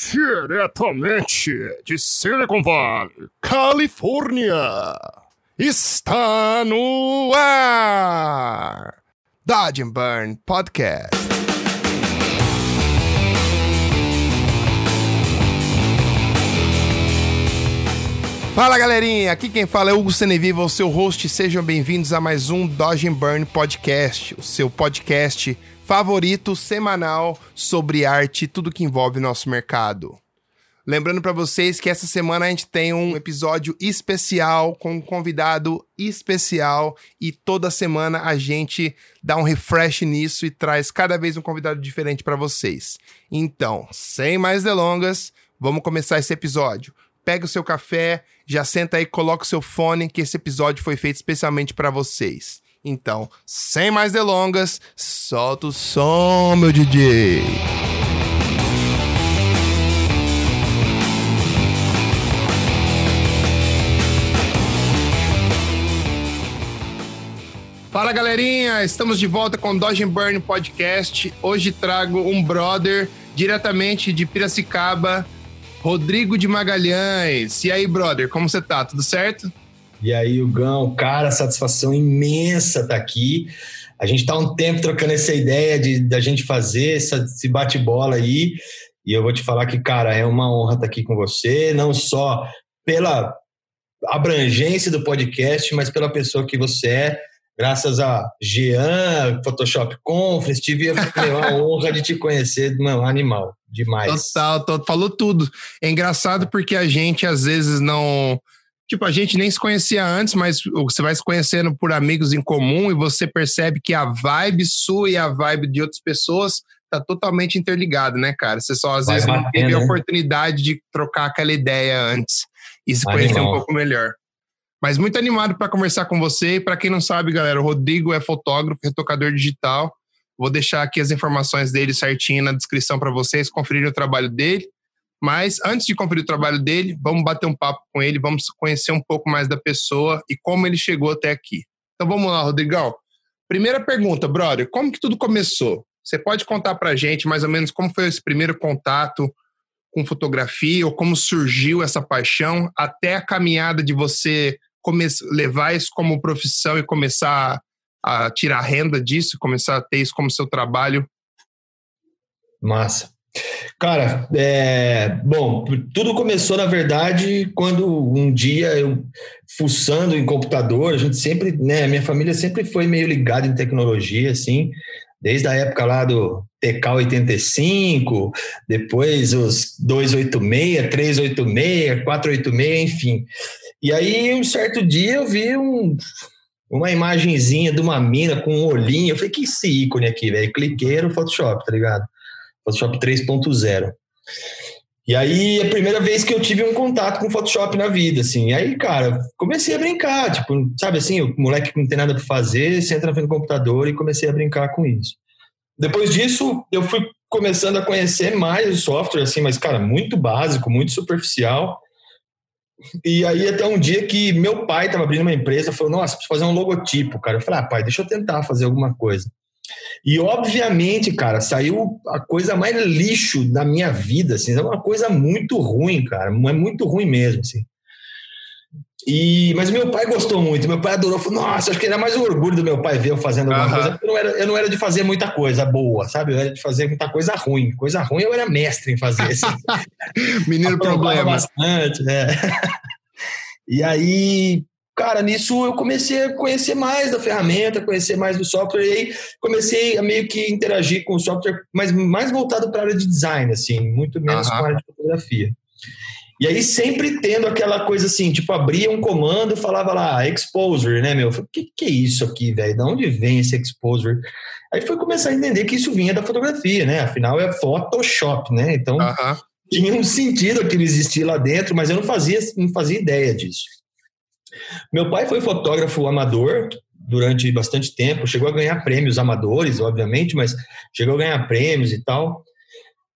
Diretamente de Silicon Valley, Califórnia, está no ar Dodge and Burn Podcast. Fala galerinha, aqui quem fala é Hugo Seneviva, o seu host. Sejam bem-vindos a mais um Dodge and Burn Podcast, o seu podcast favorito semanal sobre arte e tudo que envolve nosso mercado. Lembrando para vocês que essa semana a gente tem um episódio especial com um convidado especial e toda semana a gente dá um refresh nisso e traz cada vez um convidado diferente para vocês. Então, sem mais delongas, vamos começar esse episódio. Pega o seu café, já senta aí, coloca o seu fone que esse episódio foi feito especialmente para vocês. Então, sem mais delongas, solta o som, meu DJ. Fala galerinha, estamos de volta com o Dodge Burn Podcast. Hoje trago um brother diretamente de Piracicaba, Rodrigo de Magalhães. E aí, brother, como você tá? Tudo certo? E aí, Hugão, cara, satisfação imensa estar tá aqui. A gente está um tempo trocando essa ideia de da gente fazer essa, esse bate-bola aí. E eu vou te falar que, cara, é uma honra estar tá aqui com você, não só pela abrangência do podcast, mas pela pessoa que você é. Graças a Jean, Photoshop Conference, tive a honra de te conhecer, mano, animal, demais. Total, total, falou tudo. É engraçado porque a gente às vezes não tipo, a gente nem se conhecia antes, mas você vai se conhecendo por amigos em comum e você percebe que a vibe sua e a vibe de outras pessoas tá totalmente interligado, né, cara? Você só às vai vezes bater, não teve né? a oportunidade de trocar aquela ideia antes e se conhecer Animal. um pouco melhor. Mas muito animado para conversar com você. E para quem não sabe, galera, o Rodrigo é fotógrafo, retocador digital. Vou deixar aqui as informações dele certinho na descrição para vocês conferirem o trabalho dele. Mas antes de conferir o trabalho dele, vamos bater um papo com ele, vamos conhecer um pouco mais da pessoa e como ele chegou até aqui. Então vamos lá, Rodrigão. Primeira pergunta, brother, como que tudo começou? Você pode contar pra gente mais ou menos como foi esse primeiro contato com fotografia ou como surgiu essa paixão até a caminhada de você levar isso como profissão e começar a tirar renda disso, começar a ter isso como seu trabalho? Massa. Cara, é, bom, tudo começou na verdade quando um dia eu fuçando em computador, a gente sempre, né, minha família sempre foi meio ligada em tecnologia, assim, desde a época lá do TK85, depois os 286, 386, 486, enfim. E aí, um certo dia eu vi um, uma imagenzinha de uma mina com um olhinho, eu falei, que esse ícone aqui, velho? Cliquei no Photoshop, tá ligado? Photoshop 3.0. E aí, a primeira vez que eu tive um contato com Photoshop na vida, assim. E aí, cara, comecei a brincar, tipo, sabe assim, o moleque que não tem nada para fazer, entra na frente do computador e comecei a brincar com isso. Depois disso, eu fui começando a conhecer mais o software, assim, mas, cara, muito básico, muito superficial. E aí, até um dia que meu pai estava abrindo uma empresa, falou: Nossa, preciso fazer um logotipo, cara. Eu falei: Ah, pai, deixa eu tentar fazer alguma coisa. E obviamente, cara, saiu a coisa mais lixo da minha vida, assim, é uma coisa muito ruim, cara, é muito ruim mesmo, assim. E, mas meu pai gostou muito, meu pai adorou, falou, nossa, acho que era mais o orgulho do meu pai ver eu fazendo alguma coisa, eu não, era, eu não era de fazer muita coisa boa, sabe? Eu era de fazer muita coisa ruim. Coisa ruim eu era mestre em fazer. Assim. Menino problema. Bastante, né? E aí, cara, nisso eu comecei a conhecer mais da ferramenta, conhecer mais do software, e aí comecei a meio que interagir com o software, mas mais voltado para a área de design, assim, muito menos uhum. com a área de fotografia. E aí sempre tendo aquela coisa assim, tipo, abria um comando e falava lá, exposure, né, meu? o que, que é isso aqui, velho? De onde vem esse exposure? Aí foi começar a entender que isso vinha da fotografia, né? Afinal é Photoshop, né? Então uhum. tinha um sentido aquilo existir lá dentro, mas eu não fazia, não fazia ideia disso. Meu pai foi fotógrafo amador durante bastante tempo, chegou a ganhar prêmios amadores, obviamente, mas chegou a ganhar prêmios e tal.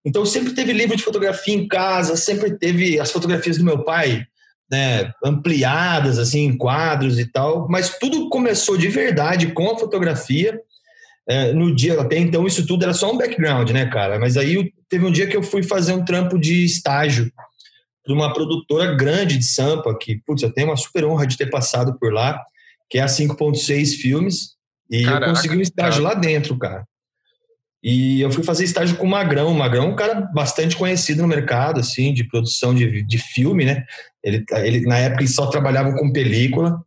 Então sempre teve livro de fotografia em casa, sempre teve as fotografias do meu pai né, ampliadas assim em quadros e tal, mas tudo começou de verdade com a fotografia é, no dia, até então, isso tudo era só um background, né, cara? Mas aí teve um dia que eu fui fazer um trampo de estágio para uma produtora grande de Sampa, que, putz, eu tenho uma super honra de ter passado por lá, que é a 5.6 Filmes, e Caraca, eu consegui um estágio cara. lá dentro, cara. E eu fui fazer estágio com o Magrão. O Magrão é um cara bastante conhecido no mercado, assim, de produção de, de filme, né? Ele, ele, na época, ele só trabalhava com película.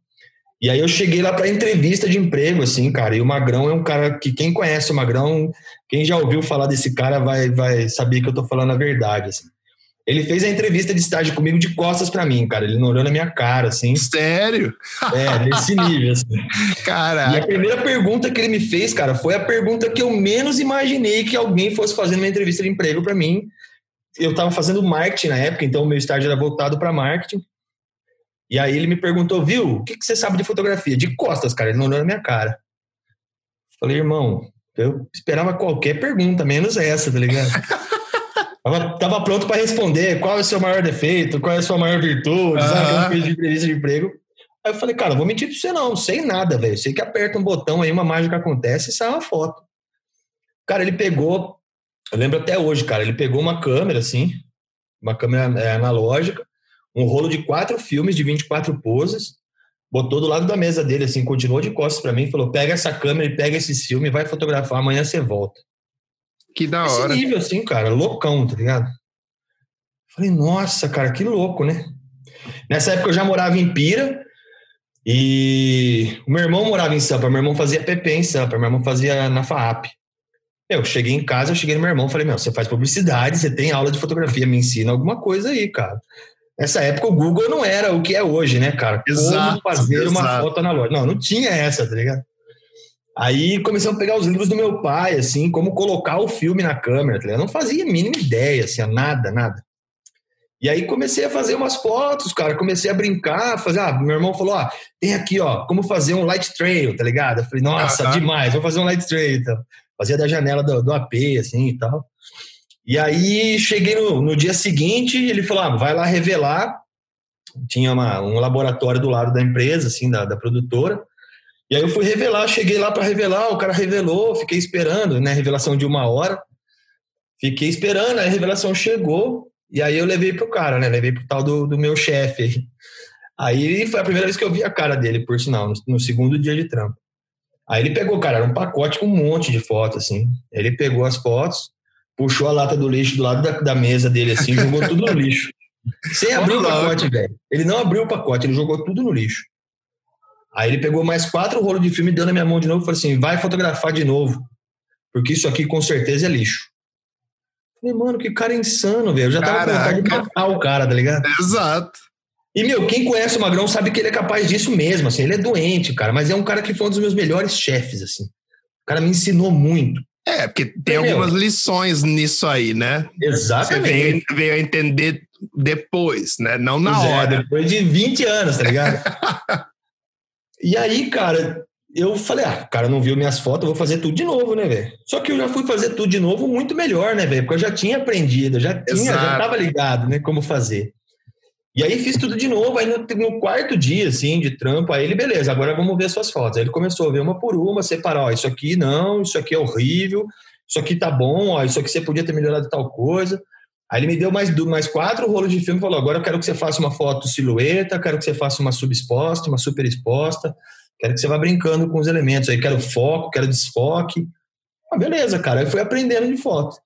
E aí eu cheguei lá para entrevista de emprego, assim, cara. E o Magrão é um cara que quem conhece o Magrão, quem já ouviu falar desse cara vai, vai saber que eu tô falando a verdade, assim. Ele fez a entrevista de estágio comigo de costas para mim, cara. Ele não olhou na minha cara, assim. Sério? É, nesse nível, assim. Caraca. E a primeira pergunta que ele me fez, cara, foi a pergunta que eu menos imaginei que alguém fosse fazer uma entrevista de emprego para mim. Eu tava fazendo marketing na época, então o meu estágio era voltado para marketing. E aí ele me perguntou, viu, o que, que você sabe de fotografia? De costas, cara. Ele não olhou na minha cara. Falei, irmão, eu esperava qualquer pergunta, menos essa, tá ligado? Tava, tava pronto para responder qual é o seu maior defeito, qual é a sua maior virtude, uhum. sabe? de entrevista de emprego. Aí eu falei, cara, vou mentir pra você não, sei nada, velho. Sei que aperta um botão aí, uma mágica acontece e sai uma foto. Cara, ele pegou, eu lembro até hoje, cara, ele pegou uma câmera, assim, uma câmera é, analógica, um rolo de quatro filmes de 24 poses, botou do lado da mesa dele, assim, continuou de costas para mim falou: pega essa câmera e pega esse filme, vai fotografar, amanhã você volta. Que da hora. Esse nível, assim, cara, loucão, tá ligado? Falei, nossa, cara, que louco, né? Nessa época eu já morava em Pira e o meu irmão morava em Sampa. Meu irmão fazia PP em Sampa, meu irmão fazia na FAAP. Eu cheguei em casa, eu cheguei no meu irmão falei, meu, você faz publicidade, você tem aula de fotografia, me ensina alguma coisa aí, cara. Nessa época o Google não era o que é hoje, né, cara? Exato, Como fazer exato. uma foto na loja. Não, não tinha essa, tá ligado? Aí começamos a pegar os livros do meu pai, assim, como colocar o filme na câmera. Tá eu não fazia a mínima ideia, assim, nada, nada. E aí comecei a fazer umas fotos, cara. Comecei a brincar, fazer. Ah, meu irmão falou: ah, tem aqui, ó, como fazer um light trail, tá ligado? Eu falei, nossa, ah, demais, vou fazer um light trail. Então. Fazia da janela do, do AP, assim e tal. E aí cheguei no, no dia seguinte, ele falou: ah, vai lá revelar. Tinha uma, um laboratório do lado da empresa, assim, da, da produtora. E aí eu fui revelar, cheguei lá para revelar, o cara revelou, fiquei esperando, né? Revelação de uma hora. Fiquei esperando, aí a revelação chegou, e aí eu levei pro cara, né? Levei pro tal do, do meu chefe. Aí foi a primeira vez que eu vi a cara dele, por sinal, no, no segundo dia de trampo. Aí ele pegou, cara, era um pacote com um monte de fotos, assim. Ele pegou as fotos, puxou a lata do lixo do lado da, da mesa dele, assim, jogou tudo no lixo. Sem abrir o pacote, velho. Ele não abriu o pacote, ele jogou tudo no lixo. Aí ele pegou mais quatro rolos de filme, deu na minha mão de novo e falou assim: vai fotografar de novo, porque isso aqui com certeza é lixo. falei, mano, que cara insano, velho. Eu já tava Caraca. com vontade de matar o cara, tá ligado? Exato. E, meu, quem conhece o Magrão sabe que ele é capaz disso mesmo, assim. Ele é doente, cara, mas é um cara que foi um dos meus melhores chefes, assim. O cara me ensinou muito. É, porque tem algumas lições nisso aí, né? Exatamente. Você veio, veio a entender depois, né? Não na pois é, hora. É, depois de 20 anos, tá ligado? E aí, cara, eu falei, ah, o cara não viu minhas fotos, eu vou fazer tudo de novo, né, velho? Só que eu já fui fazer tudo de novo muito melhor, né, velho? Porque eu já tinha aprendido, já tinha, Exato. já tava ligado, né, como fazer. E aí fiz tudo de novo, aí no, no, quarto dia, assim, de trampo, aí ele, beleza, agora vamos ver suas fotos. Aí ele começou a ver uma por uma, separar, ó, isso aqui não, isso aqui é horrível, isso aqui tá bom, ó, isso aqui você podia ter melhorado tal coisa. Aí ele me deu mais, mais quatro rolos de filme e falou: agora eu quero que você faça uma foto silhueta, quero que você faça uma subexposta, uma super exposta, quero que você vá brincando com os elementos. Aí quero foco, quero desfoque. Ah, beleza, cara. Aí fui aprendendo de foto.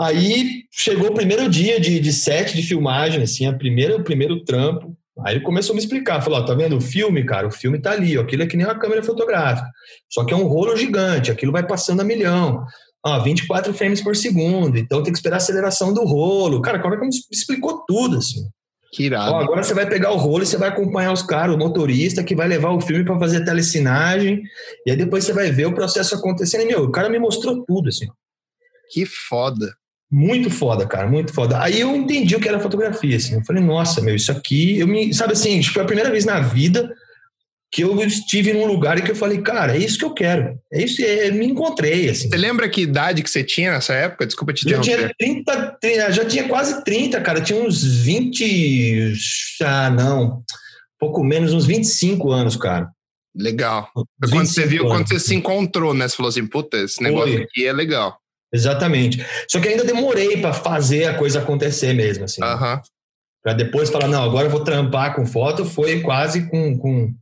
Aí chegou o primeiro dia de, de set de filmagem, assim, a primeira, o primeiro trampo. Aí ele começou a me explicar, falou, ó, tá vendo o filme, cara? O filme tá ali, ó, aquilo é que nem uma câmera fotográfica. Só que é um rolo gigante, aquilo vai passando a milhão ah, 24 frames por segundo, então tem que esperar a aceleração do rolo. Cara, como é que me explicou tudo, assim. Que irado. Ó, agora você vai pegar o rolo e você vai acompanhar os caras, o motorista que vai levar o filme para fazer a telecinagem, e aí depois você vai ver o processo acontecendo. E, meu, o cara me mostrou tudo, assim. Que foda. Muito foda, cara, muito foda. Aí eu entendi o que era fotografia, assim. Eu falei, nossa, meu, isso aqui, eu me, sabe assim, foi a primeira vez na vida que eu estive num lugar e que eu falei, cara, é isso que eu quero. É isso, é, me encontrei, assim. Você lembra que idade que você tinha nessa época? Desculpa te interromper. Já tinha 30, já tinha quase 30, cara. tinha uns 20, ah, não, pouco menos, uns 25 anos, cara. Legal. Foi quando você viu, quando você se encontrou, né? Você falou assim, puta, esse negócio Foi. aqui é legal. Exatamente. Só que ainda demorei para fazer a coisa acontecer mesmo, assim. Uhum. Para depois falar, não, agora eu vou trampar com foto, foi quase com. com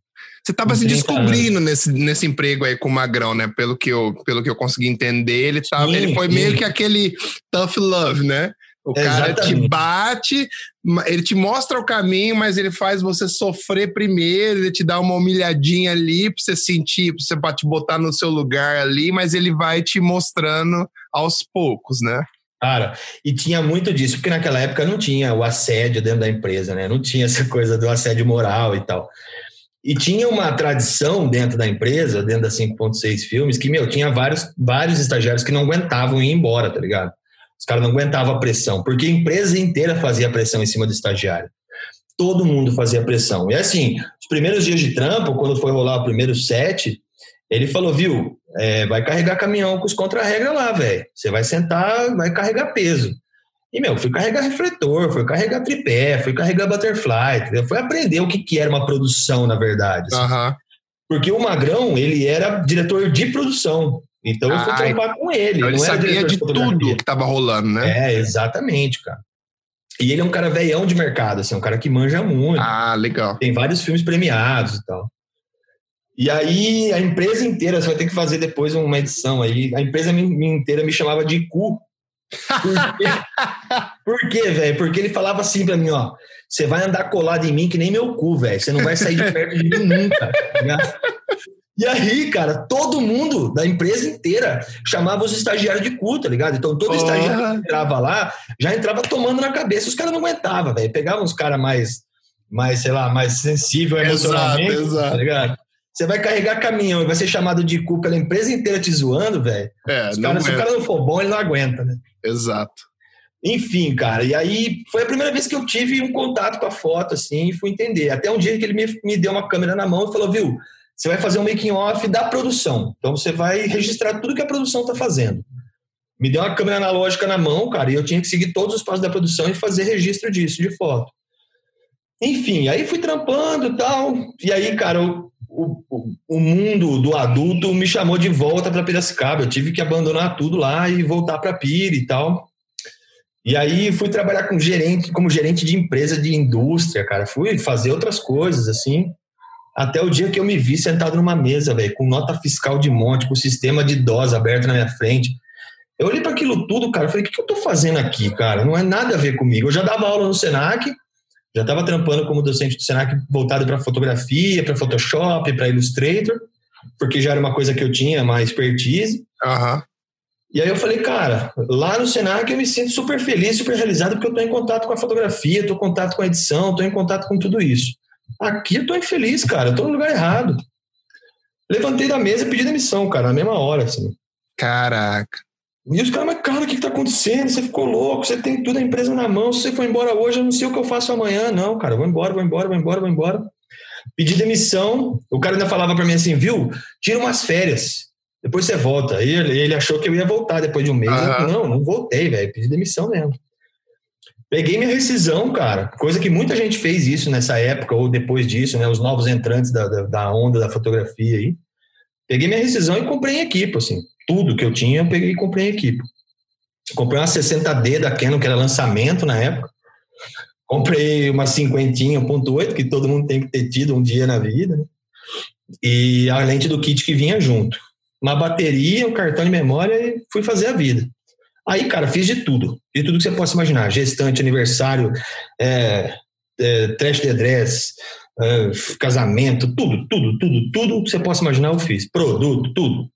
você estava se descobrindo nesse, nesse emprego aí com o Magrão, né? Pelo que eu, pelo que eu consegui entender, ele, tava, sim, ele foi sim. meio que aquele tough love, né? O cara Exatamente. te bate, ele te mostra o caminho, mas ele faz você sofrer primeiro, ele te dá uma humilhadinha ali pra você sentir, pra você pra te botar no seu lugar ali, mas ele vai te mostrando aos poucos, né? Cara, e tinha muito disso, porque naquela época não tinha o assédio dentro da empresa, né? Não tinha essa coisa do assédio moral e tal. E tinha uma tradição dentro da empresa, dentro da 5.6 filmes, que, meu, tinha vários, vários estagiários que não aguentavam ir embora, tá ligado? Os caras não aguentavam a pressão, porque a empresa inteira fazia pressão em cima do estagiário. Todo mundo fazia pressão. E assim, os primeiros dias de trampo, quando foi rolar o primeiro set, ele falou, viu, é, vai carregar caminhão com os contra-regra lá, velho. Você vai sentar, vai carregar peso. E, meu, fui carregar refletor, fui carregar tripé, fui carregar butterfly, entendeu? Fui aprender o que, que era uma produção, na verdade. Assim. Uhum. Porque o Magrão, ele era diretor de produção. Então eu fui ah, trabalhar com ele. Então ele sabia de tudo que estava rolando, né? É, exatamente, cara. E ele é um cara velhão de mercado, assim, um cara que manja muito. Ah, legal. Tem vários filmes premiados e tal. E aí a empresa inteira, você vai ter que fazer depois uma edição aí. A empresa inteira me chamava de cu. Por quê, velho? Porque ele falava assim pra mim, ó. Você vai andar colado em mim que nem meu cu, velho. Você não vai sair de perto de mim nunca. Tá e aí, cara, todo mundo da empresa inteira chamava os estagiários de cu, tá ligado? Então todo estagiário que entrava lá já entrava tomando na cabeça. Os caras não aguentavam, velho. Pegavam uns caras mais, mais, sei lá, mais sensível emocionalmente, exato, exato. tá ligado? Você vai carregar caminhão e vai ser chamado de cu pela empresa inteira te zoando, velho. É, se o cara não for bom, ele não aguenta, né? Exato. Enfim, cara, e aí foi a primeira vez que eu tive um contato com a foto, assim, e fui entender. Até um dia que ele me, me deu uma câmera na mão e falou, viu, você vai fazer um making off da produção. Então você vai registrar tudo que a produção está fazendo. Me deu uma câmera analógica na mão, cara, e eu tinha que seguir todos os passos da produção e fazer registro disso, de foto. Enfim, aí fui trampando e tal. E aí, cara, o, o, o mundo do adulto me chamou de volta para Piracicaba. Eu tive que abandonar tudo lá e voltar para Pira e tal. E aí fui trabalhar com gerente, como gerente de empresa de indústria, cara. Fui fazer outras coisas, assim. Até o dia que eu me vi sentado numa mesa, velho, com nota fiscal de monte, com sistema de dose aberto na minha frente. Eu olhei para aquilo tudo, cara, falei, o que, que eu tô fazendo aqui, cara? Não é nada a ver comigo. Eu já dava aula no Senac, já estava trampando como docente do Senac voltado para fotografia, para Photoshop, para Illustrator, porque já era uma coisa que eu tinha mais expertise. Uhum. E aí eu falei, cara, lá no Senac eu me sinto super feliz, super realizado, porque eu estou em contato com a fotografia, estou em contato com a edição, estou em contato com tudo isso. Aqui eu tô infeliz, cara. Eu tô no lugar errado. Levantei da mesa e pedi demissão, cara, na mesma hora, assim. Caraca. E os caras, mas cara, o que, que tá acontecendo? Você ficou louco, você tem tudo a empresa na mão. Se você for embora hoje, eu não sei o que eu faço amanhã. Não, cara, vou embora, vou embora, vou embora, vou embora. Pedi demissão. O cara ainda falava para mim assim, viu? Tira umas férias. Depois você volta. Aí ele, ele achou que eu ia voltar depois de um mês. Uhum. não, não voltei, velho. Pedi demissão mesmo. Peguei minha rescisão, cara. Coisa que muita gente fez isso nessa época ou depois disso, né? Os novos entrantes da, da, da onda da fotografia aí. Peguei minha rescisão e comprei em equipe, assim. Tudo que eu tinha, eu peguei e comprei em equipe. Comprei uma 60D da Canon, que era lançamento na época. Comprei uma cinquentinha 1.8, que todo mundo tem que ter tido um dia na vida. Né? E a lente do kit que vinha junto. Uma bateria, um cartão de memória e fui fazer a vida. Aí, cara, fiz de tudo. De tudo que você possa imaginar. Gestante, aniversário, é, é, trash de dress, é, casamento, tudo, tudo, tudo, tudo que você possa imaginar eu fiz. Produto, tudo.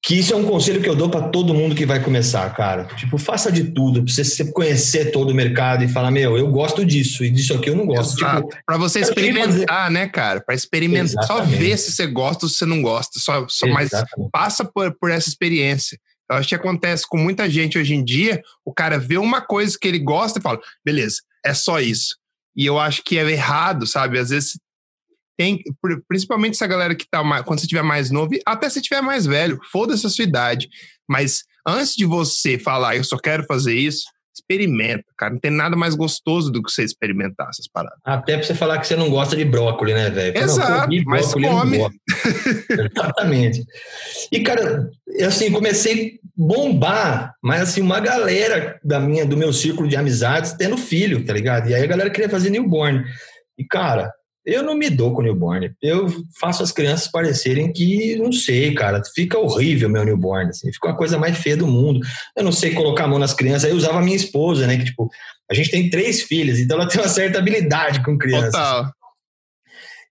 Que isso é um conselho que eu dou para todo mundo que vai começar, cara. Tipo, faça de tudo, pra você conhecer todo o mercado e falar, meu, eu gosto disso e disso aqui eu não gosto. Tipo, para você experimentar, né, cara? Para experimentar, Exatamente. só ver se você gosta ou se você não gosta. Só, só mas passa por, por essa experiência. Eu acho que acontece com muita gente hoje em dia, o cara vê uma coisa que ele gosta e fala, beleza, é só isso. E eu acho que é errado, sabe? Às vezes tem, principalmente essa galera que tá mais, quando você tiver mais novo, até se tiver mais velho, foda-se a sua idade. Mas antes de você falar, eu só quero fazer isso, Experimenta, cara. Não tem nada mais gostoso do que você experimentar essas paradas. Até pra você falar que você não gosta de brócolis, né, velho? Exato, não, mas come. Exatamente. E, cara, eu, assim, comecei a bombar, mas, assim, uma galera da minha, do meu círculo de amizades tendo filho, tá ligado? E aí a galera queria fazer newborn. E, cara, eu não me dou com newborn. Eu faço as crianças parecerem que, não sei, cara, fica horrível meu newborn, assim, fica uma coisa mais feia do mundo. Eu não sei colocar a mão nas crianças. Aí eu usava a minha esposa, né, que tipo, a gente tem três filhas, então ela tem uma certa habilidade com crianças. Total.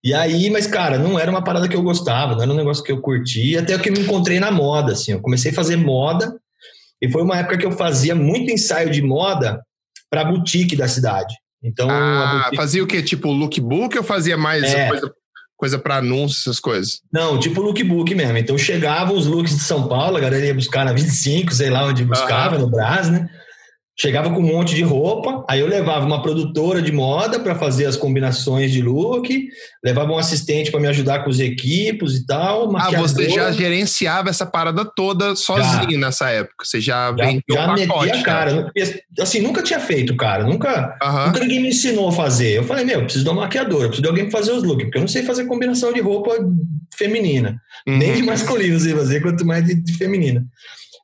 E aí, mas cara, não era uma parada que eu gostava, não era um negócio que eu curtia, até que eu me encontrei na moda, assim. Eu comecei a fazer moda e foi uma época que eu fazia muito ensaio de moda para boutique da cidade. Então, ah, fazia o quê? Tipo lookbook ou fazia mais é. coisa, coisa para anúncios, essas coisas? Não, tipo lookbook mesmo. Então chegavam os looks de São Paulo, a galera ia buscar na 25, sei lá onde buscava, no Brás, né? Chegava com um monte de roupa, aí eu levava uma produtora de moda para fazer as combinações de look, levava um assistente para me ajudar com os equipos e tal. Ah, você já gerenciava essa parada toda sozinho já. nessa época? Você já, já vendeu já um pacote, a cara. Assim, nunca tinha feito, cara. Nunca, nunca ninguém me ensinou a fazer. Eu falei, meu, preciso de uma maquiadora, preciso de alguém para fazer os looks, porque eu não sei fazer combinação de roupa feminina. Uhum. Nem de masculino sei fazer, quanto mais de, de feminina.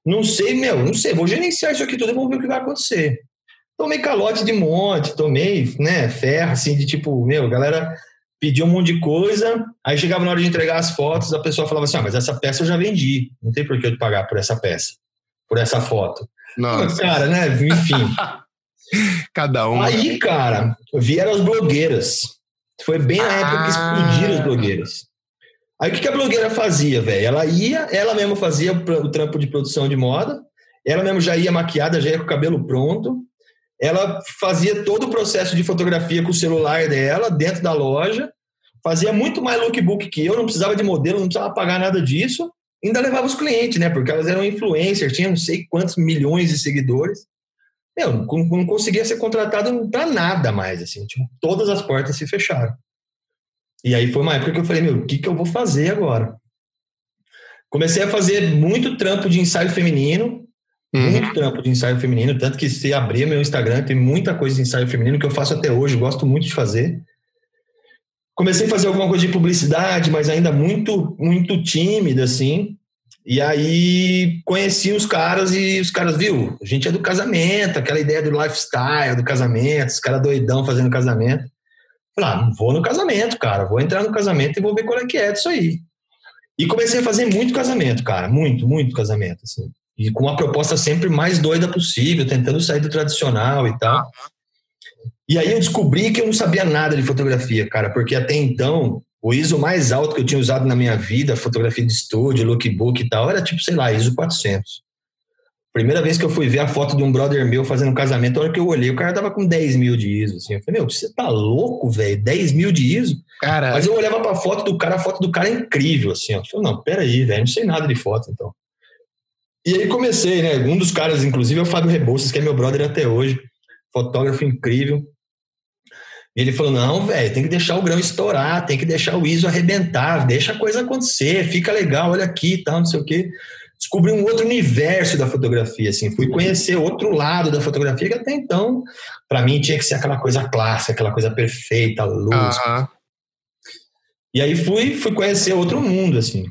Não sei, meu, não sei, vou gerenciar isso aqui tudo e vamos ver o que vai acontecer. Tomei calote de monte, tomei, né, ferro, assim, de tipo, meu, galera pediu um monte de coisa, aí chegava na hora de entregar as fotos, a pessoa falava assim, ah, mas essa peça eu já vendi, não tem por que eu te pagar por essa peça, por essa foto. Nossa. Cara, né, enfim. Cada um. Aí, cara, vieram as blogueiras. Foi bem na época que explodiram as ah. blogueiras. Aí o que, a blogueira fazia, velho? Ela ia, ela mesma fazia o trampo de produção de moda, ela mesma já ia maquiada, já ia com o cabelo pronto, ela fazia todo o processo de fotografia com o celular dela, dentro da loja, fazia muito mais lookbook que eu, não precisava de modelo, não precisava pagar nada disso, ainda levava os clientes, né? Porque elas eram influencers, tinham não sei quantos milhões de seguidores. Eu não, não conseguia ser contratado para nada mais, assim, tipo, todas as portas se fecharam. E aí foi uma época que eu falei, meu, o que, que eu vou fazer agora? Comecei a fazer muito trampo de ensaio feminino, uhum. muito trampo de ensaio feminino, tanto que se abrir meu Instagram, tem muita coisa de ensaio feminino que eu faço até hoje, gosto muito de fazer. Comecei a fazer alguma coisa de publicidade, mas ainda muito, muito tímida, assim. E aí conheci os caras e os caras, viu? A gente é do casamento, aquela ideia do lifestyle, do casamento, os caras doidão fazendo casamento. Falei, ah, vou no casamento, cara, vou entrar no casamento e vou ver qual é que é disso aí. E comecei a fazer muito casamento, cara, muito, muito casamento, assim. E com uma proposta sempre mais doida possível, tentando sair do tradicional e tal. E aí eu descobri que eu não sabia nada de fotografia, cara, porque até então o ISO mais alto que eu tinha usado na minha vida, fotografia de estúdio, lookbook e tal, era tipo, sei lá, ISO 400. Primeira vez que eu fui ver a foto de um brother meu fazendo um casamento, a hora que eu olhei, o cara tava com 10 mil de ISO. Assim. Eu falei, meu, você tá louco, velho? 10 mil de ISO? Cara... Mas eu olhava pra foto do cara, a foto do cara é incrível, assim. Eu falei, não, peraí, velho, não sei nada de foto, então. E aí comecei, né? Um dos caras, inclusive, é o Fábio Rebouças, que é meu brother até hoje. Fotógrafo incrível. E ele falou: não, velho, tem que deixar o grão estourar, tem que deixar o ISO arrebentar, deixa a coisa acontecer, fica legal, olha aqui e tal, não sei o quê descobri um outro universo da fotografia, assim, fui conhecer outro lado da fotografia que até então, para mim, tinha que ser aquela coisa clássica, aquela coisa perfeita, luz. E aí fui, fui conhecer outro mundo, assim.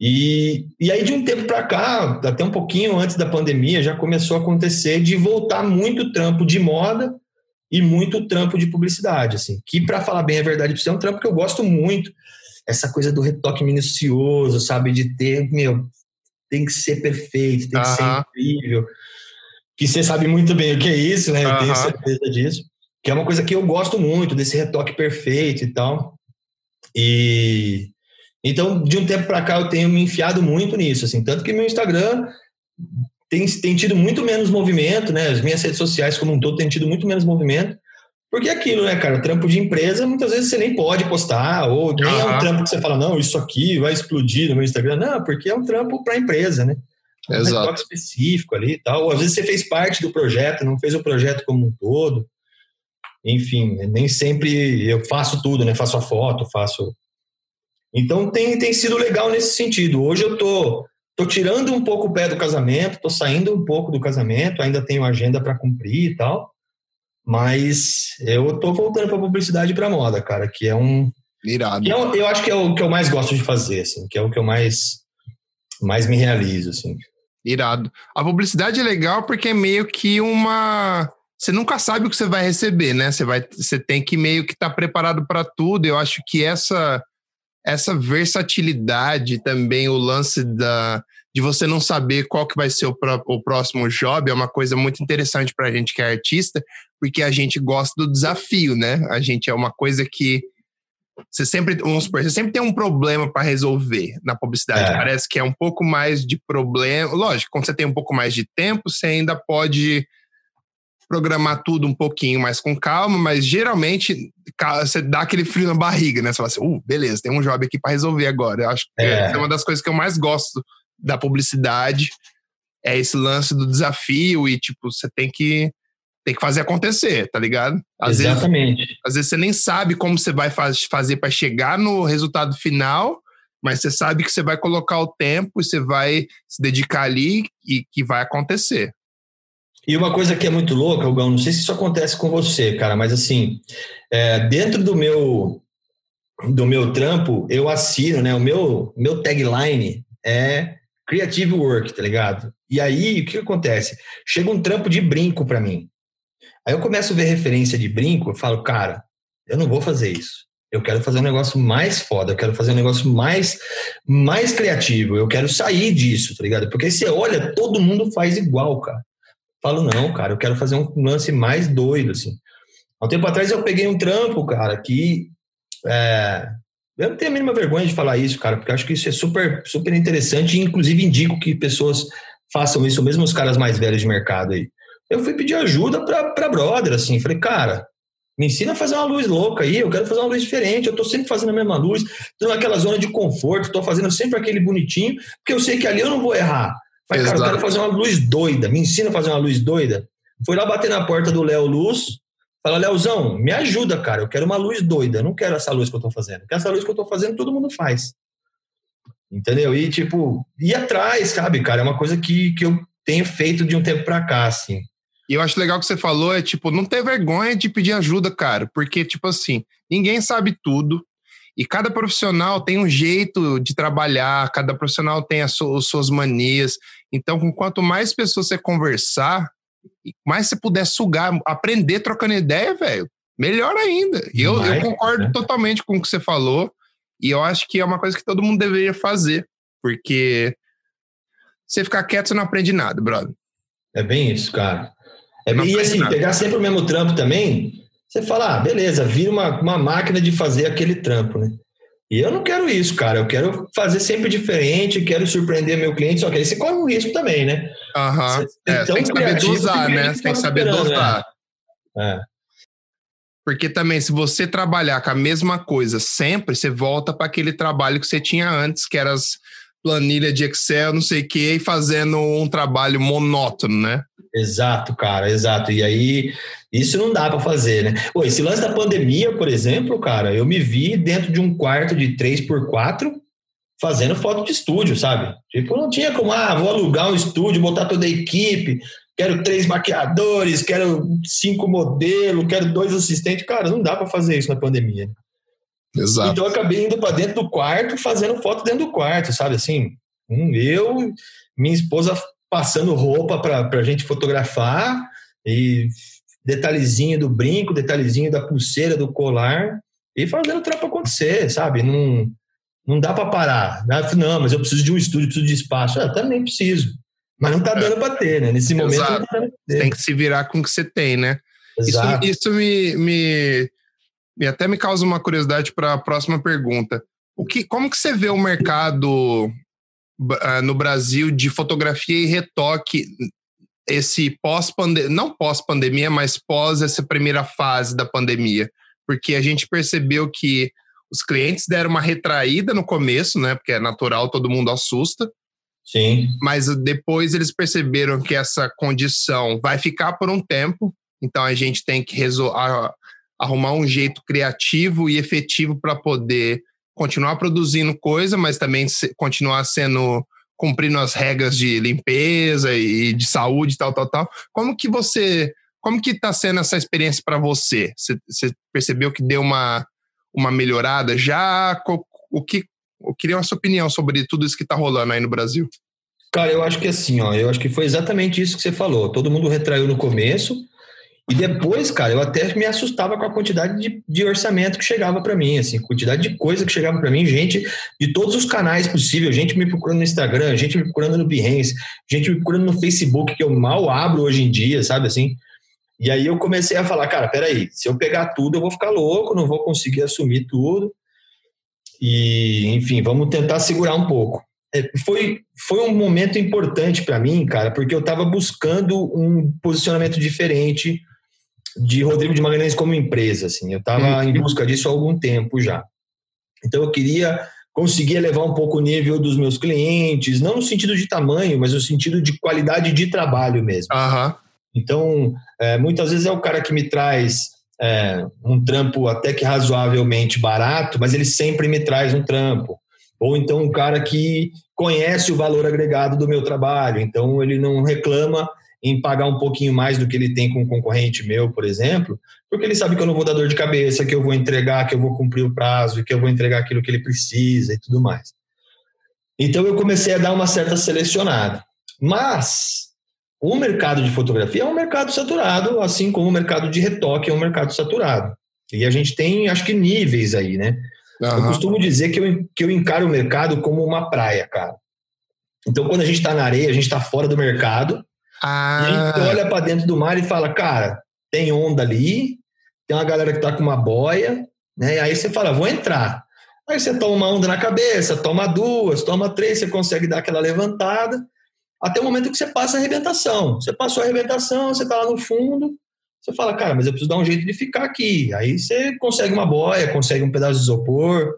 E, e aí, de um tempo para cá, até um pouquinho antes da pandemia, já começou a acontecer de voltar muito trampo de moda e muito trampo de publicidade, assim. Que, para falar bem a verdade, é um trampo que eu gosto muito. Essa coisa do retoque minucioso, sabe? De ter, meu, tem que ser perfeito, tem que ser incrível. Que você sabe muito bem o que é isso, né? Eu tenho certeza disso. Que é uma coisa que eu gosto muito, desse retoque perfeito e tal. E então, de um tempo para cá, eu tenho me enfiado muito nisso, assim, tanto que meu Instagram tem, tem tido muito menos movimento, né? As minhas redes sociais, como um todo, têm tido muito menos movimento. Porque é aquilo, né, cara? Trampo de empresa, muitas vezes você nem pode postar, ou nem uhum. é um trampo que você fala, não, isso aqui vai explodir no meu Instagram. Não, porque é um trampo para a empresa, né? Um Exato. específico ali e tal. Ou às vezes você fez parte do projeto, não fez o projeto como um todo. Enfim, nem sempre eu faço tudo, né? Faço a foto, faço. Então tem, tem sido legal nesse sentido. Hoje eu tô tô tirando um pouco o pé do casamento, tô saindo um pouco do casamento, ainda tenho agenda para cumprir e tal. Mas eu tô voltando para publicidade e para moda, cara, que é um Irado. Eu, eu acho que é o que eu mais gosto de fazer, assim, que é o que eu mais, mais me realizo, assim. Irado. A publicidade é legal porque é meio que uma. Você nunca sabe o que você vai receber, né? Você, vai, você tem que meio que estar tá preparado para tudo. Eu acho que essa essa versatilidade também, o lance da, de você não saber qual que vai ser o, o próximo job, é uma coisa muito interessante para a gente que é artista, porque a gente gosta do desafio, né? A gente é uma coisa que você sempre, vamos supor, você sempre tem um problema para resolver na publicidade. É. Parece que é um pouco mais de problema. Lógico, quando você tem um pouco mais de tempo, você ainda pode programar tudo um pouquinho mais com calma, mas geralmente você dá aquele frio na barriga, né? Você fala assim, uh, beleza, tem um job aqui para resolver agora. Eu acho que é. é uma das coisas que eu mais gosto da publicidade, é esse lance do desafio e, tipo, você tem que tem que fazer acontecer, tá ligado? Às Exatamente. Vezes, às vezes você nem sabe como você vai faz, fazer para chegar no resultado final, mas você sabe que você vai colocar o tempo e você vai se dedicar ali e que vai acontecer. E uma coisa que é muito louca, Hugão, não sei se isso acontece com você, cara, mas assim, é, dentro do meu do meu trampo, eu assino, né? O meu, meu tagline é Creative Work, tá ligado? E aí, o que acontece? Chega um trampo de brinco para mim. Aí eu começo a ver referência de brinco, eu falo, cara, eu não vou fazer isso. Eu quero fazer um negócio mais foda, eu quero fazer um negócio mais, mais criativo, eu quero sair disso, tá ligado? Porque você olha, todo mundo faz igual, cara. Falo, não, cara, eu quero fazer um lance mais doido, assim. Há um tempo atrás eu peguei um trampo, cara, que. É, eu não tenho a mínima vergonha de falar isso, cara, porque acho que isso é super, super interessante e, inclusive, indico que pessoas façam isso, mesmo os caras mais velhos de mercado aí eu fui pedir ajuda para brother, assim. Falei, cara, me ensina a fazer uma luz louca aí, eu quero fazer uma luz diferente, eu tô sempre fazendo a mesma luz, tô naquela zona de conforto, tô fazendo sempre aquele bonitinho, porque eu sei que ali eu não vou errar. Mas, Exato. cara, eu quero fazer uma luz doida, me ensina a fazer uma luz doida. Fui lá bater na porta do Léo Luz, fala, Léozão, me ajuda, cara, eu quero uma luz doida, eu não quero essa luz que eu tô fazendo, porque essa luz que eu tô fazendo todo mundo faz. Entendeu? E, tipo, ir atrás, sabe, cara, é uma coisa que, que eu tenho feito de um tempo pra cá, assim. E eu acho legal que você falou, é tipo, não ter vergonha de pedir ajuda, cara, porque, tipo assim, ninguém sabe tudo, e cada profissional tem um jeito de trabalhar, cada profissional tem as, as suas manias. Então, com quanto mais pessoas você conversar, mais você puder sugar, aprender trocando ideia, velho, melhor ainda. E eu, eu concordo né? totalmente com o que você falou, e eu acho que é uma coisa que todo mundo deveria fazer, porque você ficar quieto, você não aprende nada, brother. É bem isso, cara. É, e assim, nada. pegar sempre o mesmo trampo também, você fala, ah, beleza, vira uma, uma máquina de fazer aquele trampo, né? E eu não quero isso, cara. Eu quero fazer sempre diferente, quero surpreender meu cliente, só que aí você corre um risco também, né? Aham. Uhum. É, tem que saber dosar, né? Você tem que saber dosar. Né? É. Porque também, se você trabalhar com a mesma coisa sempre, você volta para aquele trabalho que você tinha antes, que era as planilha de Excel, não sei o quê, e fazendo um trabalho monótono, né? Exato, cara, exato. E aí, isso não dá para fazer, né? Pô, esse lance da pandemia, por exemplo, cara, eu me vi dentro de um quarto de 3x4 fazendo foto de estúdio, sabe? Tipo, não tinha como, ah, vou alugar um estúdio, botar toda a equipe, quero três maquiadores, quero cinco modelos, quero dois assistentes. Cara, não dá para fazer isso na pandemia. Exato. Então eu acabei indo para dentro do quarto, fazendo foto dentro do quarto, sabe assim? Eu, minha esposa passando roupa para a gente fotografar e detalhezinho do brinco, detalhezinho da pulseira, do colar e fazendo o trampo acontecer, sabe? Não, não dá para parar. Não, mas eu preciso de um estúdio, preciso de espaço. Eu também preciso. Mas não tá é. dando para ter, né? Nesse momento Exato. Tá tem que se virar com o que você tem, né? Exato. Isso, isso me, me e até me causa uma curiosidade para a próxima pergunta. O que, como que você vê o mercado uh, no Brasil de fotografia e retoque esse pós-pandemia, não pós-pandemia, mas pós essa primeira fase da pandemia? Porque a gente percebeu que os clientes deram uma retraída no começo, né? Porque é natural, todo mundo assusta. Sim. Mas depois eles perceberam que essa condição vai ficar por um tempo, então a gente tem que resolver arrumar um jeito criativo e efetivo para poder continuar produzindo coisa, mas também continuar sendo cumprindo as regras de limpeza e de saúde, tal, tal, tal. Como que você, como que está sendo essa experiência para você? você? Você percebeu que deu uma, uma melhorada já? O que, eu queria a sua opinião sobre tudo isso que está rolando aí no Brasil. Cara, eu acho que assim, ó, eu acho que foi exatamente isso que você falou. Todo mundo retraiu no começo, e depois, cara, eu até me assustava com a quantidade de, de orçamento que chegava para mim, assim, quantidade de coisa que chegava para mim, gente de todos os canais possíveis, gente me procurando no Instagram, gente me procurando no Behance, gente me procurando no Facebook, que eu mal abro hoje em dia, sabe assim? E aí eu comecei a falar, cara, peraí, se eu pegar tudo, eu vou ficar louco, não vou conseguir assumir tudo. E, enfim, vamos tentar segurar um pouco. É, foi, foi um momento importante para mim, cara, porque eu estava buscando um posicionamento diferente de Rodrigo de Magalhães como empresa, assim. Eu estava uhum. em busca disso há algum tempo já. Então eu queria conseguir elevar um pouco o nível dos meus clientes, não no sentido de tamanho, mas no sentido de qualidade de trabalho mesmo. Uhum. Então, é, muitas vezes é o cara que me traz é, um trampo até que razoavelmente barato, mas ele sempre me traz um trampo. Ou então um cara que conhece o valor agregado do meu trabalho, então ele não reclama em pagar um pouquinho mais do que ele tem com um concorrente meu, por exemplo, porque ele sabe que eu não vou dar dor de cabeça, que eu vou entregar, que eu vou cumprir o prazo, que eu vou entregar aquilo que ele precisa e tudo mais. Então eu comecei a dar uma certa selecionada. Mas o mercado de fotografia é um mercado saturado, assim como o mercado de retoque é um mercado saturado. E a gente tem, acho que, níveis aí, né? Uhum. Eu costumo dizer que eu, que eu encaro o mercado como uma praia, cara. Então, quando a gente está na areia, a gente está fora do mercado, ah. E a gente olha para dentro do mar e fala, cara, tem onda ali, tem uma galera que tá com uma boia, né? Aí você fala, vou entrar. Aí você toma uma onda na cabeça, toma duas, toma três, você consegue dar aquela levantada, até o momento que você passa a arrebentação. Você passou a arrebentação, você tá lá no fundo, você fala, cara, mas eu preciso dar um jeito de ficar aqui. Aí você consegue uma boia, consegue um pedaço de isopor,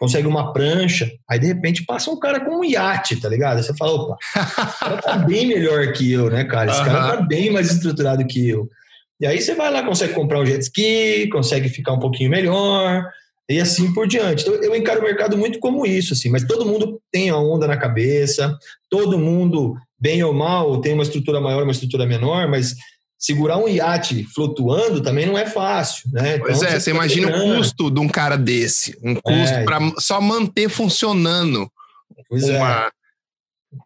consegue uma prancha, aí de repente passa um cara com um iate, tá ligado? Aí você fala, opa, esse cara tá bem melhor que eu, né, cara? Esse uhum. cara tá bem mais estruturado que eu. E aí você vai lá, consegue comprar um jet ski, consegue ficar um pouquinho melhor, e assim por diante. Então eu encaro o mercado muito como isso, assim, mas todo mundo tem a onda na cabeça, todo mundo, bem ou mal, tem uma estrutura maior, uma estrutura menor, mas segurar um iate flutuando também não é fácil, né? Então, pois é, você, você imagina o custo de um cara desse, um custo é, para só manter funcionando pois uma, é.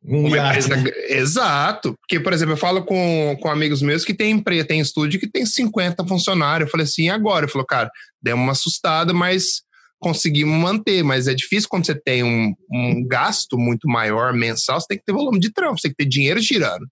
Um uma iate, empresa. Né? Exato, porque por exemplo eu falo com, com amigos meus que tem empresa, tem estúdio que tem 50 funcionários. Eu falei assim, e agora? Ele falou, cara, deu uma assustada, mas conseguimos manter, mas é difícil quando você tem um, um gasto muito maior mensal, você tem que ter volume de trampo, você tem que ter dinheiro girando.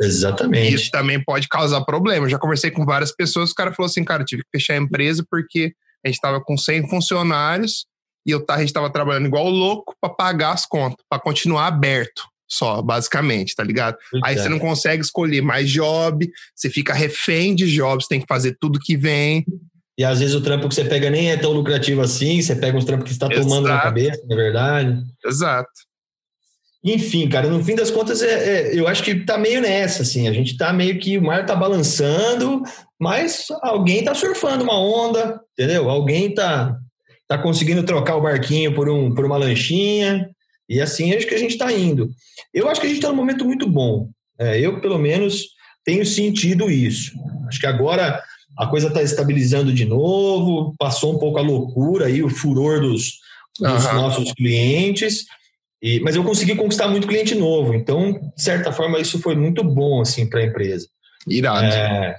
Exatamente. Isso também pode causar problema. Eu já conversei com várias pessoas, o cara falou assim, cara, tive que fechar a empresa porque a gente estava com 100 funcionários e eu, a gente estava trabalhando igual louco para pagar as contas, para continuar aberto só, basicamente, tá ligado? Aí você não consegue escolher mais job, você fica refém de jobs, tem que fazer tudo que vem. E às vezes o trampo que você pega nem é tão lucrativo assim, você pega uns trampos que está tomando na cabeça, na verdade. Exato. Enfim, cara, no fim das contas, é, é, eu acho que tá meio nessa, assim. A gente tá meio que o mar tá balançando, mas alguém tá surfando uma onda, entendeu? Alguém tá, tá conseguindo trocar o barquinho por, um, por uma lanchinha, e assim acho que a gente tá indo. Eu acho que a gente tá num momento muito bom. É, eu, pelo menos, tenho sentido isso. Acho que agora a coisa está estabilizando de novo, passou um pouco a loucura aí, o furor dos, dos nossos clientes. E, mas eu consegui conquistar muito cliente novo, então, de certa forma, isso foi muito bom assim, para a empresa. Irado. É,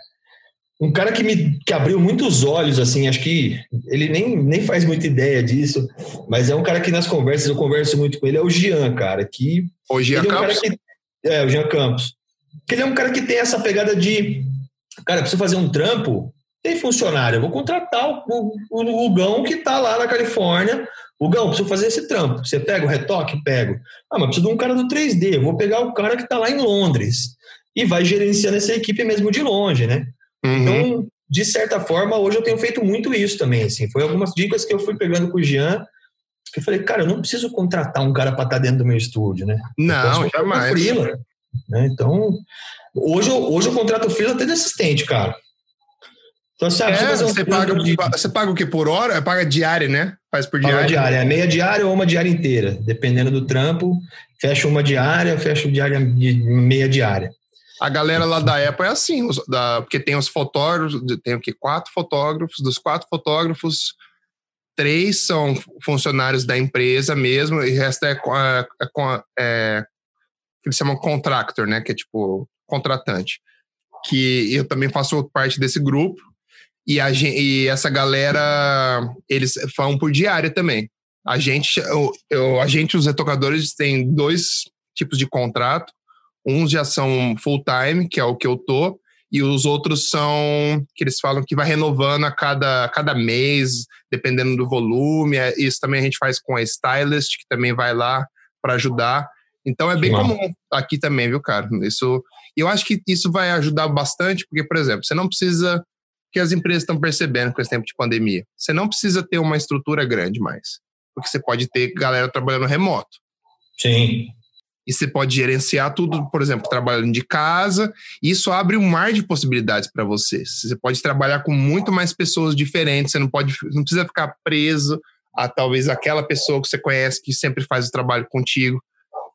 um cara que me que abriu muitos olhos, assim, acho que ele nem, nem faz muita ideia disso, mas é um cara que nas conversas, eu converso muito com ele, é o Jean, cara, que... O Jean é um Campos? Que, é, o Jean Campos. Que ele é um cara que tem essa pegada de, cara, preciso fazer um trampo, tem funcionário, eu vou contratar o, o, o Hugão que está lá na Califórnia, Hugão, preciso fazer esse trampo. Você pega o retoque? Pego. Ah, mas preciso de um cara do 3D. Eu vou pegar o cara que está lá em Londres. E vai gerenciando essa equipe mesmo de longe, né? Uhum. Então, de certa forma, hoje eu tenho feito muito isso também. Assim. Foi algumas dicas que eu fui pegando com o Jean. Que eu falei, cara, eu não preciso contratar um cara para estar tá dentro do meu estúdio, né? Não, jamais. Freela, né? Então, hoje eu, hoje eu contrato freela até de assistente, cara. Então, você, é, você, paga, de... você paga o que? Por hora? Paga diária, né? Faz por diária? Paga diária, é meia diária ou uma diária inteira, dependendo do trampo. Fecha uma diária, fecha diária de meia diária. A galera lá da Apple é assim, os, da, porque tem os fotógrafos, tem o que? Quatro fotógrafos, dos quatro fotógrafos, três são funcionários da empresa mesmo, e o resto é, é, é, é que eles chamam contractor, né? Que é tipo contratante. Que eu também faço parte desse grupo. E, a, e essa galera, eles falam por diária também. A gente, eu, eu, a gente, os retocadores, tem dois tipos de contrato. Uns já são full time, que é o que eu tô, e os outros são que eles falam que vai renovando a cada, cada mês, dependendo do volume. É, isso também a gente faz com a stylist, que também vai lá para ajudar. Então é bem comum aqui também, viu, cara? Isso, eu acho que isso vai ajudar bastante, porque, por exemplo, você não precisa que as empresas estão percebendo com esse tempo de pandemia. Você não precisa ter uma estrutura grande mais, porque você pode ter galera trabalhando remoto. Sim. E você pode gerenciar tudo, por exemplo, trabalhando de casa. Isso abre um mar de possibilidades para você. Você pode trabalhar com muito mais pessoas diferentes. Você não pode, não precisa ficar preso a talvez aquela pessoa que você conhece que sempre faz o trabalho contigo.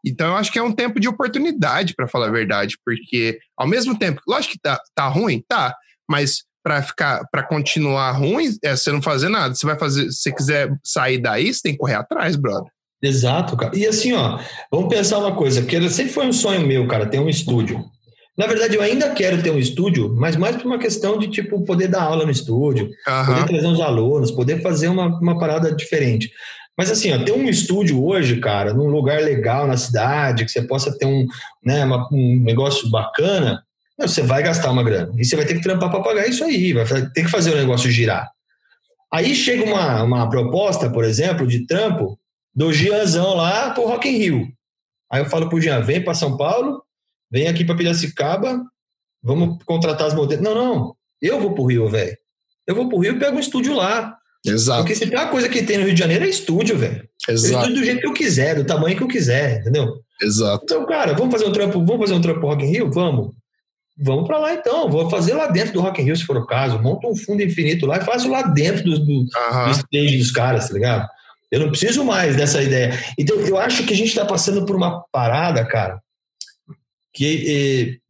Então eu acho que é um tempo de oportunidade, para falar a verdade, porque ao mesmo tempo, lógico que tá, tá ruim, tá, mas para ficar, para continuar ruim, é você não fazer nada. Você vai fazer, se você quiser sair daí, você tem que correr atrás, brother. Exato, cara. E assim, ó, vamos pensar uma coisa, que sempre foi um sonho meu, cara, ter um estúdio. Na verdade, eu ainda quero ter um estúdio, mas mais por uma questão de, tipo, poder dar aula no estúdio, uhum. poder trazer uns alunos, poder fazer uma, uma parada diferente. Mas assim, ó, ter um estúdio hoje, cara, num lugar legal na cidade, que você possa ter um, né, uma, um negócio bacana, você vai gastar uma grana. E você vai ter que trampar para pagar isso aí, vai ter que fazer o negócio girar. Aí chega uma, uma proposta, por exemplo, de trampo do Gianzão lá pro Rock in Rio. Aí eu falo pro Jean, vem para São Paulo, vem aqui para Piracicaba, vamos contratar as modelos. Não, não, eu vou pro Rio, velho. Eu vou pro Rio e pego um estúdio lá. Exato. Porque se tem uma coisa que tem no Rio de Janeiro é estúdio, velho. Exato. Estúdio do jeito que eu quiser, do tamanho que eu quiser, entendeu? Exato. Então, cara, vamos fazer um trampo, vamos fazer um trampo Rock in Rio? Vamos. Vamos para lá então, vou fazer lá dentro do Rock in Rio, se for o caso. Monta um fundo infinito lá e faço lá dentro do, do, do stage dos caras, tá ligado? Eu não preciso mais dessa ideia. Então, eu acho que a gente está passando por uma parada, cara, que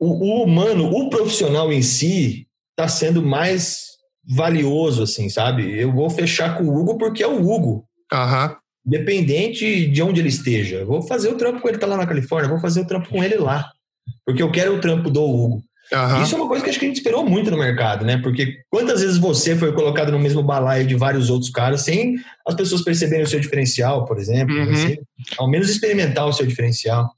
o, o humano, o profissional em si, está sendo mais valioso, assim, sabe? Eu vou fechar com o Hugo porque é o Hugo. Aham. Independente de onde ele esteja. Eu vou fazer o trampo com ele, tá lá na Califórnia, vou fazer o trampo com ele lá. Porque eu quero o trampo do Hugo. Uhum. Isso é uma coisa que acho que a gente esperou muito no mercado, né? Porque quantas vezes você foi colocado no mesmo balaio de vários outros caras sem as pessoas perceberem o seu diferencial, por exemplo, uhum. ao menos experimentar o seu diferencial.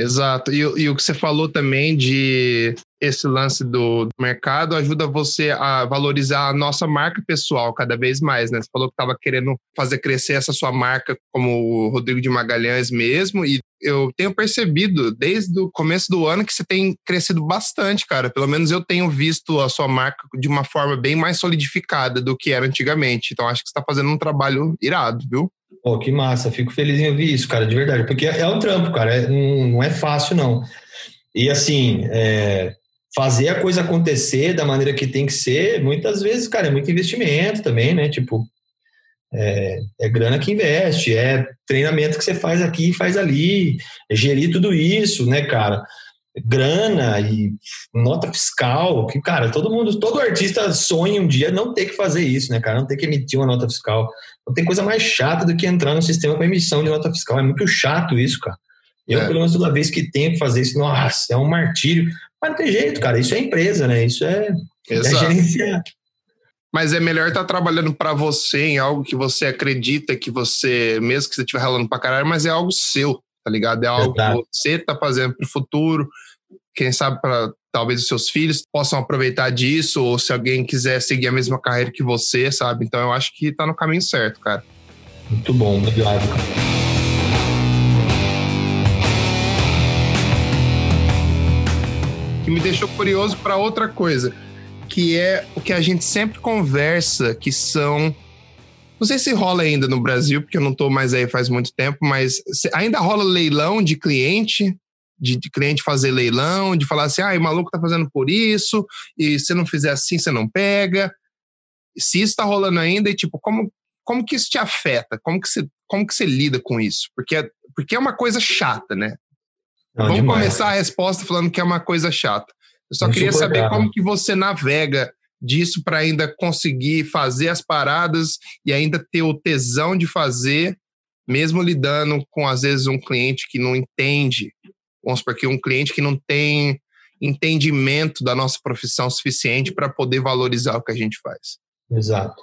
Exato. E, e, o que você falou também de esse lance do mercado ajuda você a valorizar a nossa marca pessoal cada vez mais, né? Você falou que estava querendo fazer crescer essa sua marca como o Rodrigo de Magalhães mesmo, e eu tenho percebido desde o começo do ano que você tem crescido bastante, cara. Pelo menos eu tenho visto a sua marca de uma forma bem mais solidificada do que era antigamente. Então acho que você está fazendo um trabalho irado, viu? Pô, que massa, fico feliz em ouvir isso, cara, de verdade, porque é, é um trampo, cara, é, não, não, é fácil, não. E assim, é, fazer a coisa acontecer da maneira que tem que ser, muitas vezes, cara, é muito investimento também, né? Tipo, é, é, grana que investe, é treinamento que você faz aqui e faz ali, é gerir tudo isso, né, cara? Grana e nota fiscal, que, cara, todo mundo, todo artista sonha um dia não ter que fazer isso, né, cara? Não ter que emitir uma nota fiscal. Não tem coisa mais chata do que entrar no sistema com emissão de nota fiscal. É muito chato isso, cara. Eu, é. pelo menos, toda vez que tenho que fazer isso, nossa, é um martírio. Mas não tem jeito, cara. Isso é empresa, né? Isso é, é gerenciar. Mas é melhor estar tá trabalhando para você em algo que você acredita que você, mesmo que você estiver ralando para caralho, mas é algo seu, tá ligado? É algo Verdade. que você tá fazendo pro futuro. Quem sabe para talvez os seus filhos possam aproveitar disso, ou se alguém quiser seguir a mesma carreira que você, sabe? Então eu acho que tá no caminho certo, cara. Muito bom, obrigado, cara. que me deixou curioso para outra coisa, que é o que a gente sempre conversa, que são não sei se rola ainda no Brasil, porque eu não estou mais aí faz muito tempo, mas ainda rola leilão de cliente de, de, cliente fazer leilão, de falar assim, ah, o maluco tá fazendo por isso, e se não fizer assim, você não pega. Se isso tá rolando ainda, e tipo, como, como que isso te afeta? Como que você, como que você lida com isso? Porque é, porque é uma coisa chata, né? Não, Vamos demais. começar a resposta falando que é uma coisa chata. Eu só queria saber como que você navega disso para ainda conseguir fazer as paradas e ainda ter o tesão de fazer, mesmo lidando com, às vezes, um cliente que não entende vamos supor que um cliente que não tem entendimento da nossa profissão suficiente para poder valorizar o que a gente faz. Exato.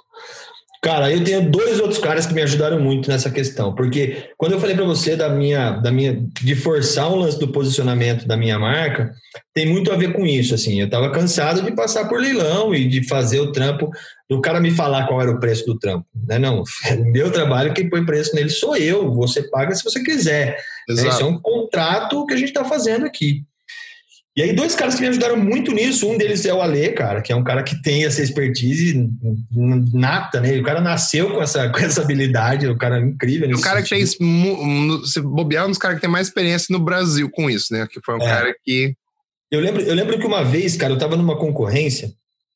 Cara, eu tenho dois outros caras que me ajudaram muito nessa questão, porque quando eu falei para você da minha, da minha, de forçar o lance do posicionamento da minha marca, tem muito a ver com isso. Assim, eu estava cansado de passar por leilão e de fazer o trampo do cara me falar qual era o preço do trampo, né? Não, meu trabalho quem põe preço nele sou eu. Você paga se você quiser. Né? Isso é um contrato que a gente está fazendo aqui. E aí, dois caras que me ajudaram muito nisso. Um deles é o Ale, cara, que é um cara que tem essa expertise nata, né? O cara nasceu com essa, com essa habilidade, o cara é incrível. O cara sentido. que tem, se bobear, um dos caras que tem mais experiência no Brasil com isso, né? Que foi um é. cara que. Eu lembro, eu lembro que uma vez, cara, eu tava numa concorrência,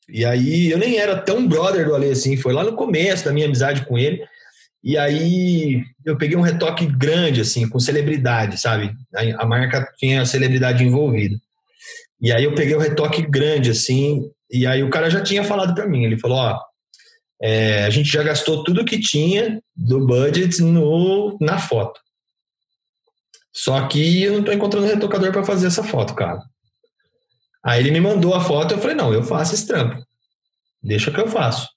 e aí eu nem era tão brother do Ale assim, foi lá no começo da minha amizade com ele. E aí eu peguei um retoque grande, assim, com celebridade, sabe? A, marca tinha a celebridade envolvida. E aí eu peguei um retoque grande, assim, e aí o cara já tinha falado para mim, ele falou, ó, é, a gente já gastou tudo que tinha do budget no, na foto. Só que eu não estou encontrando retocador para fazer essa foto, cara. Aí ele me mandou a foto, eu falei, não, eu faço esse trampo. Deixa que eu faço.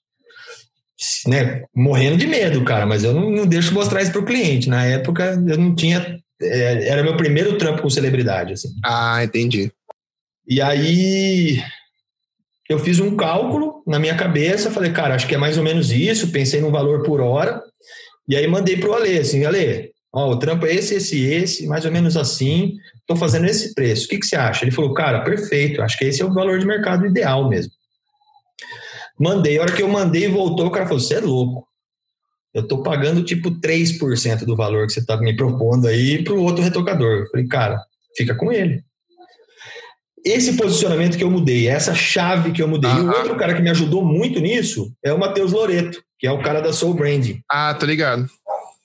Né? Morrendo de medo, cara, mas eu não, não deixo mostrar isso pro cliente. Na época eu não tinha. É, era meu primeiro trampo com celebridade, assim. Ah, entendi. E aí eu fiz um cálculo na minha cabeça, falei, cara, acho que é mais ou menos isso, pensei no valor por hora, e aí mandei pro Ale, assim, Ale, ó, o trampo é esse, esse, esse, mais ou menos assim, estou fazendo esse preço, o que, que você acha? Ele falou, cara, perfeito, acho que esse é o valor de mercado ideal mesmo. Mandei, a hora que eu mandei e voltou, o cara falou, você é louco, eu estou pagando tipo 3% do valor que você está me propondo aí para o outro retocador. Eu falei, cara, fica com ele esse posicionamento que eu mudei, essa chave que eu mudei. E o outro cara que me ajudou muito nisso é o Matheus Loreto, que é o cara da Soul Branding. Ah, tô ligado.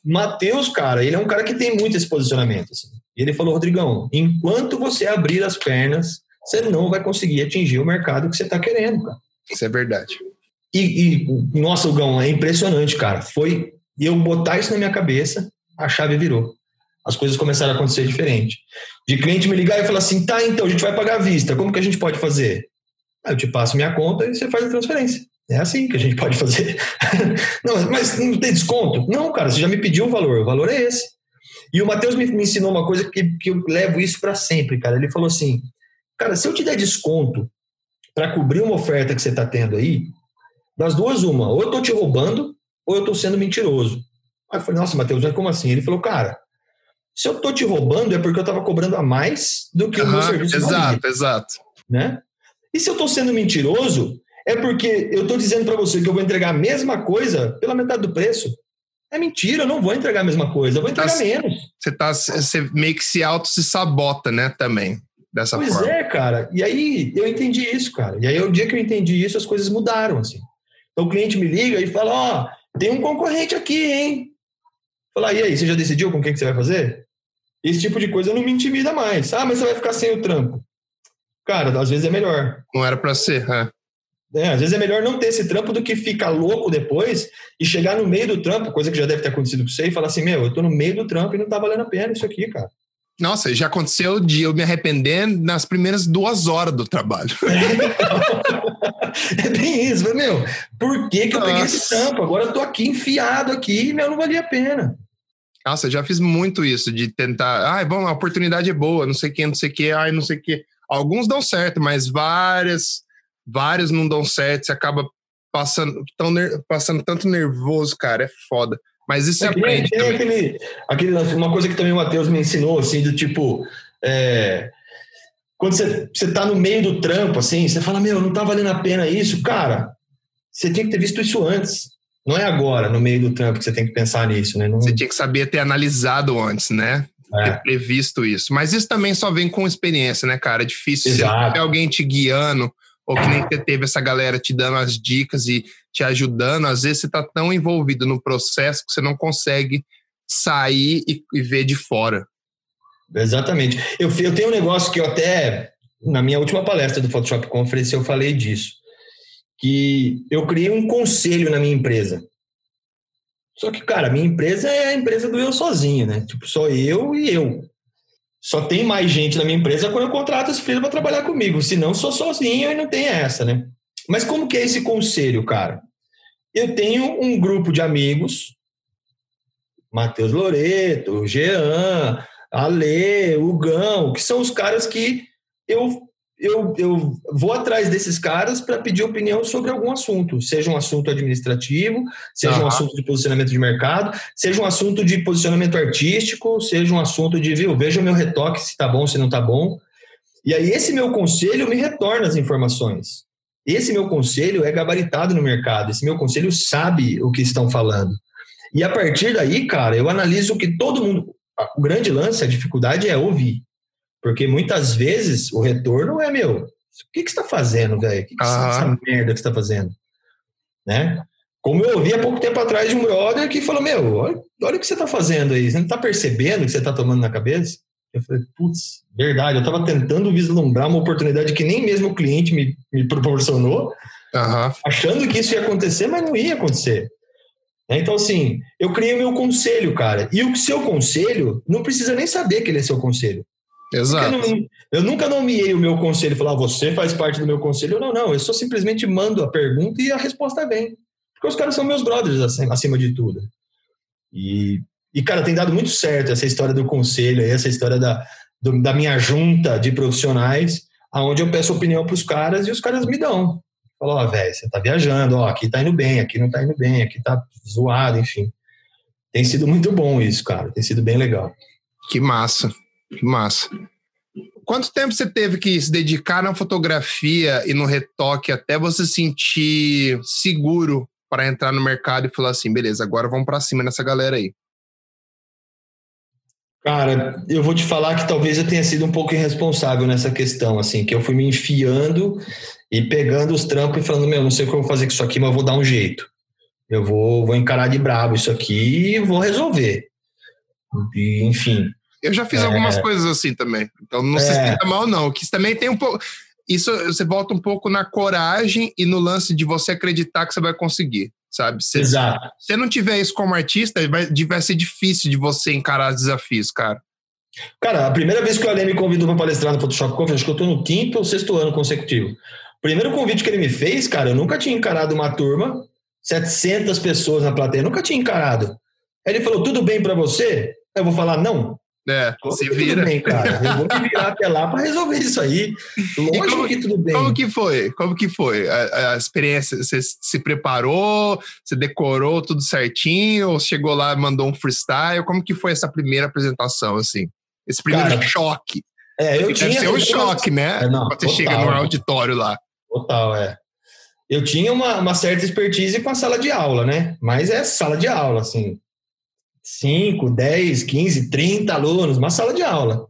Matheus, cara, ele é um cara que tem muito esse posicionamento. Assim. E ele falou, Rodrigão, enquanto você abrir as pernas, você não vai conseguir atingir o mercado que você está querendo, cara. Isso é verdade. E, e nossa, Gão, é impressionante, cara. Foi eu botar isso na minha cabeça, a chave virou as coisas começaram a acontecer diferente. De cliente me ligar e falar assim, tá, então a gente vai pagar à vista, como que a gente pode fazer? Eu te passo minha conta e você faz a transferência. É assim que a gente pode fazer. não, mas não tem desconto? Não, cara, você já me pediu o valor, o valor é esse. E o Matheus me, me ensinou uma coisa que, que eu levo isso para sempre, cara. Ele falou assim, cara, se eu te der desconto para cobrir uma oferta que você está tendo aí, das duas, uma, ou eu estou te roubando, ou eu estou sendo mentiroso. Aí eu falei, nossa, Matheus, como assim? Ele falou, cara, se eu estou te roubando, é porque eu estava cobrando a mais do que o meu serviço. Exato, exato. Né? E se eu estou sendo mentiroso, é porque eu estou dizendo para você que eu vou entregar a mesma coisa pela metade do preço. É mentira, eu não vou entregar a mesma coisa, eu vou entregar tá, menos. Você, tá, você meio que se auto se sabota, né, também, dessa pois forma. Pois é, cara. E aí eu entendi isso, cara. E aí o dia que eu entendi isso, as coisas mudaram, assim. Então o cliente me liga e fala, ó, oh, tem um concorrente aqui, hein? Falar, e aí, você já decidiu com quem que você vai fazer? Esse tipo de coisa não me intimida mais. Ah, mas você vai ficar sem o trampo. Cara, às vezes é melhor. Não era para ser, é. É, às vezes é melhor não ter esse trampo do que ficar louco depois e chegar no meio do trampo, coisa que já deve ter acontecido com você, e falar assim: Meu, eu tô no meio do trampo e não tá valendo a pena isso aqui, cara. Nossa, já aconteceu de eu me arrepender nas primeiras duas horas do trabalho. É, é bem isso, meu. Por que, que eu peguei esse trampo? Agora eu tô aqui enfiado aqui e meu, não valia a pena. Nossa, já fiz muito isso, de tentar. Ai, bom, a oportunidade é boa, não sei o que, não sei o que, ai, não sei o que. Alguns dão certo, mas várias, várias não dão certo, você acaba passando, tão, passando tanto nervoso, cara, é foda. Mas isso é, aprende. Tem, tem aquele, aquele, uma coisa que também o Matheus me ensinou, assim, do tipo. É, quando você, você tá no meio do trampo, assim, você fala, meu, não tá valendo a pena isso, cara. Você tinha que ter visto isso antes. Não é agora, no meio do trampo, que você tem que pensar nisso, né? Não... Você tinha que saber ter analisado antes, né? é. ter previsto isso. Mas isso também só vem com experiência, né, cara? É difícil ter alguém te guiando, ou que nem teve essa galera te dando as dicas e te ajudando. Às vezes você tá tão envolvido no processo que você não consegue sair e, e ver de fora. Exatamente. Eu, eu tenho um negócio que eu até, na minha última palestra do Photoshop Conference, eu falei disso. Que eu criei um conselho na minha empresa. Só que, cara, minha empresa é a empresa do eu sozinho, né? Tipo, só eu e eu. Só tem mais gente na minha empresa quando eu contrato os filhos para trabalhar comigo. Se não, sou sozinho e não tem essa, né? Mas como que é esse conselho, cara? Eu tenho um grupo de amigos, Matheus Loreto, Jean, Ale, Gão, que são os caras que eu eu, eu vou atrás desses caras para pedir opinião sobre algum assunto, seja um assunto administrativo, seja uhum. um assunto de posicionamento de mercado, seja um assunto de posicionamento artístico, seja um assunto de, viu, veja o meu retoque se tá bom, se não tá bom. E aí esse meu conselho me retorna as informações. Esse meu conselho é gabaritado no mercado, esse meu conselho sabe o que estão falando. E a partir daí, cara, eu analiso que todo mundo. O grande lance, a dificuldade é ouvir. Porque muitas vezes o retorno é meu. O que, que você está fazendo, velho? O que, que ah. essa merda que você está fazendo? Né? Como eu ouvi há pouco tempo atrás de um brother que falou: Meu, olha, olha o que você está fazendo aí. Você não está percebendo o que você está tomando na cabeça? Eu falei: Putz, verdade. Eu estava tentando vislumbrar uma oportunidade que nem mesmo o cliente me, me proporcionou, uhum. achando que isso ia acontecer, mas não ia acontecer. Né? Então, assim, eu criei o meu conselho, cara. E o seu conselho não precisa nem saber que ele é seu conselho. Exato. Não, eu nunca nomeei o meu conselho e falar, ah, você faz parte do meu conselho. Não, não. Eu só simplesmente mando a pergunta e a resposta vem. Porque os caras são meus brothers acima de tudo. E, e cara, tem dado muito certo essa história do conselho, essa história da, do, da minha junta de profissionais, aonde eu peço opinião para os caras e os caras me dão. Falou, ó, oh, velho, você tá viajando, ó, aqui tá indo bem, aqui não tá indo bem, aqui tá zoado, enfim. Tem sido muito bom isso, cara. Tem sido bem legal. Que massa. Massa. Quanto tempo você teve que se dedicar na fotografia e no retoque até você sentir seguro para entrar no mercado e falar assim, beleza, agora vamos para cima nessa galera aí? Cara, eu vou te falar que talvez eu tenha sido um pouco irresponsável nessa questão, assim, que eu fui me enfiando e pegando os trampos e falando, meu, não sei o que eu vou fazer com isso aqui, mas eu vou dar um jeito. Eu vou, vou encarar de brabo isso aqui e vou resolver. E, enfim, eu já fiz é. algumas coisas assim também. Então não é. se sinta mal, não. Que também tem um pouco. Isso você volta um pouco na coragem e no lance de você acreditar que você vai conseguir, sabe? Se Exato. Se não tiver isso como artista, vai, vai ser difícil de você encarar os desafios, cara. Cara, a primeira vez que o Ale me convidou para palestrar no Photoshop Conference, acho que eu estou no quinto ou sexto ano consecutivo. O primeiro convite que ele me fez, cara, eu nunca tinha encarado uma turma, 700 pessoas na plateia, nunca tinha encarado. Aí ele falou: tudo bem para você? Eu vou falar: não, é, como se vira. Bem, cara. Eu vou me virar até lá para resolver isso aí. Lógico como, que tudo bem. Como que foi? Como que foi a, a, experiência? Você se preparou? Você decorou tudo certinho? Ou chegou lá e mandou um freestyle? Como que foi essa primeira apresentação, assim? Esse primeiro cara, choque? É, eu Deve tinha... ser um choque, né? É, não, Quando você total, chega no auditório lá. Total, é. Eu tinha uma, uma certa expertise com a sala de aula, né? Mas é sala de aula, assim 5, 10, 15, 30 alunos, uma sala de aula.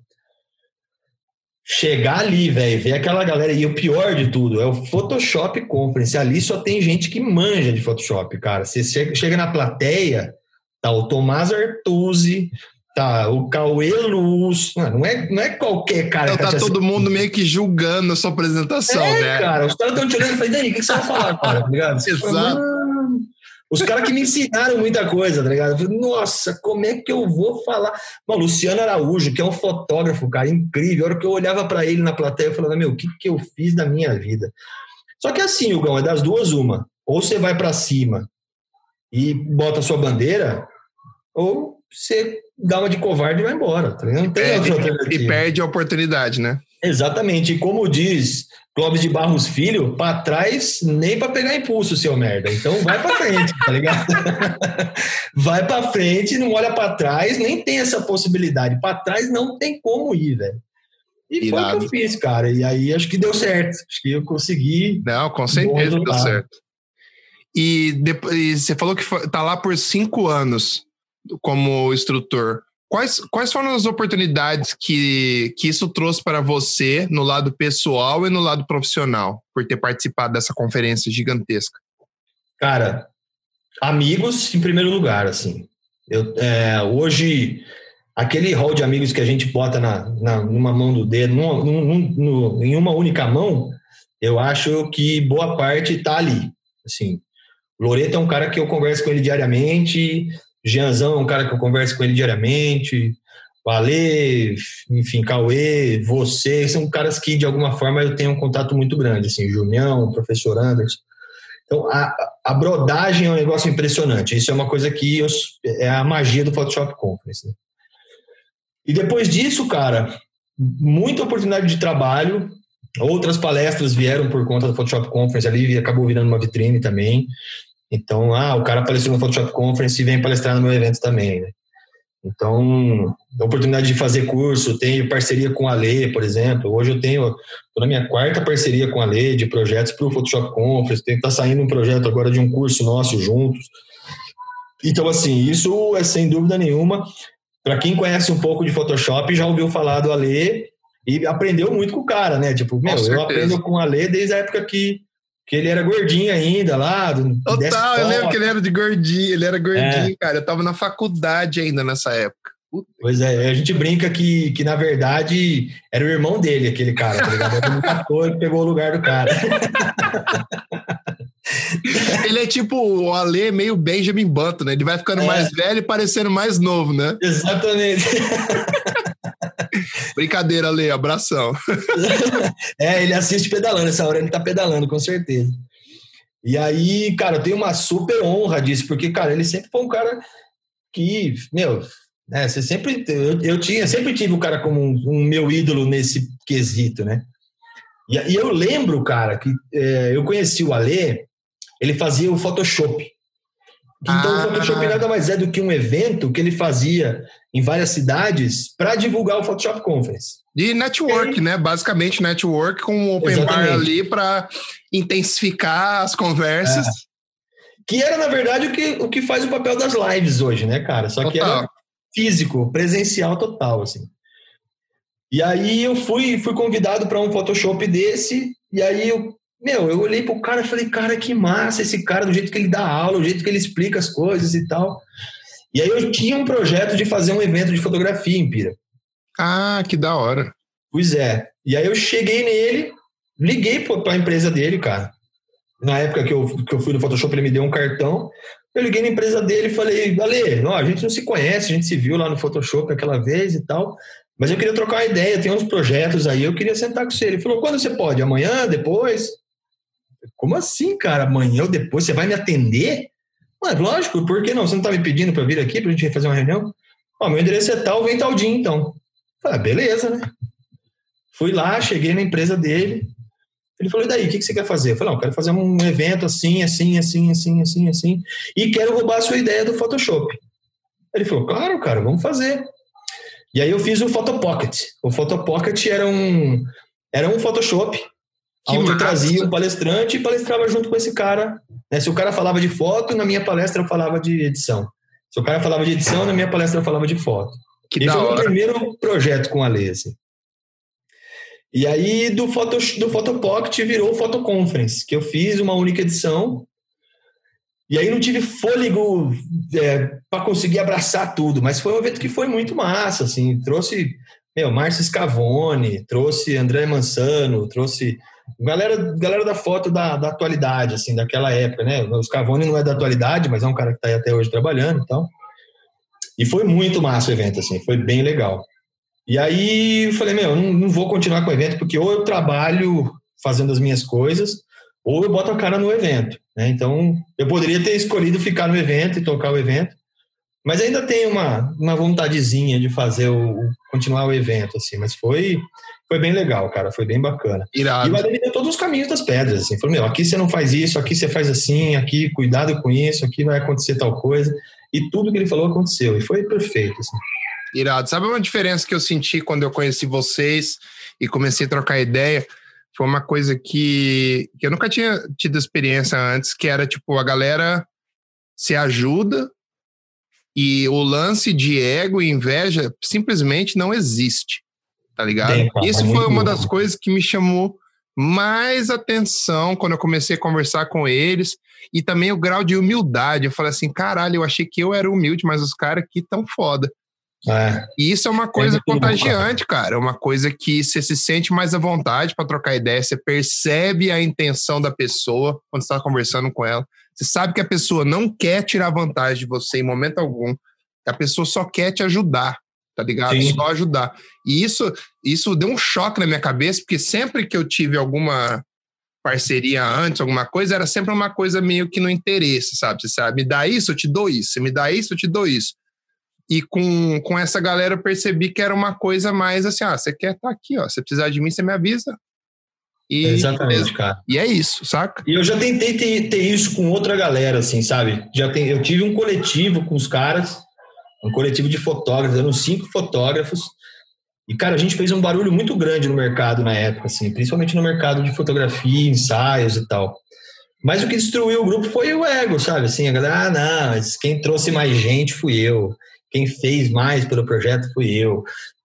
Chegar ali, velho, ver aquela galera, e o pior de tudo é o Photoshop Conference. Ali só tem gente que manja de Photoshop, cara. Você chega na plateia, tá o Tomás Artuzzi, tá o Cauê Luz. Não é, não é qualquer cara. Então, tá, tá todo mundo meio que julgando a sua apresentação, é, né? cara, os caras estão te olhando e falam, Dani, o que você vai falar, cara? Tá ligado? Exato. Os caras que me ensinaram muita coisa, tá ligado? Falei, nossa, como é que eu vou falar? Mano, Luciano Araújo, que é um fotógrafo, cara, incrível. A hora que eu olhava para ele na plateia, eu falava, meu, o que, que eu fiz da minha vida? Só que assim, Hugão, é das duas uma. Ou você vai para cima e bota a sua bandeira, ou você dá uma de covarde e vai embora. Tá Não tem outra alternativa. E perde a oportunidade, né? Exatamente. E como diz Clóvis de Barros Filho, para trás nem para pegar impulso, seu merda. Então vai para frente, tá ligado? vai para frente, não olha para trás, nem tem essa possibilidade. Para trás não tem como ir, velho. E Irado. foi o que eu fiz, cara. E aí acho que deu certo. Acho que eu consegui. Não, com certeza deu certo. E depois você falou que foi, tá lá por cinco anos como instrutor. Quais, quais foram as oportunidades que, que isso trouxe para você no lado pessoal e no lado profissional, por ter participado dessa conferência gigantesca? Cara, amigos em primeiro lugar, assim. Eu, é, hoje, aquele hall de amigos que a gente bota na, na numa mão do dedo, num, num, num, em uma única mão, eu acho que boa parte está ali. Assim, Loreto é um cara que eu converso com ele diariamente, Jeanzão é um cara que eu converso com ele diariamente, Valê, enfim, Cauê, você, são caras que de alguma forma eu tenho um contato muito grande, assim, Julião, professor Anderson. Então, a, a brodagem é um negócio impressionante. Isso é uma coisa que eu, é a magia do Photoshop Conference. Né? E depois disso, cara, muita oportunidade de trabalho. Outras palestras vieram por conta do Photoshop Conference ali acabou virando uma vitrine também. Então, ah, o cara palestrou no Photoshop Conference e vem palestrar no meu evento também, né? Então, a oportunidade de fazer curso, tenho parceria com a Lê, por exemplo. Hoje eu tenho, estou na minha quarta parceria com a Lê de projetos para o Photoshop Conference. Tem que estar tá saindo um projeto agora de um curso nosso juntos. Então, assim, isso é sem dúvida nenhuma. Para quem conhece um pouco de Photoshop, já ouviu falar do Alê e aprendeu muito com o cara, né? Tipo, meu, eu aprendo com o Alê desde a época que que ele era gordinho ainda lá. Total, eu lembro que ele era de gordinho, ele era gordinho, é. cara. Eu tava na faculdade ainda nessa época. Puta pois é, a gente brinca que, que na verdade era o irmão dele, aquele cara, tá ligado? Era um ator que pegou o lugar do cara. ele é tipo o Ale meio Benjamin Button, né? Ele vai ficando é. mais velho e parecendo mais novo, né? Exatamente. Brincadeira, Ale, abração. é, ele assiste pedalando, essa hora ele tá pedalando, com certeza. E aí, cara, eu tenho uma super honra disso, porque, cara, ele sempre foi um cara que, meu, né, você sempre, eu, eu tinha, sempre tive o cara como um, um meu ídolo nesse quesito, né? E, eu lembro, cara, que é, eu conheci o Ale, ele fazia o Photoshop. Então, ah. o Photoshop nada mais é do que um evento que ele fazia em várias cidades para divulgar o Photoshop Conference. E network, né? Basicamente network com o Open Exatamente. Bar ali para intensificar as conversas. É. Que era, na verdade, o que, o que faz o papel das lives hoje, né, cara? Só total. que era físico, presencial total, assim. E aí eu fui, fui convidado para um Photoshop desse, e aí eu meu, eu olhei pro cara e falei, cara, que massa esse cara, do jeito que ele dá aula, do jeito que ele explica as coisas e tal. E aí eu tinha um projeto de fazer um evento de fotografia em Pira. Ah, que da hora. Pois é. E aí eu cheguei nele, liguei para a empresa dele, cara. Na época que eu, que eu fui no Photoshop, ele me deu um cartão. Eu liguei na empresa dele e falei, Ale, não, a gente não se conhece, a gente se viu lá no Photoshop aquela vez e tal. Mas eu queria trocar uma ideia, tem uns projetos aí, eu queria sentar com você. Ele falou, quando você pode? Amanhã, depois? Como assim, cara? Amanhã ou depois você vai me atender? Mas lógico, por que não? Você não tá me pedindo para vir aqui pra gente fazer uma reunião? Ó, meu endereço é tal, vem tal dia então. Falei, ah, beleza, né? Fui lá, cheguei na empresa dele. Ele falou, e daí, o que, que você quer fazer? Eu falei, não, quero fazer um evento assim, assim, assim, assim, assim, assim, e quero roubar a sua ideia do Photoshop. Ele falou, claro, cara, vamos fazer. E aí eu fiz o Photopocket. O Photopocket era um, era um Photoshop que onde eu trazia um palestrante e palestrava junto com esse cara. Né? Se o cara falava de foto, na minha palestra eu falava de edição. Se o cara falava de edição, na minha palestra eu falava de foto. Que e foi o primeiro projeto com a Lê, assim. E aí, do, Photo, do Photopocket virou Photoconference, que eu fiz uma única edição. E aí não tive fôlego é, para conseguir abraçar tudo, mas foi um evento que foi muito massa, assim. Trouxe, meu, Márcio Scavone, trouxe André Mansano, trouxe Galera, galera da foto da, da atualidade, assim, daquela época, né? O Scavone não é da atualidade, mas é um cara que está aí até hoje trabalhando e tal. E foi muito massa o evento, assim, foi bem legal. E aí eu falei, meu, não, não vou continuar com o evento, porque ou eu trabalho fazendo as minhas coisas, ou eu boto a cara no evento. Né? Então, eu poderia ter escolhido ficar no evento e tocar o evento, mas ainda tenho uma, uma vontadezinha de fazer o, continuar o evento, assim, mas foi foi bem legal, cara, foi bem bacana. Irado. E Ademir deu todos os caminhos das pedras, assim, falou, meu, aqui você não faz isso, aqui você faz assim, aqui cuidado com isso, aqui vai acontecer tal coisa, e tudo que ele falou aconteceu, e foi perfeito, assim. Irado. Sabe uma diferença que eu senti quando eu conheci vocês e comecei a trocar ideia? Foi uma coisa que, que eu nunca tinha tido experiência antes, que era, tipo, a galera se ajuda E o lance de ego e inveja simplesmente não existe, tá ligado? Bem, Isso foi uma das coisas que me chamou mais atenção quando eu comecei a conversar com eles e também o grau de humildade. Eu falei assim, caralho, eu achei que eu era humilde, mas os caras aqui tão foda. É. E isso é uma coisa é contagiante, cara. É uma coisa que você se sente mais à vontade para trocar ideia, você percebe a intenção da pessoa quando está conversando com ela. Você sabe que a pessoa não quer tirar vantagem de você em momento algum. A pessoa só quer te ajudar, tá ligado? Sim. Só ajudar. E isso, isso deu um choque na minha cabeça, porque sempre que eu tive alguma parceria antes, alguma coisa, era sempre uma coisa meio que no interesse, sabe? Você sabe, me dá isso, eu te dou isso. Você me dá isso, eu te dou isso. E com, com essa galera eu percebi que era uma coisa mais assim, ah, você quer estar tá aqui, ó. Se precisar de mim, você me avisa. E, Exatamente, cara. E é isso, saca? E eu já tentei ter, ter isso com outra galera, assim, sabe? Já tem, eu tive um coletivo com os caras, um coletivo de fotógrafos, eram cinco fotógrafos. E, cara, a gente fez um barulho muito grande no mercado na época, assim, principalmente no mercado de fotografia, ensaios e tal. Mas o que destruiu o grupo foi o ego, sabe? Assim, a galera, ah, não, mas quem trouxe mais gente fui eu quem fez mais pelo projeto fui eu.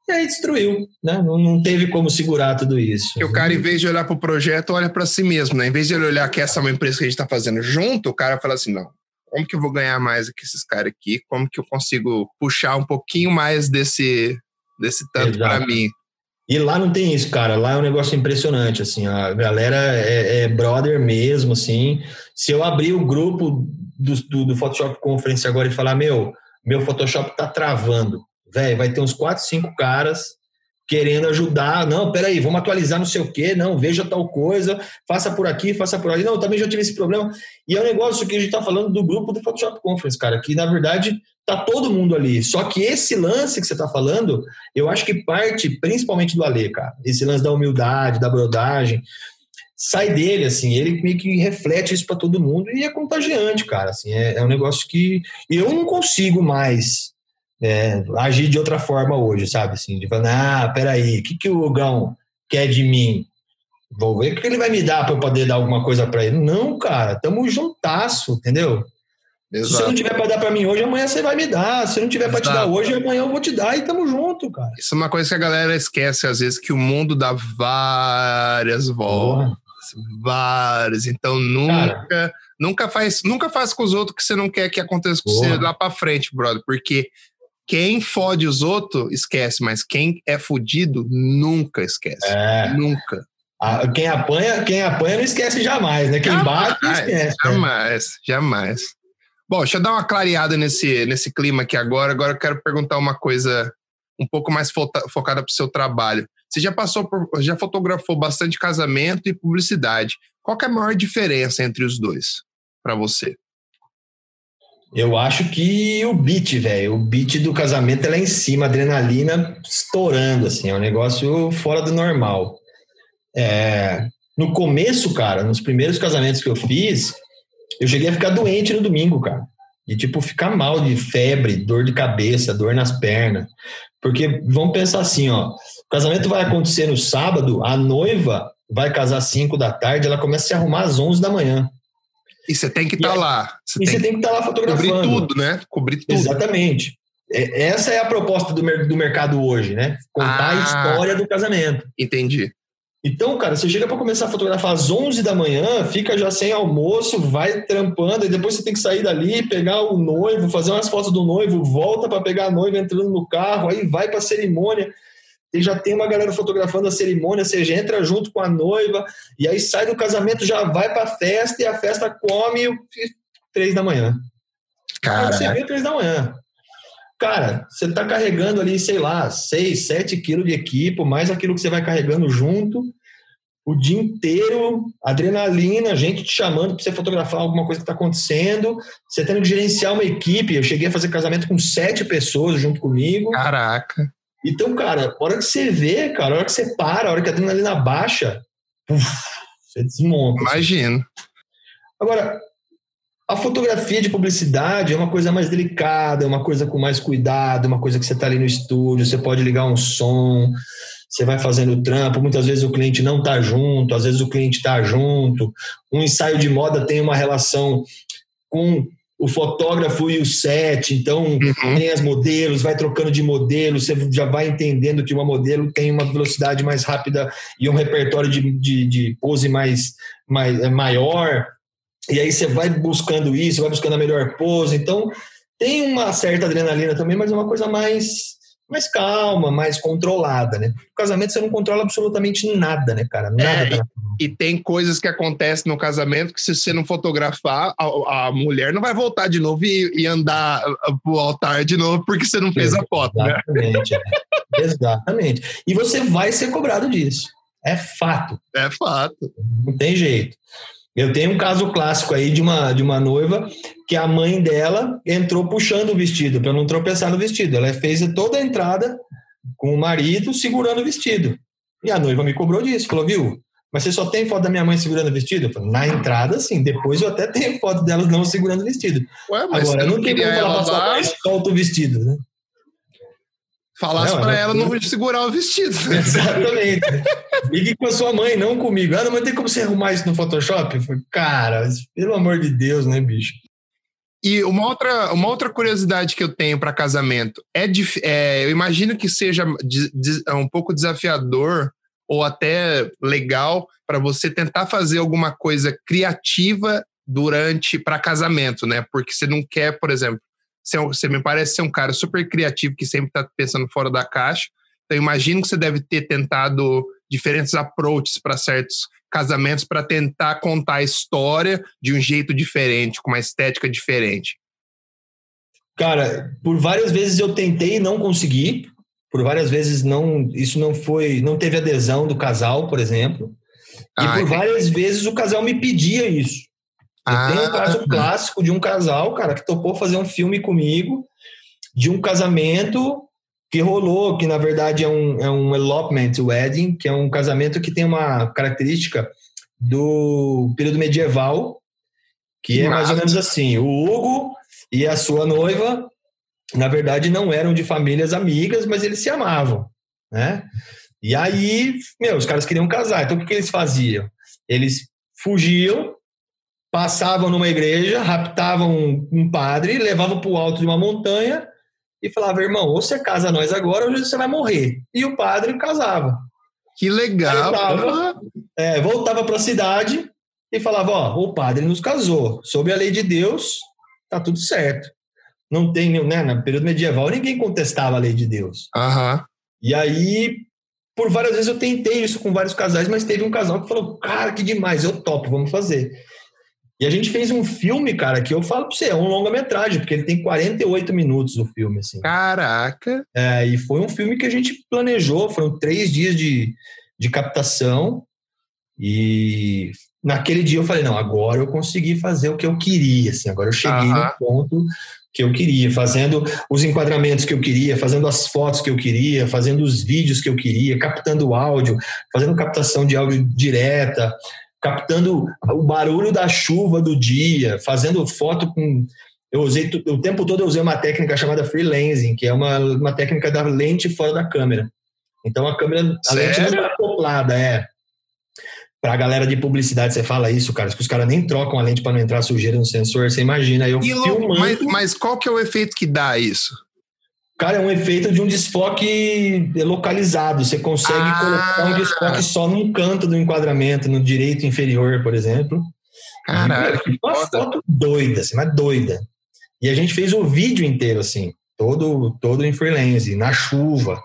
E aí destruiu, né? Não, não teve como segurar tudo isso. E o cara, em vez de olhar para o projeto, olha para si mesmo, né? Em vez de ele olhar que essa é uma empresa que a gente está fazendo junto, o cara fala assim: não, como que eu vou ganhar mais que esses caras aqui? Como que eu consigo puxar um pouquinho mais desse, desse tanto para mim? E lá não tem isso, cara. Lá é um negócio impressionante, assim. A galera é, é brother mesmo, assim. Se eu abrir o grupo do, do, do Photoshop Conference agora e falar, meu, meu Photoshop tá travando. Velho, vai ter uns 4, 5 caras querendo ajudar. Não, peraí, vamos atualizar não sei o quê. Não, veja tal coisa, faça por aqui, faça por ali. Não, também já tive esse problema. E é um negócio que a gente tá falando do grupo do Photoshop Conference, cara, que na verdade tá todo mundo ali. Só que esse lance que você tá falando, eu acho que parte principalmente do Ale, cara. Esse lance da humildade, da brodagem sai dele, assim, ele meio que reflete isso para todo mundo e é contagiante, cara, assim, é, é um negócio que eu não consigo mais é, agir de outra forma hoje, sabe, assim, de falar, ah, peraí, o que, que o Gão quer de mim? Vou ver o que ele vai me dar para eu poder dar alguma coisa para ele. Não, cara, tamo juntasso, entendeu? Exato. Se você não tiver para dar para mim hoje, amanhã você vai me dar. Se não tiver para te dar hoje, amanhã eu vou te dar e tamo junto, cara. Isso é uma coisa que a galera esquece às vezes que o mundo dá várias voltas. Porra vários. Então nunca, Cara. nunca faz, nunca faz com os outros que você não quer que aconteça com você lá para frente, brother, porque quem fode os outros esquece, mas quem é fudido nunca esquece. É. Nunca. Ah, quem apanha, quem apanha não esquece jamais, né? Quem jamais, bate não esquece. Né? Jamais, né? jamais. Bom, deixa eu dar uma clareada nesse, nesse clima aqui agora. Agora eu quero perguntar uma coisa um pouco mais focada para o seu trabalho. Você já passou por, já fotografou bastante casamento e publicidade. Qual é a maior diferença entre os dois para você? Eu acho que o beat, velho, o beat do casamento é lá em cima, adrenalina estourando, assim, é um negócio fora do normal. É, no começo, cara, nos primeiros casamentos que eu fiz, eu cheguei a ficar doente no domingo, cara. De tipo, ficar mal de febre, dor de cabeça, dor nas pernas. Porque vamos pensar assim, ó. O casamento vai acontecer no sábado, a noiva vai casar às 5 da tarde, ela começa a se arrumar às 11 da manhã. E você tem que estar tá lá. Você e você tem que estar tá lá fotografando. Cobrir tudo, né? Cobrir tudo. Exatamente. É, essa é a proposta do, do mercado hoje, né? Contar ah, a história do casamento. Entendi. Então, cara, você chega para começar a fotografar às 11 da manhã, fica já sem almoço, vai trampando, e depois você tem que sair dali, pegar o noivo, fazer umas fotos do noivo, volta para pegar a noiva entrando no carro, aí vai para a cerimônia. E já tem uma galera fotografando a cerimônia, você já entra junto com a noiva, e aí sai do casamento, já vai para a festa, e a festa come três da manhã. Cara. Você vê três da manhã. Cara, você está carregando ali, sei lá, 6, 7 quilos de equipo, mais aquilo que você vai carregando junto, o dia inteiro, adrenalina, gente te chamando para você fotografar alguma coisa que está acontecendo, você tendo que gerenciar uma equipe. Eu cheguei a fazer casamento com sete pessoas junto comigo. Caraca. Então, cara, a hora que você vê, cara, a hora que você para, a hora que a adrenalina baixa, uf, você desmonta. Assim. Imagino. Assim. Agora, a fotografia de publicidade é uma coisa mais delicada, é uma coisa com mais cuidado, uma coisa que você está ali no estúdio, você pode ligar um som, você vai fazendo o trampo, muitas vezes o cliente não está junto, às vezes o cliente está junto. Um ensaio de moda tem uma relação com o fotógrafo e o set, então uhum. tem as modelos, vai trocando de modelo, você já vai entendendo que uma modelo tem uma velocidade mais rápida e um repertório de, de, de pose mais, mais é maior, e aí você vai buscando isso, vai buscando a melhor pose, então tem uma certa adrenalina também, mas é uma coisa mais mais calma, mais controlada, né? No casamento você não controla absolutamente nada, né, cara? Nada é, tá e, e, tem coisas que acontecem no casamento que se você não fotografar, a, a mulher não vai voltar de novo e, e, andar uh, pro altar de novo porque você não fez a foto, né? Exatamente. É. Exatamente. E você vai ser cobrado disso. É fato. É fato. Não tem jeito. Eu tenho um caso clássico aí de uma, de uma noiva que a mãe dela entrou puxando o vestido para não tropeçar no vestido. Ela fez toda a entrada com o marido segurando o vestido. E a noiva me cobrou disso, falou, viu? Mas você só tem foto da minha mãe segurando o vestido? Eu falei, na entrada, sim. Depois eu até tenho foto delas não segurando o vestido. Ué, mas Agora, não, tem como falar pra solta o vestido, né? Falasse para ela não segurar o vestido. Exatamente. Ligue com a sua mãe, não comigo. Ah, não, mas tem como você arrumar isso no Photoshop? Eu falei, cara, pelo amor de Deus, né, bicho? E uma outra, uma outra curiosidade que eu tenho para casamento é, é, eu imagino que seja é um pouco desafiador ou até legal para você tentar fazer alguma coisa criativa durante para casamento, né? Porque você não quer, por exemplo, você me parece ser um cara super criativo que sempre está pensando fora da caixa. Então, imagino que você deve ter tentado diferentes approaches para certos casamentos para tentar contar a história de um jeito diferente, com uma estética diferente. Cara, por várias vezes eu tentei e não consegui. Por várias vezes não, isso não foi, não teve adesão do casal, por exemplo. E ah, por entendi. várias vezes o casal me pedia isso. Ah, tem um caso clássico de um casal, cara, que topou fazer um filme comigo de um casamento que rolou, que na verdade é um, é um elopement wedding, que é um casamento que tem uma característica do período medieval, que é mais ou menos assim: o Hugo e a sua noiva, na verdade, não eram de famílias amigas, mas eles se amavam, né? E aí, meu, os caras queriam casar, então o que, que eles faziam? Eles fugiam passavam numa igreja, raptavam um, um padre, levavam para o alto de uma montanha e falavam, irmão, ou você casa nós agora ou você vai morrer. E o padre casava. Que legal! Voltava, é, voltava para a cidade e falava, ó, o padre nos casou, sob a lei de Deus, tá tudo certo. Não tem, né, no período medieval ninguém contestava a lei de Deus. Uhum. E aí, por várias vezes eu tentei isso com vários casais, mas teve um casal que falou, cara, que demais, eu topo, vamos fazer. E a gente fez um filme, cara, que eu falo pra você, é um longa-metragem, porque ele tem 48 minutos o filme, assim. Caraca! É, e foi um filme que a gente planejou, foram três dias de, de captação, e naquele dia eu falei, não, agora eu consegui fazer o que eu queria, assim, agora eu cheguei no ponto que eu queria, fazendo os enquadramentos que eu queria, fazendo as fotos que eu queria, fazendo os vídeos que eu queria, captando áudio, fazendo captação de áudio direta, captando o barulho da chuva do dia, fazendo foto com. Eu usei o tempo todo eu usei uma técnica chamada freelancing, que é uma, uma técnica da lente fora da câmera. Então a câmera, a lente não está acoplada, é. Para a galera de publicidade, você fala isso, cara, que os caras nem trocam a lente para não entrar sujeira no sensor, você imagina. Eu filmando... mas, mas qual que é o efeito que dá isso? Cara, é um efeito de um desfoque localizado. Você consegue ah. colocar um desfoque só num canto do enquadramento, no direito inferior, por exemplo. Caralho. Uma foto doida, assim, mas doida. E a gente fez o vídeo inteiro, assim, todo, todo em freelance, na chuva.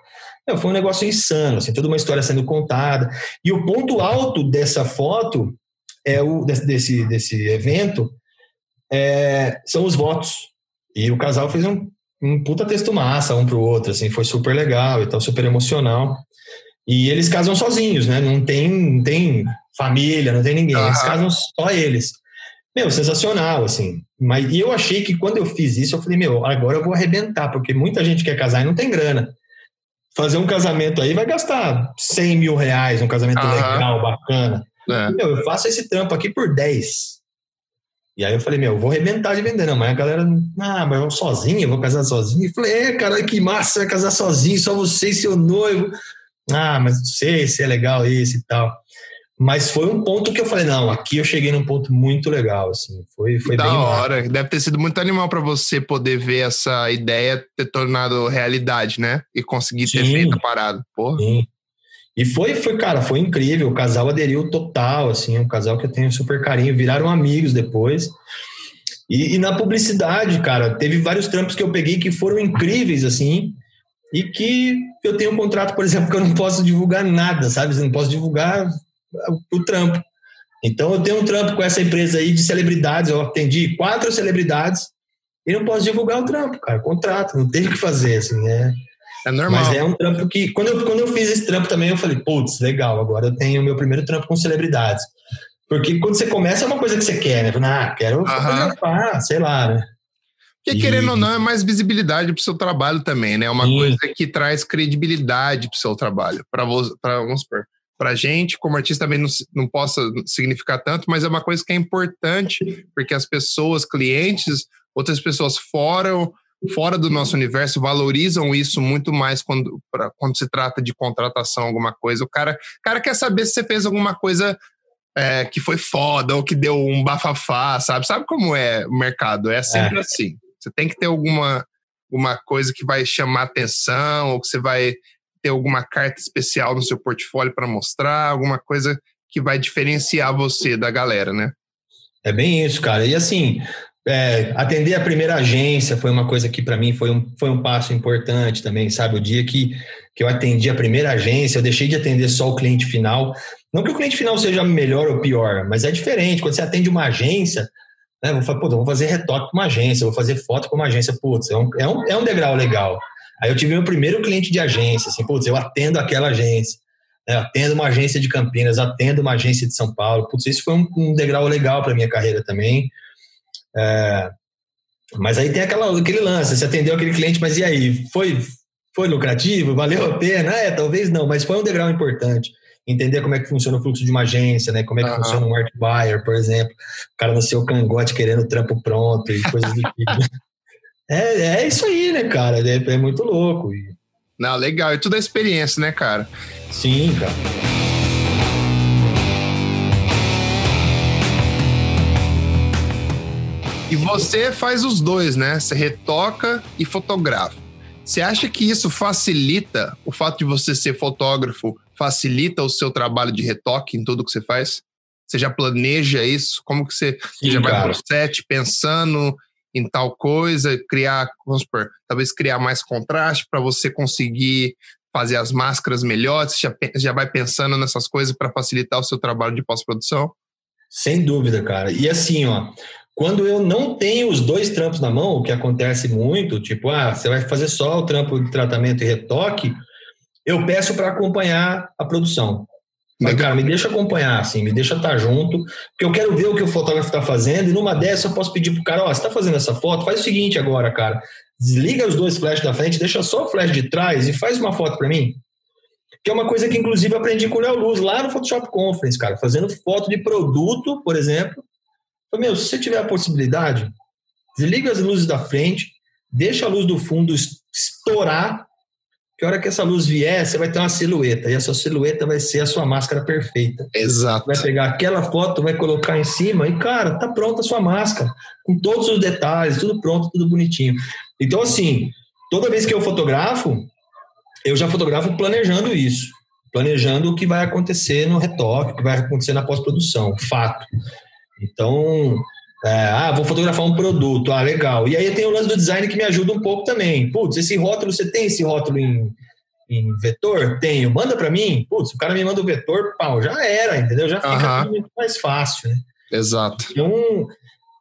Não, foi um negócio insano, assim, toda uma história sendo contada. E o ponto alto dessa foto, é o, desse, desse evento, é, são os votos. E o casal fez um um puta texto massa um pro outro, assim, foi super legal e tal, super emocional. E eles casam sozinhos, né? Não tem, não tem família, não tem ninguém. Eles casam só eles. Meu, sensacional, assim. Mas, e eu achei que quando eu fiz isso, eu falei, meu, agora eu vou arrebentar, porque muita gente quer casar e não tem grana. Fazer um casamento aí vai gastar 100 mil reais, um casamento legal, bacana. É. Meu, eu faço esse trampo aqui por 10. E aí eu falei, meu, eu vou arrebentar de vender. Não, mas a galera, ah, mas eu sozinho, eu vou casar sozinho. Eu falei, é, cara, que massa, você vai casar sozinho, só você e seu noivo. Ah, mas não sei se é legal isso e tal. Mas foi um ponto que eu falei, não, aqui eu cheguei num ponto muito legal, assim, foi, foi da bem hora. Massa. Deve ter sido muito animal para você poder ver essa ideia ter tornado realidade, né? E conseguir Sim. ter feito a parada. Porra. Sim. E foi, foi, cara, foi incrível. O casal aderiu total, assim, um casal que eu tenho super carinho. Viraram amigos depois. E, e, na publicidade, cara, teve vários trampos que eu peguei que foram incríveis, assim, e que eu tenho um contrato, por exemplo, que eu não posso divulgar nada, sabe? Eu não posso divulgar o trampo. Então, eu tenho um trampo com essa empresa aí de celebridades. Eu atendi quatro celebridades e não posso divulgar o trampo, cara. Contrato, não tem o que fazer, assim, né? É normal. Mas é um trampo que, quando eu, quando eu fiz esse trampo também, eu falei, putz, legal, agora eu tenho o meu primeiro trampo com celebridades. Porque quando você começa é uma coisa que você quer, né? Ah, quero fotografar, sei lá, né? Porque, e... querendo ou não, é mais visibilidade para o seu trabalho também, né? É uma Sim. coisa que traz credibilidade para o seu trabalho. Para vamos supor, para gente, como artista, também não, não possa significar tanto, mas é uma coisa que é importante, porque as pessoas, clientes, outras pessoas fora, fora do nosso universo valorizam isso muito mais quando, pra, quando se trata de contratação, alguma coisa. O cara, o cara quer saber se você fez alguma coisa é, que foi foda ou que deu um bafafá, sabe? Sabe como é o mercado? É sempre é. assim. Você tem que ter alguma, alguma coisa que vai chamar atenção ou que você vai ter alguma carta especial no seu portfólio para mostrar, alguma coisa que vai diferenciar você da galera, né? É bem isso, cara. E assim, é, atender a primeira agência foi uma coisa que para mim foi um, foi um passo importante também, sabe? O dia que, que eu atendi a primeira agência, eu deixei de atender só o cliente final. Não que o cliente final seja melhor ou pior, mas é diferente. Quando você atende uma agência, né, vou, falar, vou fazer retoque com uma agência, vou fazer foto com uma agência, putz, é um, é um, é um degrau legal. Aí eu tive meu primeiro cliente de agência, assim, putz, eu atendo aquela agência, né, atendo uma agência de Campinas, atendo uma agência de São Paulo, putz, isso foi um, um degrau legal para minha carreira também. É, mas aí tem aquela, aquele lance, você atendeu aquele cliente, mas e aí, foi, foi lucrativo? Valeu a pena? É, talvez não, mas foi um degrau importante. Entender como é que funciona o fluxo de uma agência, né? Como é que uhum. funciona um art buyer, por exemplo. O cara no seu cangote querendo trampo pronto e coisas do tipo. É, é isso aí, né, cara? É, é muito louco. Não, legal. E tudo é experiência, né, cara? Sim, cara. E você faz os dois, né? Você retoca e fotografa. Você acha que isso facilita o fato de você ser fotógrafo? Facilita o seu trabalho de retoque em tudo que você faz? Você já planeja isso? Como que você, Sim, já vai para o set pensando em tal coisa, criar, vamos supor, talvez criar mais contraste para você conseguir fazer as máscaras melhores? Você já, já vai pensando nessas coisas para facilitar o seu trabalho de pós-produção? Sem dúvida, cara. E assim, ó, quando eu não tenho os dois trampos na mão, o que acontece muito, tipo, ah, você vai fazer só o trampo de tratamento e retoque, eu peço para acompanhar a produção. Mas, cara, me deixa acompanhar, assim, me deixa estar junto, porque eu quero ver o que o fotógrafo está fazendo, e numa dessa eu posso pedir pro cara, ó, oh, você está fazendo essa foto, faz o seguinte agora, cara, desliga os dois flashes da frente, deixa só o flash de trás e faz uma foto para mim. Que é uma coisa que, inclusive, aprendi com o Léo Luz lá no Photoshop Conference, cara, fazendo foto de produto, por exemplo. Então, meu, se você tiver a possibilidade, desliga as luzes da frente, deixa a luz do fundo estourar que a hora que essa luz vier, você vai ter uma silhueta, e essa silhueta vai ser a sua máscara perfeita. Exato. Vai pegar aquela foto, vai colocar em cima, e, cara, tá pronta a sua máscara, com todos os detalhes, tudo pronto, tudo bonitinho. Então, assim, toda vez que eu fotografo, eu já fotografo planejando isso. Planejando o que vai acontecer no retoque, o que vai acontecer na pós-produção, fato. Então, é, ah, vou fotografar um produto, ah, legal. E aí tem o lance do design que me ajuda um pouco também. Putz, esse rótulo, você tem esse rótulo em, em vetor? Tenho. Manda para mim? Putz, o cara me manda o vetor, pau, já era, entendeu? Já fica muito mais fácil, né? Exato. Então,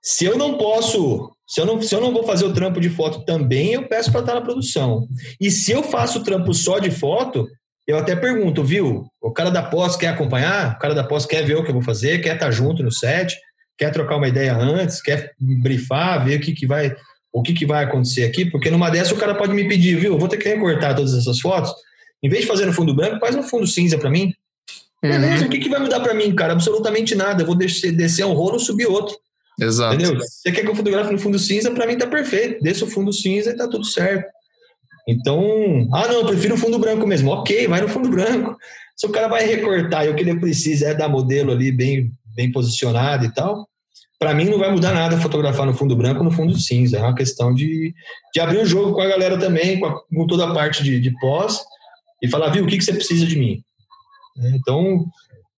se eu não posso, se eu não, se eu não vou fazer o trampo de foto também, eu peço para estar na produção. E se eu faço o trampo só de foto, eu até pergunto, viu? O cara da pós quer acompanhar? O cara da pós quer ver o que eu vou fazer? Quer estar junto no set? Quer trocar uma ideia antes, quer brifar, ver o que, que vai o que, que vai acontecer aqui, porque numa dessa o cara pode me pedir, viu, vou ter que recortar todas essas fotos, em vez de fazer no fundo branco, faz no fundo cinza para mim. Uhum. Beleza, o que, que vai mudar para mim, cara? Absolutamente nada. Eu vou descer, descer um rolo subir outro. Exato. Entendeu? Você quer que eu fotografe no fundo cinza, para mim tá perfeito. Desça o fundo cinza e tá tudo certo. Então, ah, não, eu prefiro o fundo branco mesmo. Ok, vai no fundo branco. Se o cara vai recortar e o que ele precisa é dar modelo ali bem, bem posicionado e tal, para mim não vai mudar nada fotografar no fundo branco ou no fundo cinza. É uma questão de, de abrir o jogo com a galera também, com, a, com toda a parte de, de pós, e falar, viu, o que, que você precisa de mim? Então,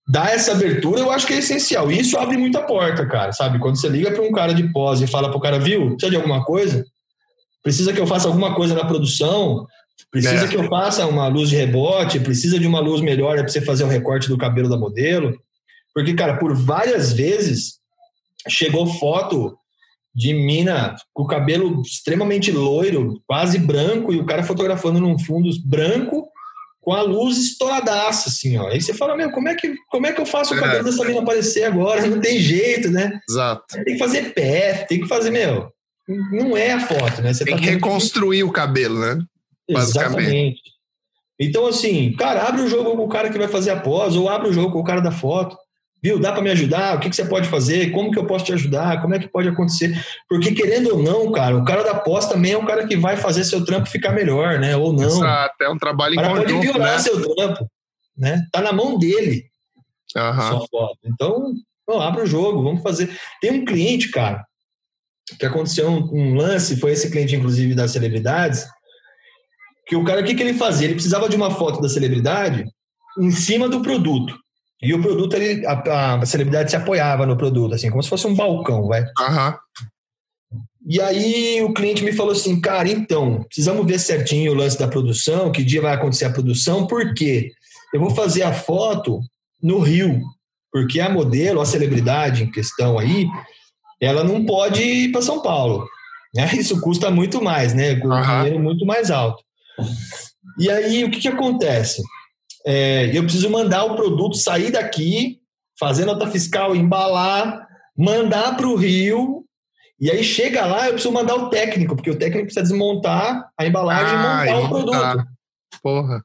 dar essa abertura eu acho que é essencial. E isso abre muita porta, cara, sabe? Quando você liga para um cara de pós e fala pro cara, viu, precisa de alguma coisa? Precisa que eu faça alguma coisa na produção? Precisa é. que eu faça uma luz de rebote? Precisa de uma luz melhor para você fazer o recorte do cabelo da modelo? Porque, cara, por várias vezes chegou foto de mina com o cabelo extremamente loiro, quase branco, e o cara fotografando num fundo branco com a luz estouradaça, assim, ó. Aí você fala, meu, como é que, como é que eu faço o cabelo é. dessa mina aparecer agora? Não tem jeito, né? Exato. Tem que fazer pé, tem que fazer, meu, não é a foto, né? Você tem tá que reconstruir que... o cabelo, né? Exatamente. Então, assim, cara, abre o jogo com o cara que vai fazer a pós, ou abre o jogo com o cara da foto viu, dá para me ajudar? O que, que, você pode fazer? Como que eu posso te ajudar? Como é que pode acontecer? Porque querendo ou não, cara, o cara da pós também é o cara que vai fazer seu trampo ficar melhor, né? Ou não. Exato, é um trabalho em conjunto, pode piorar né? seu trampo, né? Tá na mão dele. Uhum. Então, abre o jogo, vamos fazer. Tem um cliente, cara, que aconteceu um, um lance, foi esse cliente, inclusive, das celebridades, que o cara, o que, que ele fazia? Ele precisava de uma foto da celebridade em cima do produto. E o produto, ele, a, a, celebridade se apoiava no produto, assim, como se fosse um balcão, vai. Uhum. E aí o cliente me falou assim, cara, então, precisamos ver certinho o lance da produção, que dia vai acontecer a produção, porque eu vou fazer a foto no Rio, porque a modelo, a celebridade em questão aí, ela não pode ir para São Paulo. Né? Isso custa muito mais, né? Com uhum. dinheiro muito mais alto. E aí, o que, que acontece? É, eu preciso mandar o produto sair daqui, fazer nota fiscal, embalar, mandar para o Rio, e aí chega lá, eu preciso mandar o técnico, porque o técnico precisa desmontar a embalagem ah, e montar o produto. Porra.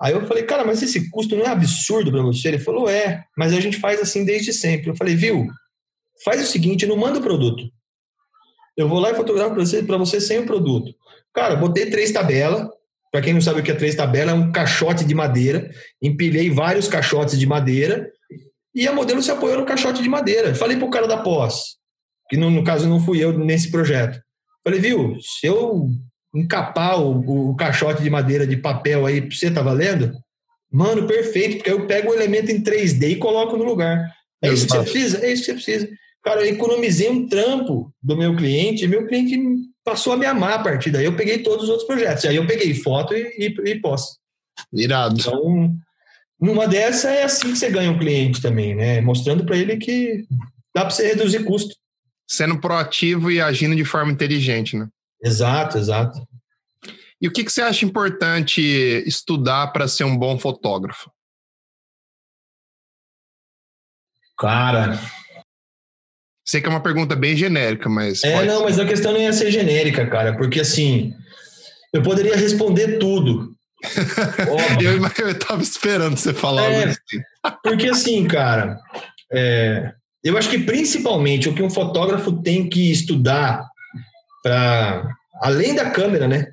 Aí eu falei, cara, mas esse custo não é absurdo para você? Ele falou, é, mas a gente faz assim desde sempre. Eu falei, viu, faz o seguinte, não manda o produto. Eu vou lá e fotografo para você, você sem o produto. Cara, botei três tabelas, para quem não sabe o que é três tabela, é um caixote de madeira. Empilhei vários caixotes de madeira e a modelo se apoiou no caixote de madeira. Falei pro cara da pós, que no, no caso não fui eu nesse projeto. Falei, viu, se eu encapar o, o caixote de madeira de papel aí, você tá valendo? Mano, perfeito, porque eu pego o elemento em 3D e coloco no lugar. É isso que você precisa? É isso que você precisa. Cara, eu economizei um trampo do meu cliente, e meu cliente passou a me amar a partir daí. Eu peguei todos os outros projetos. Aí eu peguei foto e, e, e posse. Irado. Então, numa dessa é assim que você ganha um cliente também, né? Mostrando para ele que dá para você reduzir custo. Sendo proativo e agindo de forma inteligente, né? Exato, exato. E o que, que você acha importante estudar para ser um bom fotógrafo? Cara, Sei que é uma pergunta bem genérica, mas. É, pode... não, mas a questão não ia ser genérica, cara, porque assim, eu poderia responder tudo. eu, eu tava esperando você falar é, assim. Porque assim, cara, é, eu acho que principalmente o que um fotógrafo tem que estudar para além da câmera, né?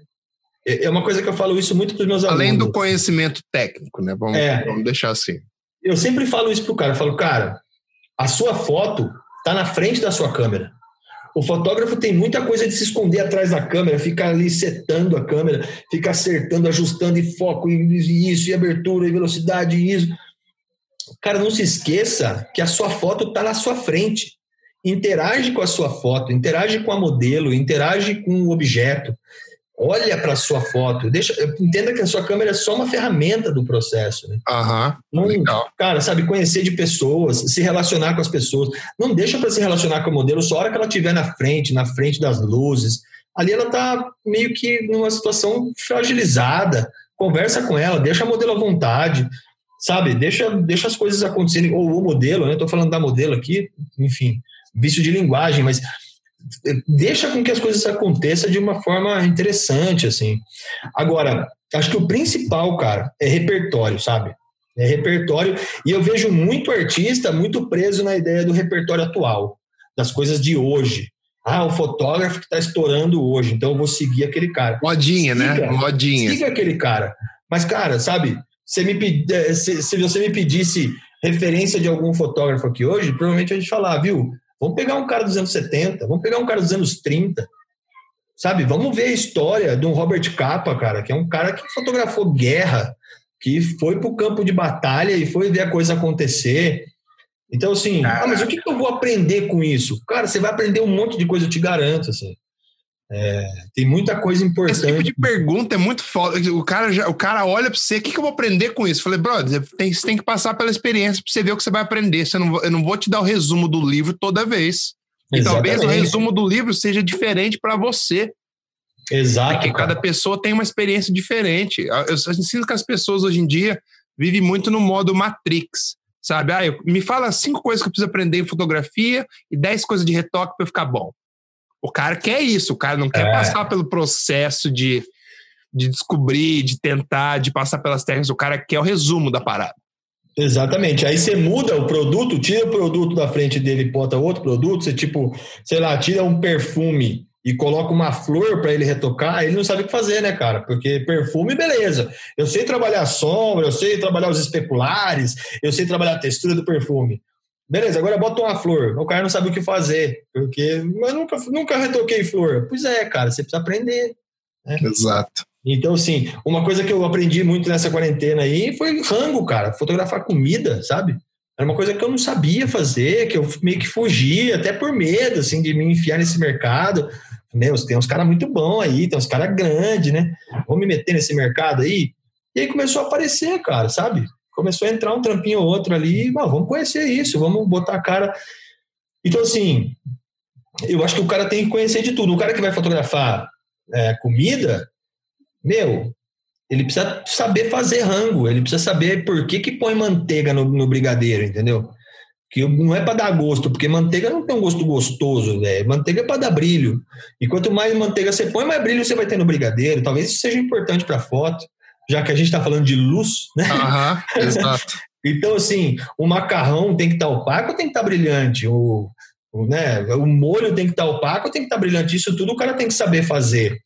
É, é uma coisa que eu falo isso muito para os meus além alunos. Além do conhecimento técnico, né? Vamos, é, vamos deixar assim. Eu sempre falo isso pro cara, eu falo, cara, a sua foto está na frente da sua câmera. O fotógrafo tem muita coisa de se esconder atrás da câmera, ficar ali setando a câmera, ficar acertando, ajustando e foco, e isso, e abertura, e velocidade, e isso. Cara, não se esqueça que a sua foto está na sua frente. Interage com a sua foto, interage com a modelo, interage com o objeto olha para a sua foto, deixa, entenda que a sua câmera é só uma ferramenta do processo. Né? Uhum, legal. Cara, sabe, conhecer de pessoas, se relacionar com as pessoas. Não deixa para se relacionar com o modelo só a hora que ela estiver na frente, na frente das luzes. Ali ela está meio que numa situação fragilizada. Conversa com ela, deixa a modelo à vontade, sabe? Deixa, deixa as coisas acontecerem. Ou o modelo, né? Estou falando da modelo aqui, enfim, vício de linguagem, mas deixa com que as coisas aconteçam de uma forma interessante, assim. Agora, acho que o principal, cara, é repertório, sabe? É repertório. E eu vejo muito artista muito preso na ideia do repertório atual, das coisas de hoje. Ah, o fotógrafo que está estourando hoje, então eu vou seguir aquele cara. Modinha, né? siga, né? Modinha. Siga aquele cara. Mas, cara, sabe, se, me, eh, se, se você me pedisse referência de algum fotógrafo aqui hoje, provavelmente a gente falar, viu? Vamos pegar um cara dos anos 70, vamos pegar um cara dos anos 30, sabe? Vamos ver a história de um Robert Capa, cara, que é um cara que fotografou guerra, que foi para o campo de batalha e foi ver a coisa acontecer. Então, assim, ah, mas o que, que eu vou aprender com isso? Cara, você vai aprender um monte de coisa, eu te garanto, assim. É, tem muita coisa importante. Esse tipo de pergunta é muito foda. O cara, já, o cara olha para você, o que, que eu vou aprender com isso? Eu falei, brother, tem, você tem que passar pela experiência para você ver o que você vai aprender. Você não, eu não vou te dar o resumo do livro toda vez. E Exatamente. talvez o resumo do livro seja diferente para você. Exato. Porque cada pessoa tem uma experiência diferente. Eu, eu sinto que as pessoas hoje em dia vivem muito no modo Matrix. Sabe? Ah, eu, me fala cinco coisas que eu preciso aprender em fotografia e dez coisas de retoque para eu ficar bom. O cara quer isso, o cara não quer é. passar pelo processo de, de descobrir, de tentar, de passar pelas técnicas, o cara quer o resumo da parada. Exatamente. Aí você muda o produto, tira o produto da frente dele e bota outro produto, você tipo, sei lá, tira um perfume e coloca uma flor para ele retocar, ele não sabe o que fazer, né, cara? Porque perfume, beleza. Eu sei trabalhar a sombra, eu sei trabalhar os especulares, eu sei trabalhar a textura do perfume. Beleza, agora bota uma flor. O cara não sabe o que fazer, porque mas nunca, nunca retoquei flor. Pois é, cara, você precisa aprender. Né? Exato. Então, assim, uma coisa que eu aprendi muito nessa quarentena aí foi rango, cara. Fotografar comida, sabe? Era uma coisa que eu não sabia fazer, que eu meio que fugia, até por medo, assim, de me enfiar nesse mercado. Meu, tem uns caras muito bons aí, tem uns caras grandes, né? Vou me meter nesse mercado aí. E aí começou a aparecer, cara, sabe? Começou a entrar um trampinho ou outro ali, vamos conhecer isso, vamos botar a cara. Então, assim, eu acho que o cara tem que conhecer de tudo. O cara que vai fotografar é, comida, meu, ele precisa saber fazer rango, ele precisa saber por que, que põe manteiga no, no brigadeiro, entendeu? Que não é para dar gosto, porque manteiga não tem um gosto gostoso, velho. Manteiga é para dar brilho. E quanto mais manteiga você põe, mais brilho você vai ter no brigadeiro. Talvez isso seja importante para foto já que a gente está falando de luz, né? Uhum, exato. então, assim, o macarrão tem que estar tá opaco ou tem que estar tá brilhante? O, o, né, o molho tem que estar tá opaco ou tem que estar tá brilhante? Isso tudo o cara tem que saber fazer.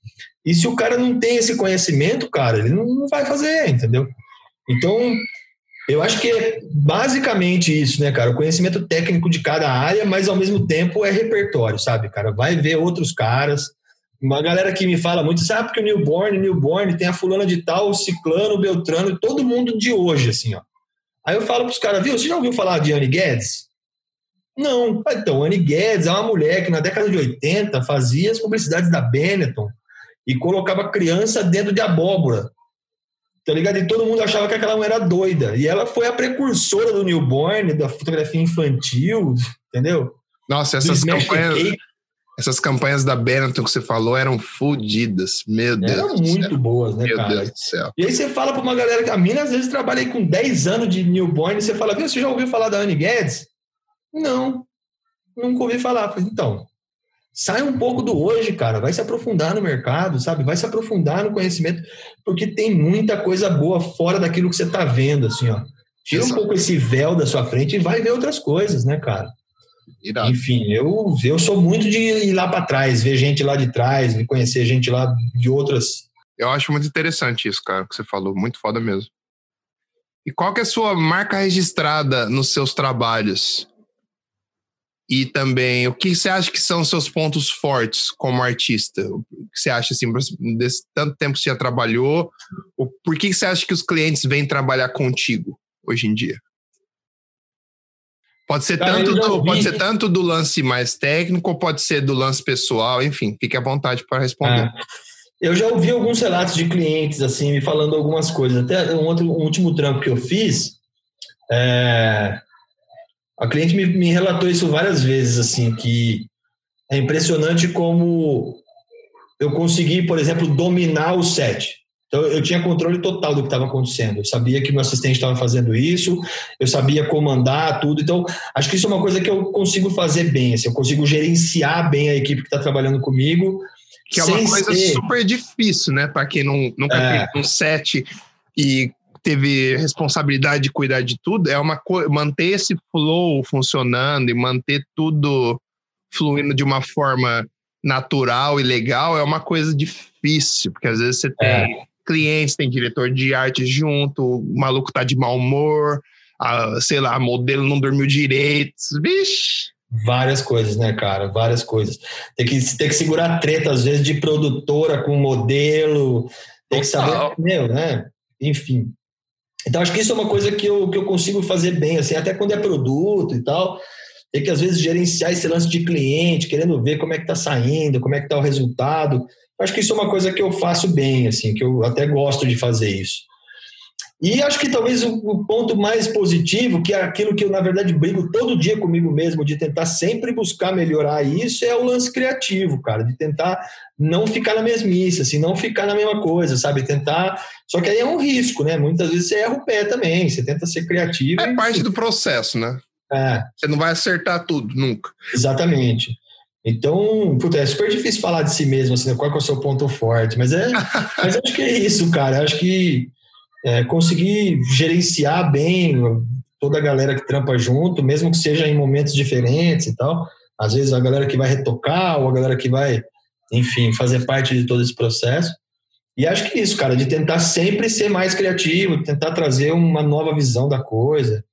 E se o cara não tem esse conhecimento, cara, ele não vai fazer, entendeu? Então, eu acho que é basicamente isso, né, cara? O conhecimento técnico de cada área, mas ao mesmo tempo é repertório, sabe, cara? Vai ver outros caras, uma galera que me fala muito, sabe que o newborn, newborn, tem a fulana de tal, o ciclano, o beltrano, todo mundo de hoje, assim, ó. Aí eu falo pros caras, viu, você já ouviu falar de Annie Guedes? Não. Então, Annie Guedes é uma mulher que na década de 80 fazia as publicidades da Benetton e colocava criança dentro de abóbora. Tá ligado? E todo mundo achava que aquela mulher era doida. E ela foi a precursora do newborn, da fotografia infantil, entendeu? Nossa, essas campanhas, essas campanhas da Benetton que você falou eram fodidas. Meu Deus. Eram muito boas, né, Meu cara? Deus do céu. E aí você fala pra uma galera que a mina às vezes trabalha aí com 10 anos de newborn e você fala, você já ouviu falar da Anne Guedes? Não, nunca ouvi falar. Falei, então, sai um pouco do hoje, cara. Vai se aprofundar no mercado, sabe? Vai se aprofundar no conhecimento, porque tem muita coisa boa fora daquilo que você tá vendo, assim, ó. Tira um pouco esse véu da sua frente e vai ver outras coisas, né, cara? Irado. Enfim, eu, eu sou muito de ir lá para trás, ver gente lá de trás, conhecer gente lá de outras. Eu acho muito interessante isso, cara, que você falou, muito foda mesmo. E qual que é a sua marca registrada nos seus trabalhos? E também, o que você acha que são os seus pontos fortes como artista? O que você acha, assim, desse tanto tempo que você já trabalhou, o, por que você acha que os clientes vêm trabalhar contigo hoje em dia? Pode ser, Cara, tanto do, pode ser tanto do lance mais técnico, ou pode ser do lance pessoal, enfim, fique à vontade para responder. Ah, eu já ouvi alguns relatos de clientes, assim, me falando algumas coisas. Até um, outro, um último trampo que eu fiz, é, a cliente me, me relatou isso várias vezes, assim, que é impressionante como eu consegui, por exemplo, dominar o set. Então, eu tinha controle total do que estava acontecendo. Eu sabia que meu assistente estava fazendo isso, eu sabia comandar tudo. Então, acho que isso é uma coisa que eu consigo fazer bem. Assim, eu consigo gerenciar bem a equipe que está trabalhando comigo. Que é uma coisa ser... super difícil, né? Para quem não, nunca é. um set e teve responsabilidade de cuidar de tudo, é uma manter esse flow funcionando e manter tudo fluindo de uma forma natural e legal é uma coisa difícil, porque às vezes você tem é. Clientes, tem diretor de arte junto, o maluco tá de mau humor, a, sei lá, modelo não dormiu direito, vixe. Várias coisas, né, cara? Várias coisas. Tem que, tem que segurar treta, às vezes, de produtora com modelo, tem que saber, meu, né? Enfim. Então, acho que isso é uma coisa que eu, que eu consigo fazer bem, assim, até quando é produto e tal tem que às vezes gerenciar esse lance de cliente, querendo ver como é que está saindo, como é que está o resultado. Acho que isso é uma coisa que eu faço bem, assim, que eu até gosto de fazer isso. E acho que talvez o, ponto mais positivo, que é aquilo que eu, na verdade, brigo todo dia comigo mesmo, de tentar sempre buscar melhorar isso, é o lance criativo, cara, de tentar não ficar na mesmice, assim, não ficar na mesma coisa, sabe? Tentar. Só que aí é um risco, né? Muitas vezes você erra o pé também, você tenta ser criativo. É parte do processo, né? É. Você não vai acertar tudo, nunca. Exatamente. Então, puta, é super difícil falar de si mesmo, assim, qual é o seu ponto forte, mas é, mas acho que é isso, cara. Acho que é, conseguir gerenciar bem toda a galera que trampa junto, mesmo que seja em momentos diferentes e tal. Às vezes a galera que vai retocar ou a galera que vai, enfim, fazer parte de todo esse processo. E acho que é isso, cara, de tentar sempre ser mais criativo, tentar trazer uma nova visão da coisa.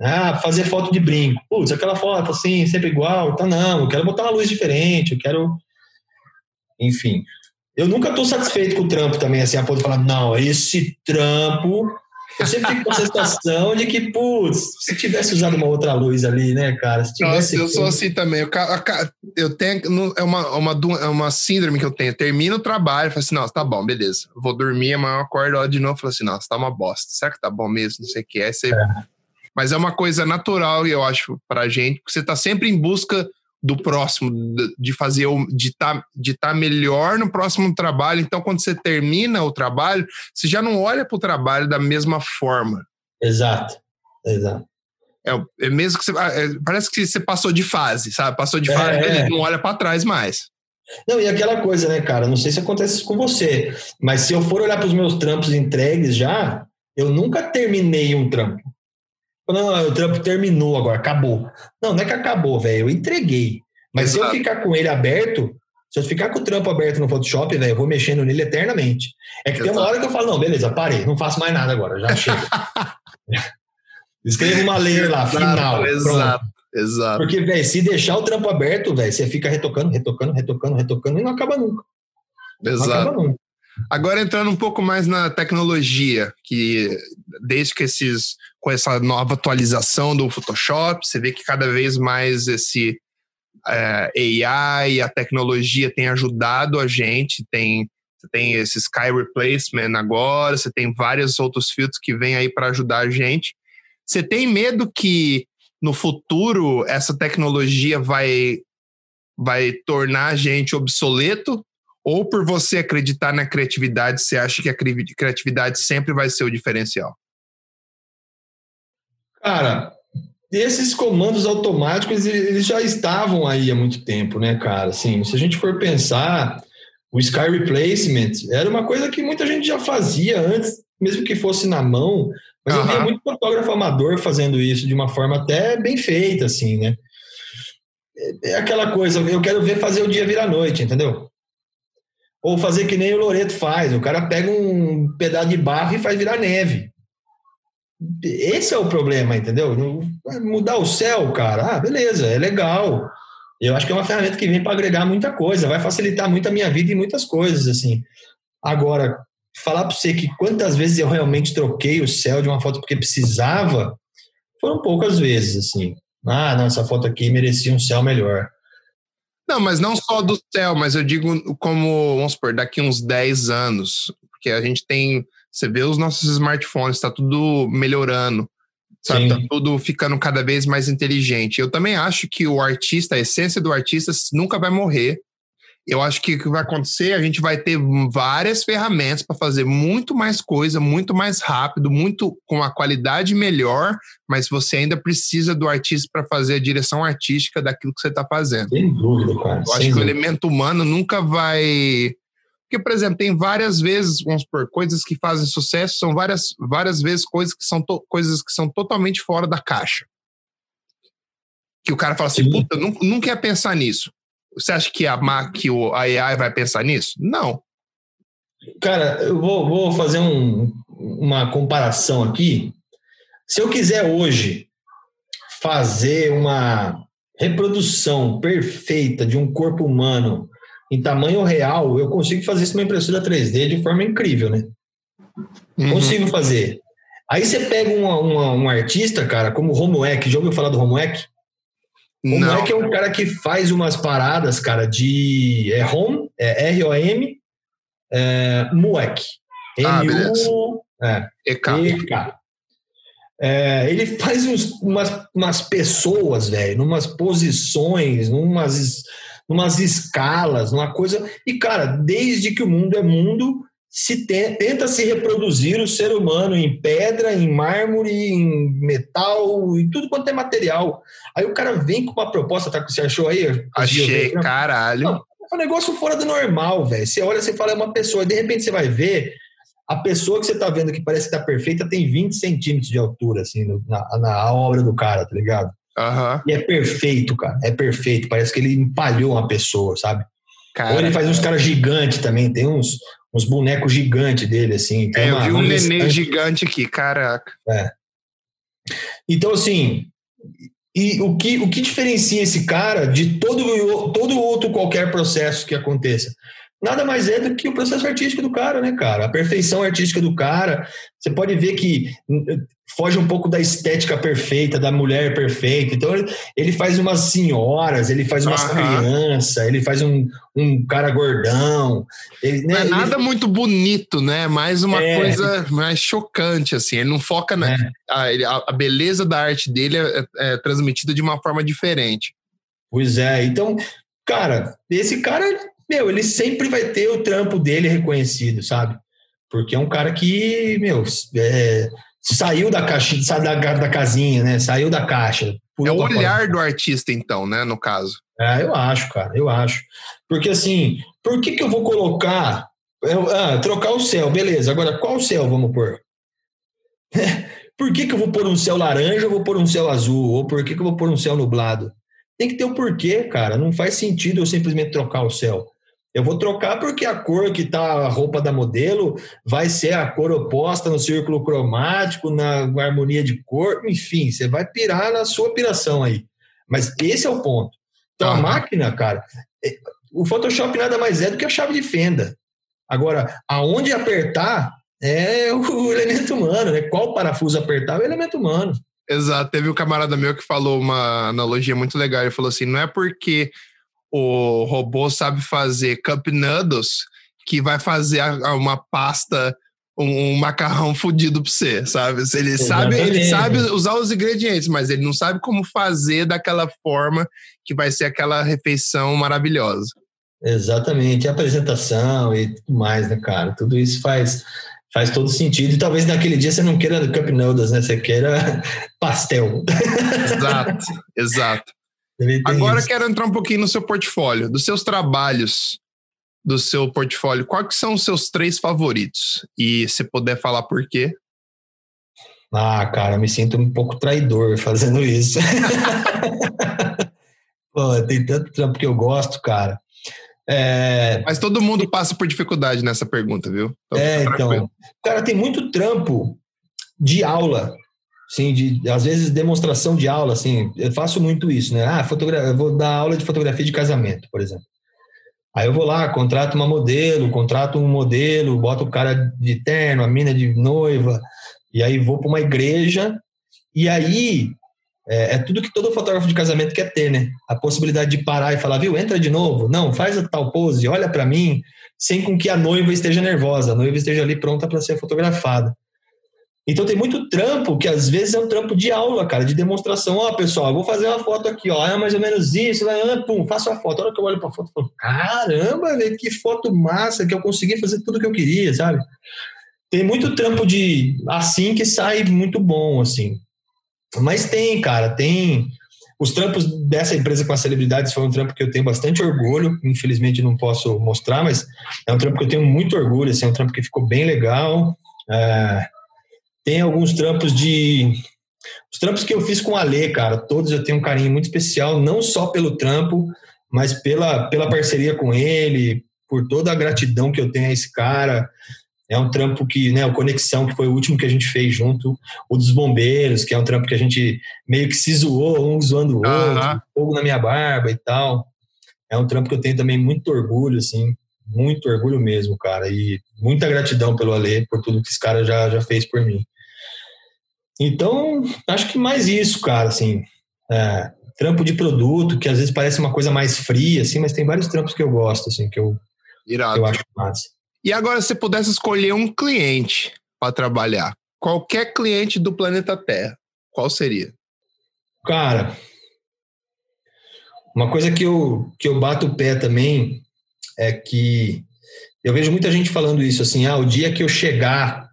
Ah, fazer foto de brinco. Putz, aquela foto assim, sempre igual. Então, não, eu quero botar uma luz diferente, eu quero. Enfim. Eu nunca estou satisfeito com o trampo também, assim, a ponto de falar, não, esse trampo. Eu sempre fico com a sensação de que, putz, se tivesse usado uma outra luz ali, né, cara? Nossa, eu sou assim também. Eu, eu tenho. É uma, uma, é uma síndrome que eu tenho. Termino o trabalho, falo assim, nossa, tá bom, beleza. Vou dormir, amanhã eu acordo de novo falo assim, nossa, tá uma bosta. Será que tá bom mesmo? Não sei o que. Aí você. É mas é uma coisa natural, eu acho, para a gente, porque você está sempre em busca do próximo, de fazer, de estar tá, de tá melhor no próximo trabalho. Então, quando você termina o trabalho, você já não olha para o trabalho da mesma forma. Exato, exato. É, é mesmo que você. Ah, é, parece que você passou de fase, sabe? Passou de fase, é, é. não olha para trás mais. Não, e aquela coisa, né, cara? Não sei se acontece com você, mas se eu for olhar para os meus trampos entregues já, eu nunca terminei um trampo. Não, o trampo terminou agora, acabou. Não, não é que acabou, velho. Eu entreguei. Mas Exato. se eu ficar com ele aberto, se eu ficar com o trampo aberto no Photoshop, velho, eu vou mexendo nele eternamente. É que Exato. tem uma hora que eu falo, não, beleza, parei, não faço mais nada agora, já chega. Escreva uma layer lá, final. Exato, pronto. exato. Porque, velho, se deixar o trampo aberto, velho, você fica retocando, retocando, retocando, retocando e não acaba nunca. Exato. Não acaba nunca. Agora entrando um pouco mais na tecnologia, que desde que esses com essa nova atualização do Photoshop, você vê que cada vez mais esse é, AI, a tecnologia tem ajudado a gente, tem você tem esse Sky Replacement agora, você tem vários outros filtros que vêm aí para ajudar a gente. Você tem medo que no futuro essa tecnologia vai vai tornar a gente obsoleto ou por você acreditar na criatividade, você acha que a criatividade sempre vai ser o diferencial? Cara, esses comandos automáticos, eles já estavam aí há muito tempo, né, cara? Assim, se a gente for pensar, o Sky Replacement era uma coisa que muita gente já fazia antes, mesmo que fosse na mão, mas uhum. eu via muito fotógrafo amador fazendo isso de uma forma até bem feita, assim, né? É, é aquela coisa, eu quero ver fazer o dia virar noite, entendeu? Ou fazer que nem o Loreto faz, o cara pega um pedaço de barro e faz virar neve. Esse é o problema, entendeu? Mudar o céu, cara, ah, beleza, é legal. Eu acho que é uma ferramenta que vem para agregar muita coisa, vai facilitar muito a minha vida em muitas coisas, assim. Agora, falar para você que quantas vezes eu realmente troquei o céu de uma foto porque precisava, foram poucas vezes, assim. Ah, não, essa foto aqui merecia um céu melhor. Não, mas não só do céu, mas eu digo como, vamos supor, daqui uns 10 anos, porque a gente tem, você vê os nossos smartphones, está tudo melhorando, sabe? Tá tudo ficando cada vez mais inteligente. Eu também acho que o artista, a essência do artista nunca vai morrer, eu acho que o que vai acontecer, a gente vai ter várias ferramentas para fazer muito mais coisa, muito mais rápido, muito com a qualidade melhor, mas você ainda precisa do artista para fazer a direção artística daquilo que você está fazendo. Sem dúvida, cara. Eu acho que o elemento humano nunca vai. Porque, por exemplo, tem várias vezes, vamos por coisas que fazem sucesso, são várias, várias vezes coisas que são, coisas que são totalmente fora da caixa Que o cara fala assim, puta, não, não quer pensar nisso. Você acha que a que o AI vai pensar nisso? Não. Cara, eu vou, vou fazer um, uma comparação aqui. Se eu quiser hoje fazer uma reprodução perfeita de um corpo humano em tamanho real, eu consigo fazer isso numa impressora 3D de forma incrível, né? Uhum. Consigo fazer. Aí você pega uma, um artista, cara, como o Romuek, já ouviu falar do Romuek? O Romuek é um cara que faz umas paradas, cara, de é Rom, é R-O-M, é. M-U... Ah, é, E-K. É, ele faz uns, umas, umas pessoas, velho, numas posições, numas, numas escalas, numa coisa. E, cara, desde que o mundo é mundo, se te, tenta se reproduzir o ser humano em pedra, em mármore, em metal, em tudo quanto é material. Aí o cara vem com uma proposta, tá? Que você achou aí? Achei, caralho. Não, é um negócio fora do normal, velho. Você olha, você fala, é uma pessoa, de repente você vai ver a pessoa que você tá vendo que parece que tá perfeita tem 20 centímetros de altura, assim, na, na obra do cara, tá ligado? Uhum. E é perfeito, cara. É perfeito. Parece que ele empalhou uma pessoa, sabe? Cara, Ou ele faz uns caras gigantes também. Tem uns, uns bonecos gigantes dele, assim. é, uma, eu vi um neném gigante aqui, caraca. É. Então, assim, e o que, o que diferencia esse cara de todo, todo outro qualquer processo que aconteça? nada mais é do que o processo artístico do cara, né, cara? A perfeição artística do cara. Você pode ver que foge um pouco da estética perfeita, da mulher perfeita. Então, ele faz umas senhoras, ele faz umas crianças, ele faz um, um cara gordão. Ele, né, não é nada ele... muito bonito, né? Mais uma é. coisa mais chocante, assim. Ele não foca na... É. A, a, beleza da arte dele é, é, é transmitida de uma forma diferente. Pois é. Então, cara, esse cara meu, ele sempre vai ter o trampo dele reconhecido, sabe? Porque é um cara que, meu, é, saiu da caixa, saiu da, da casinha, né? Saiu da caixa. É o olhar forma. do artista, então, né? No caso. É, eu acho, cara, eu acho. Porque assim, por que, que eu vou colocar. Eu, ah, trocar o céu, beleza. Agora, qual céu vamos pôr? por que, que eu vou pôr um céu laranja ou vou pôr um céu azul? Ou por que, que eu vou pôr um céu nublado? Tem que ter o um porquê, cara. Não faz sentido eu simplesmente trocar o céu. Eu vou trocar porque a cor que está a roupa da modelo vai ser a cor oposta no círculo cromático, na harmonia de cor, enfim, você vai pirar na sua piração aí. Mas esse é o ponto. Então, a máquina, cara, é, o Photoshop nada mais é do que a chave de fenda. Agora, aonde apertar é o elemento humano, né? Qual parafuso apertar é o elemento humano. Exato. Teve um camarada meu que falou uma analogia muito legal. Ele falou assim: não é porque o robô sabe fazer cup noodles que vai fazer uma pasta, um, um macarrão fudido para você, sabe? Ele sabe, ele sabe usar os ingredientes, mas ele não sabe como fazer daquela forma que vai ser aquela refeição maravilhosa. Exatamente, a apresentação e tudo mais, né, cara? Tudo isso faz faz todo sentido. E talvez naquele dia você não queira cup noodles, né? Você queira pastel. Exato, exato. Agora isso. quero entrar um pouquinho no seu portfólio, dos seus trabalhos, do seu portfólio. Quais são os seus três favoritos? E se puder falar por quê? Ah, cara, me sinto um pouco traidor fazendo isso. Pô, tem tanto trampo que eu gosto, cara. É... Mas todo mundo passa por dificuldade nessa pergunta, viu? Então, é, então. Cara, tem muito trampo de aula Sim, de, às vezes demonstração de aula, assim, eu faço muito isso, né? Ah, fotogra vou dar aula de fotografia de casamento, por exemplo. Aí eu vou lá, contrato uma modelo, contrato um modelo, boto o cara de terno, a mina de noiva, e aí vou para uma igreja, e aí é, é, tudo que todo fotógrafo de casamento quer ter, né? A possibilidade de parar e falar, viu, entra de novo, não, faz a tal pose, olha para mim, sem com que a noiva esteja nervosa, a noiva esteja ali pronta para ser fotografada. Então tem muito trampo que às vezes é um trampo de aula, cara, de demonstração. Ó, pessoal, vou fazer uma foto aqui, ó, é mais ou menos isso, né? pum, faço a foto. A hora que eu olho pra foto, eu falo, caramba, véio, que foto massa, que eu consegui fazer tudo que eu queria, sabe? Tem muito trampo de assim que sai muito bom, assim. Mas tem, cara, tem. Os trampos dessa empresa com as celebridades foi um trampo que eu tenho bastante orgulho. Infelizmente não posso mostrar, mas é um trampo que eu tenho muito orgulho. Assim, é um trampo que ficou bem legal. É tem alguns trampos de Os trampos que eu fiz com o Ale, cara, todos eu tenho um carinho muito especial, não só pelo trampo, mas pela, pela parceria com ele, por toda a gratidão que eu tenho a esse cara. É um trampo que, né, o Conexão, que foi o último que a gente fez junto, o dos Bombeiros, que é um trampo que a gente meio que se zoou, um zoando o outro, fogo na minha barba e tal. É um trampo que eu tenho também muito orgulho, assim, muito orgulho mesmo, cara, e muita gratidão pelo Ale, por tudo que esse cara já, já fez por mim. Então, acho que mais isso, cara, assim, é, trampo de produto, que às vezes parece uma coisa mais fria, assim, mas tem vários trampos que eu gosto, assim, que eu, que eu acho massa. E agora, se pudesse escolher um cliente para trabalhar, qualquer cliente do planeta Terra, qual seria? Cara, uma coisa que eu, que eu bato o pé também é que eu vejo muita gente falando isso assim, ah, o dia que eu chegar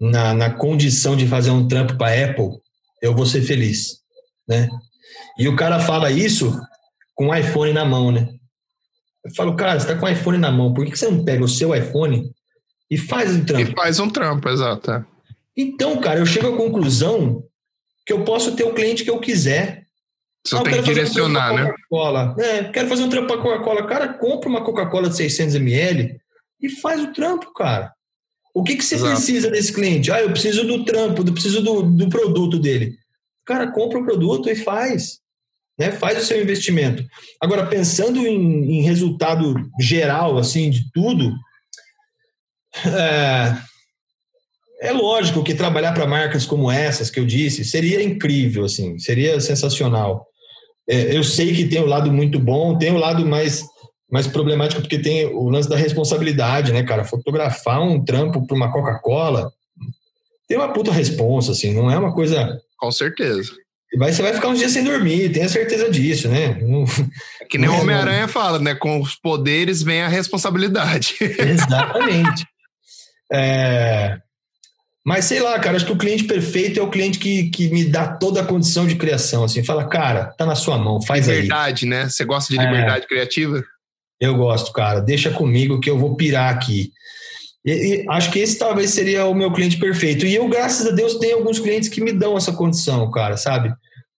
na, na condição de fazer um trampo para Apple, eu vou ser feliz, né? E o cara fala isso com o iPhone na mão, né? Eu falo, cara, você está com o iPhone na mão, por que você não pega o seu iPhone e faz um trampo? E faz um trampo, exato. É. Então, cara, eu chego à conclusão que eu posso ter o cliente que eu quiser. Só ah, tem que direcionar, um né? É, quero fazer um trampo para Coca-Cola. Cara, compra uma Coca-Cola de 600 ml e faz o trampo, cara. O que, que você Exato. precisa desse cliente? Ah, eu preciso do trampo, eu preciso do, do produto dele. Cara, compra o produto e faz né? Faz o seu investimento. Agora, pensando em, em resultado geral, assim, de tudo, é, é lógico que trabalhar para marcas como essas que eu disse seria incrível, assim, seria sensacional. É, eu sei que tem o um lado muito bom, tem o um lado mais, mais problemático, porque tem o lance da responsabilidade, né, cara? Fotografar um trampo para uma Coca-Cola tem uma puta responsa, assim, não é uma coisa. Com certeza. Vai, você vai ficar uns dias sem dormir, tenha certeza disso, né? É que nem o Homem-Aranha fala, né? Com os poderes vem a responsabilidade. Exatamente. é... Mas sei lá, cara, acho que o cliente perfeito é o cliente que, que me dá toda a condição de criação, assim, fala, cara, tá na sua mão, faz liberdade, aí. Liberdade, né? Você gosta de liberdade é... criativa? Eu gosto, cara, deixa comigo que eu vou pirar aqui. E, e, acho que esse talvez seria o meu cliente perfeito. E eu, graças a Deus, tenho alguns clientes que me dão essa condição, cara, sabe?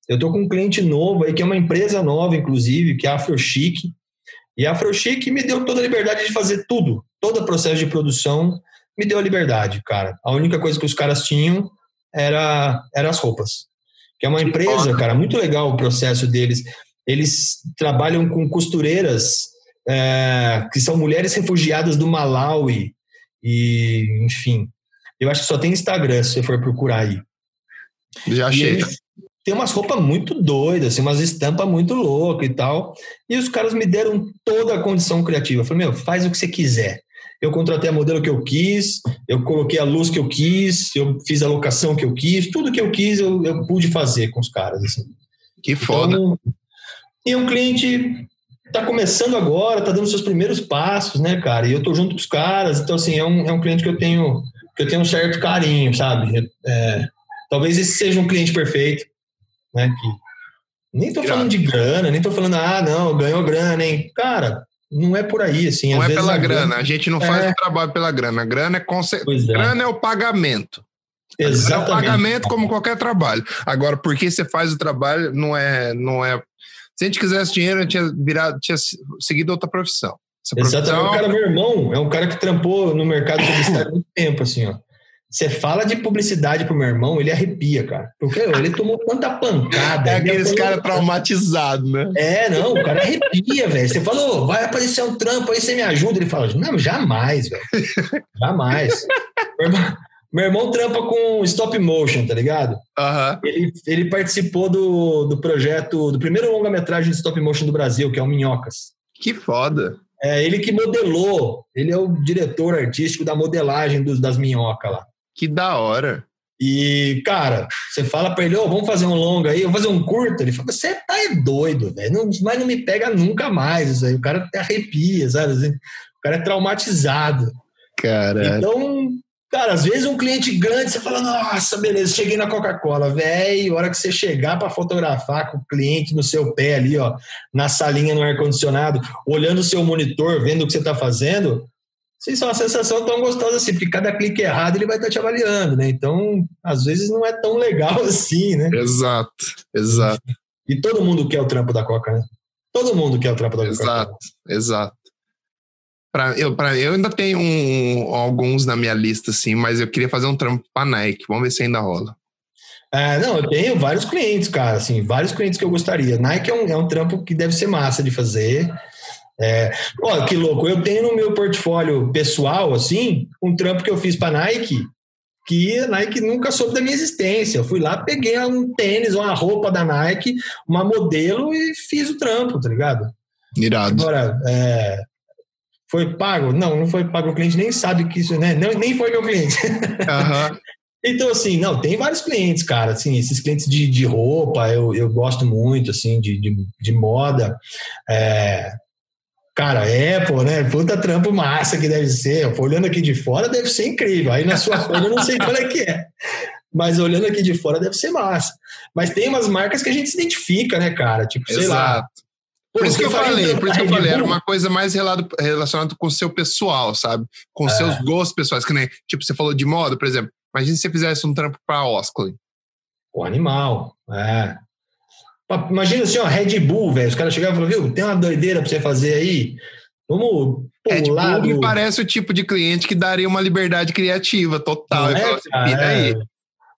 Eu tô com um cliente novo aí, que é uma empresa nova, inclusive, que é a AfroChic. E a AfroChic me deu toda a liberdade de fazer tudo. Todo o processo de produção me deu a liberdade, cara. A única coisa que os caras tinham era, era as roupas. Que é uma empresa, cara, muito legal o processo deles. Eles trabalham com costureiras é, que são mulheres refugiadas do Malawi, e, enfim, eu acho que só tem Instagram se você for procurar aí. Já achei. Tem umas roupas muito doidas, assim, umas estampas muito loucas e tal. E os caras me deram toda a condição criativa. Eu falei, meu, faz o que você quiser. Eu contratei a modelo que eu quis, eu coloquei a luz que eu quis, eu fiz a locação que eu quis, tudo que eu quis eu, eu pude fazer com os caras. Assim. Que foda. Então, e um cliente tá começando agora, tá dando seus primeiros passos, né, cara? E eu tô junto com os caras, então assim, é um, é um cliente que eu tenho que eu tenho um certo carinho, sabe? É, talvez esse seja um cliente perfeito, né? Que nem tô falando de grana, nem tô falando, ah, não, ganhou grana, hein? Cara, não é por aí, assim. Não é pela grana, grana, a gente não é... faz o trabalho pela grana. A grana é, conce... é. grana é o pagamento. Exatamente. É o pagamento como qualquer trabalho. Agora, porque você faz o trabalho, não é, não é se a gente quisesse dinheiro, a gente tinha, virado, tinha seguido outra profissão. Essa Exatamente. O cara, meu irmão, é um cara que trampou no mercado publicitário há muito tempo, assim, ó. Você fala de publicidade pro meu irmão, ele arrepia, cara. Porque ele tomou tanta pancada. É aqueles cara traumatizado, né? É, não, o cara arrepia, velho. Você falou, vai aparecer um trampo aí, você me ajuda. Ele fala, não, jamais, velho. Jamais. meu, irmão, meu irmão trampa com stop motion, tá ligado? Uhum. Ele, ele participou do, do projeto, do primeiro longa-metragem de stop motion do Brasil, que é o Minhocas. Que foda. É, ele que modelou, ele é o diretor artístico da modelagem dos, das minhocas lá. Que da hora. E, cara, você fala pra ele, ô, oh, vamos fazer um longa aí, vamos fazer um curto. Ele fala, você tá é doido, velho. Mas não me pega nunca mais isso aí. O cara até arrepia, sabe? Assim, o cara é traumatizado. Cara. Então, Cara, às vezes um cliente grande, você fala, nossa, beleza, cheguei na Coca-Cola, velho, hora que você chegar para fotografar com o cliente no seu pé ali, ó, na salinha no ar-condicionado, olhando o seu monitor, vendo o que você está fazendo, Sim, é uma sensação tão gostosa assim, porque cada clique errado ele vai estar te avaliando, né? Então, às vezes não é tão legal assim, né? Exato, exato. E todo mundo quer o trampo da Coca, né? Todo mundo quer o trampo da Coca. Exato, exato. Pra, eu, pra, eu ainda tenho um, alguns na minha lista, assim, mas eu queria fazer um trampo pra Nike. Vamos ver se ainda rola. É, não, eu tenho vários clientes, cara, assim, vários clientes que eu gostaria. Nike é um, é um trampo que deve ser massa de fazer. É, ó, que louco, eu tenho no meu portfólio pessoal, assim, um trampo que eu fiz para Nike, que a Nike nunca soube da minha existência. Eu fui lá, peguei um tênis, uma roupa da Nike, uma modelo e fiz o trampo, tá ligado? Irado. Agora, é, foi pago? Não, não foi pago. O cliente nem sabe que isso, né? Não, nem foi meu cliente. Uhum. então, assim, não, tem vários clientes, cara. Assim, esses clientes de, de roupa, eu, eu gosto muito, assim, de, de, de moda. É, Cara, Apple, né? Puta trampo massa que deve ser. Olhando aqui de fora deve ser incrível. Aí na sua folha eu não sei qual é que é. Mas olhando aqui de fora deve ser massa. Mas tem umas marcas que a gente se identifica, né, cara? Tipo, sei Exato. lá. Por isso que eu falei, por isso que eu falei, era uma coisa mais relacionada com o seu pessoal, sabe? Com os é. seus gostos pessoais, que nem, tipo, você falou de moda, por exemplo. Imagina se você fizesse um trampo para Osklin. O animal, é. Imagina assim, ó, Red Bull, velho. Os caras chegavam e falavam, viu, tem uma doideira pra você fazer aí. Vamos Red Bull do... me parece o tipo de cliente que daria uma liberdade criativa total. Não é, assim, aí. É.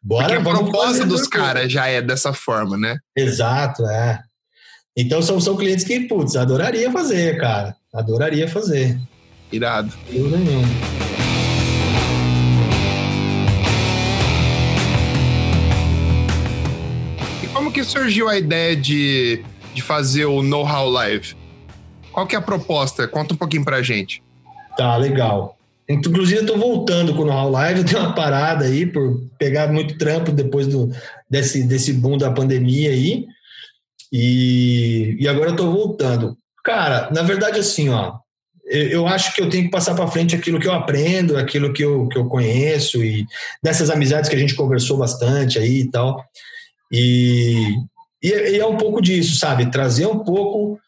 Bora, Porque a proposta dos caras já é dessa forma, né? Exato, é. Então são, são clientes que, putz, adoraria fazer, cara. Adoraria fazer. Irado. Dúvida nenhuma. que surgiu a ideia de, de fazer o Know How Live? Qual que é a proposta? Conta um pouquinho pra gente. Tá, legal. Inclusive, eu tô voltando com o Know How Live, eu dei uma parada aí por pegar muito trampo depois do, desse, desse boom da pandemia aí. E, e agora eu tô voltando. Cara, na verdade, assim, ó, eu, eu acho que eu tenho que passar para frente aquilo que eu aprendo, aquilo que eu, que eu conheço e dessas amizades que a gente conversou bastante aí e tal. E, e, e é um pouco disso, sabe? Trazer um pouco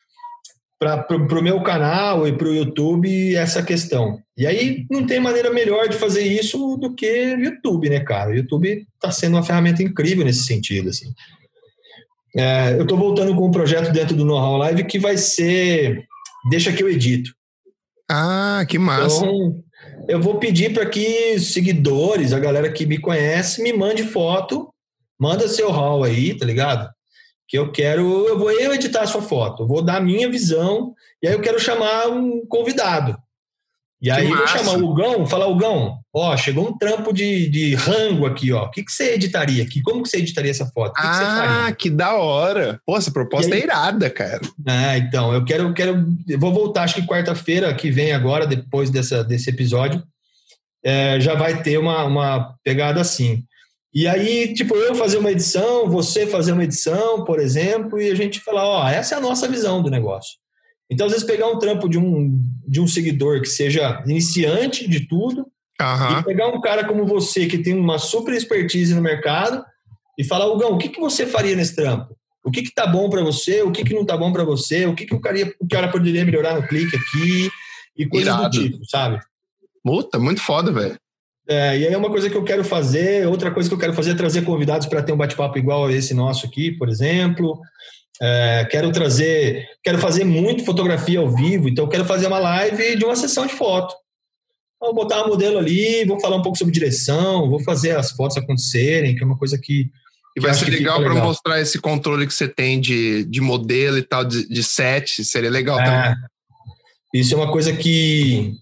para o meu canal e para o YouTube essa questão. E aí não tem maneira melhor de fazer isso do que YouTube, né, cara? O YouTube está sendo uma ferramenta incrível nesse sentido, assim. É, eu estou voltando com um projeto dentro do Know-How Live que vai ser Deixa que eu edito. Ah, que massa. Então, eu vou pedir para que seguidores, a galera que me conhece, me mande foto Manda seu hall aí, tá ligado? Que eu quero, eu vou eu editar a sua foto, eu vou dar a minha visão, e aí eu quero chamar um convidado. E aí eu vou chamar o Gão, falar, o Gão, ó, chegou um trampo de, de rango aqui, ó. O que, que você editaria aqui? Como que você editaria essa foto? Que ah, que, que da hora. Pô, essa proposta aí, é irada, cara. Ah, então, eu quero, eu quero. Eu vou voltar, acho que quarta-feira que vem agora, depois dessa, desse episódio, é, já vai ter uma, uma pegada assim. E aí, tipo, eu fazer uma edição, você fazer uma edição, por exemplo, e a gente falar, ó, essa é a nossa visão do negócio. Então, às vezes, pegar um trampo de um, de um seguidor que seja iniciante de tudo, uhum. e pegar um cara como você, que tem uma super expertise no mercado, e falar, Hugão, o que, que você faria nesse trampo? O que, que tá bom para você? O que, que não tá bom para você? O que, que o, cara, o cara poderia melhorar no clique aqui? E coisas Irado. do tipo, sabe? Puta, muito foda, velho. É, e aí é uma coisa que eu quero fazer, outra coisa que eu quero fazer é trazer convidados para ter um bate-papo igual a esse nosso aqui, por exemplo. É, quero trazer, quero fazer muito fotografia ao vivo, então quero fazer uma live de uma sessão de foto. Vou botar uma modelo ali, vou falar um pouco sobre direção, vou fazer as fotos acontecerem, que é uma coisa que. E vai ser legal para mostrar esse controle que você tem de, de modelo e tal, de, de set, seria legal é, também. Isso é uma coisa que,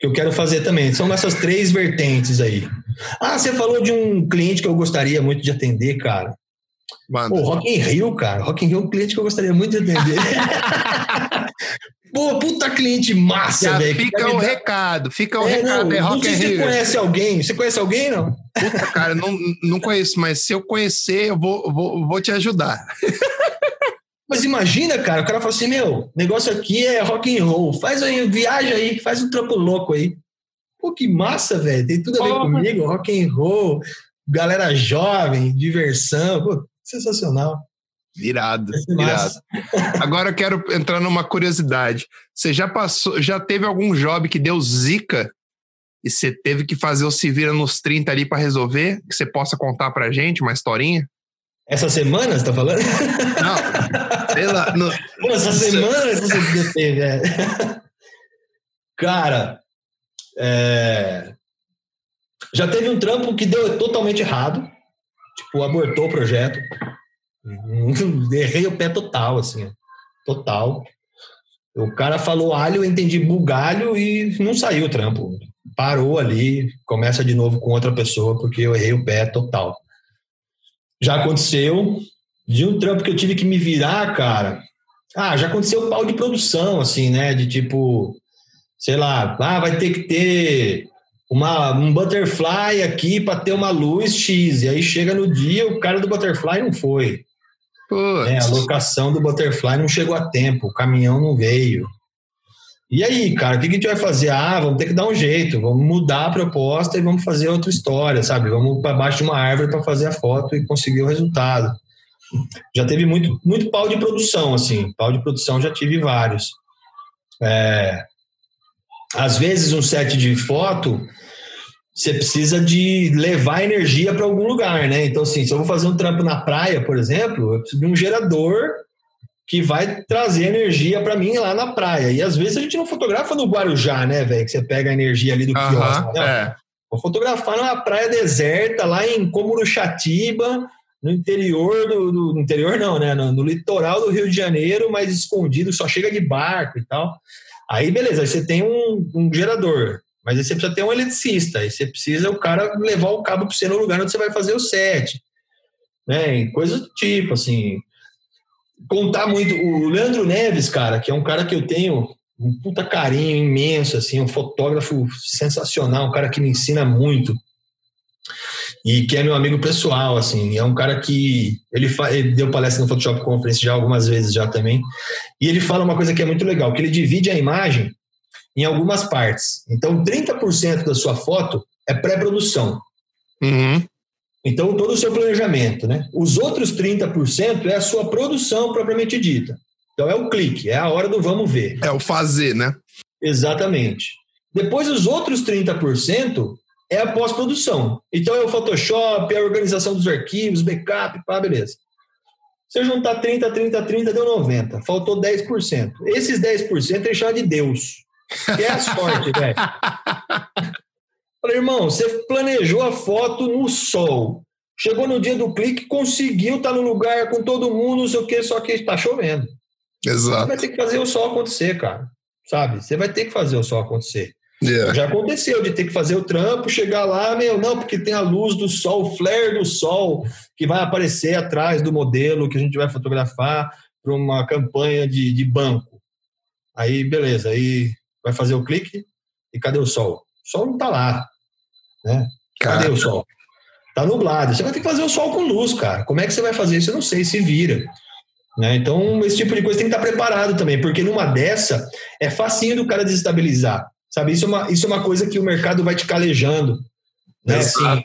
que eu quero fazer também. São essas três vertentes aí. Ah, você falou de um cliente que eu gostaria muito de atender, cara. Manda. Pô, Rock in Rio, cara. Rock in Rio é um cliente que eu gostaria muito de atender. Pô, puta cliente massa, velho. Fica o recado, fica o é, recado. Não, é Rock não sei se você conhece alguém. Você conhece alguém, não? Puta, cara, não, não conheço, mas se eu conhecer, eu vou, vou, vou te ajudar. Mas imagina, cara, o cara fala assim, meu, negócio aqui é rock and roll, faz aí, viaja aí, faz um trampo louco aí. Pô, que massa, velho, tem tudo a ver comigo, rock and roll, galera jovem, diversão, pô, sensacional. Virado, virado. Agora eu quero entrar numa curiosidade. Você já passou, já teve algum job que deu zica e você teve que fazer o se vira nos 30 ali para resolver? Que você possa contar pra gente uma historinha? Essa semana você tá falando? Não, sei lá. No... Pô, essa semana você teve, é. Cara, é... já teve um trampo que deu totalmente errado. Tipo, abortou o projeto. Errei o pé total, assim. Total. O cara falou alho, eu entendi bugalho e não saiu o trampo. Parou ali, começa de novo com outra pessoa, porque eu errei o pé total. Já aconteceu de um trampo que eu tive que me virar, cara. Ah, já aconteceu pau de produção, assim, né? De tipo, sei lá, ah, vai ter que ter uma, um butterfly aqui para ter uma luz X. E aí chega no dia, o cara do butterfly não foi. É, a locação do butterfly não chegou a tempo, o caminhão não veio. E aí, cara, o que a gente vai fazer? Ah, vamos ter que dar um jeito, vamos mudar a proposta e vamos fazer outra história, sabe? Vamos para baixo de uma árvore para fazer a foto e conseguir o resultado. Já teve muito, muito pau de produção, assim. Pau de produção já tive vários. É, às vezes, um set de foto, você precisa de levar energia para algum lugar, né? Então, assim, se eu vou fazer um trampo na praia, por exemplo, eu preciso de um gerador que vai trazer energia para mim lá na praia. E às vezes a gente não fotografa no Guarujá, né, velho? Que você pega a energia ali do Aham, quiosque. Não. é. Vou fotografar numa praia deserta, lá em Comuruxatiba, no interior do, do- no interior não, né? No, no litoral do Rio de Janeiro, mas escondido, só chega de barco e tal. Aí, beleza, aí você tem um, um gerador, mas aí você precisa ter um eletricista, aí você precisa o cara levar o cabo para você no lugar onde você vai fazer o set. Né? Coisas do tipo, assim. Contar muito. O Leandro Neves, cara, que é um cara que eu tenho um puta carinho imenso, assim, um fotógrafo sensacional, um cara que me ensina muito e que é meu amigo pessoal, assim, é um cara que ele, ele deu palestra no Photoshop Conference já algumas vezes já também, e ele fala uma coisa que é muito legal, que ele divide a imagem em algumas partes. Então, 30% da sua foto é pré-produção. Uhum. Então, todo o seu planejamento, né? Os outros 30% é a sua produção propriamente dita. Então, é o clique, é a hora do vamos ver. É o fazer, né? Exatamente. Depois, os outros 30% é a pós-produção. Então, é o Photoshop, é a organização dos arquivos, backup, pá, beleza. Se eu juntar 30, 30, 30, deu 90. Faltou 10%. Esses 10% ele chama de Deus. Que é a sorte, velho. Falei, irmão, você planejou a foto no sol. Chegou no dia do clique, conseguiu estar no lugar com todo mundo, não sei o que, só que está chovendo. Você Exato. vai ter que fazer o sol acontecer, cara. Sabe? Você vai ter que fazer o sol acontecer. Yeah. Já aconteceu de ter que fazer o trampo, chegar lá, meu, não, porque tem a luz do sol, o flare do sol, que vai aparecer atrás do modelo que a gente vai fotografar para uma campanha de, de banco. Aí, beleza, aí vai fazer o clique e cadê o sol? O sol não tá lá, né? Cadê Cara, o sol? Tá nublado. Você vai ter que fazer o sol com luz, cara. Como é que você vai fazer isso? Eu não sei, se vira. Né? Então, esse tipo de coisa tem que estar preparado também, porque numa dessa é facinho do cara desestabilizar. Sabe? Isso é uma, isso é uma coisa que o mercado vai te calejando. Né? Exato. Assim,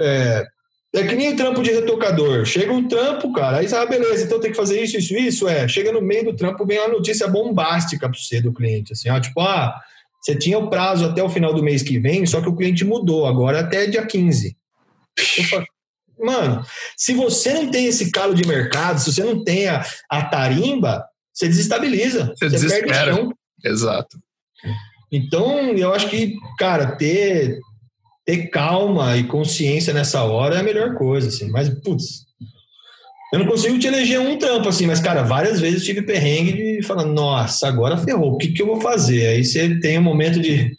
é, é que nem trampo de retocador. Chega um trampo, cara, aí você, ah, beleza, então tem que fazer isso, isso, isso. É, chega no meio do trampo, vem uma notícia bombástica para você do cliente. Assim, ó, tipo, ah, você tinha o prazo até o final do mês que vem, só que o cliente mudou, agora até dia 15. Eu falo, Mano, se você não tem esse calo de mercado, se você não tem a, a tarimba, você desestabiliza. Você perde o desespera. chão. exato. Então, eu acho que, cara, ter, ter calma e consciência nessa hora é a melhor coisa, assim. Mas, putz, eu não consigo te eleger um trampo, assim, mas, cara, várias vezes tive perrengue de falar, nossa, agora ferrou, o que, que eu vou fazer? Aí você tem um momento de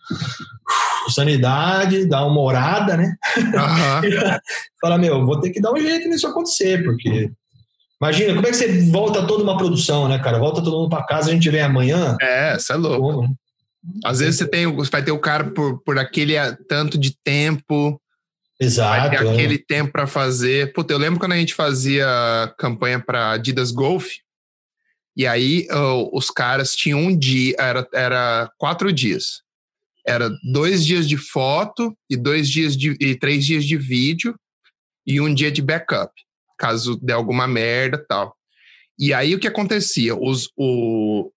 uh, sanidade, dá uma orada, né? Aham. Fala, meu, vou ter que dar um jeito nisso acontecer, porque... Imagina, como é que você volta toda uma produção, né, cara? Volta todo mundo pra casa, a gente vem amanhã. É, você é louco. Como, né? Às vezes você tem, você vai ter o cara por, por aquele ah, tanto de tempo, vai Exato. ter né? aquele tempo para fazer. Puta, eu lembro quando a gente fazia campanha para Adidas Golf, e aí os caras tinham um dia, era, era quatro dias. Era dois dias de foto e dois dias de e três dias de vídeo e um dia de backup, caso der alguma merda tal. E aí o que acontecia? Os, o,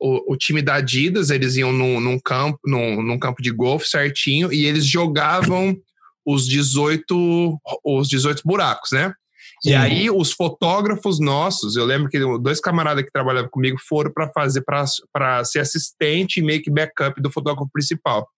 o, o time da Adidas, eles iam num, num campo, num, num campo de golfe certinho e eles jogavam os 18, os 18 buracos, né? Sim. E aí os fotógrafos nossos, eu lembro que dois camaradas que trabalhavam comigo foram para fazer para ser assistente e meio que backup do fotógrafo principal.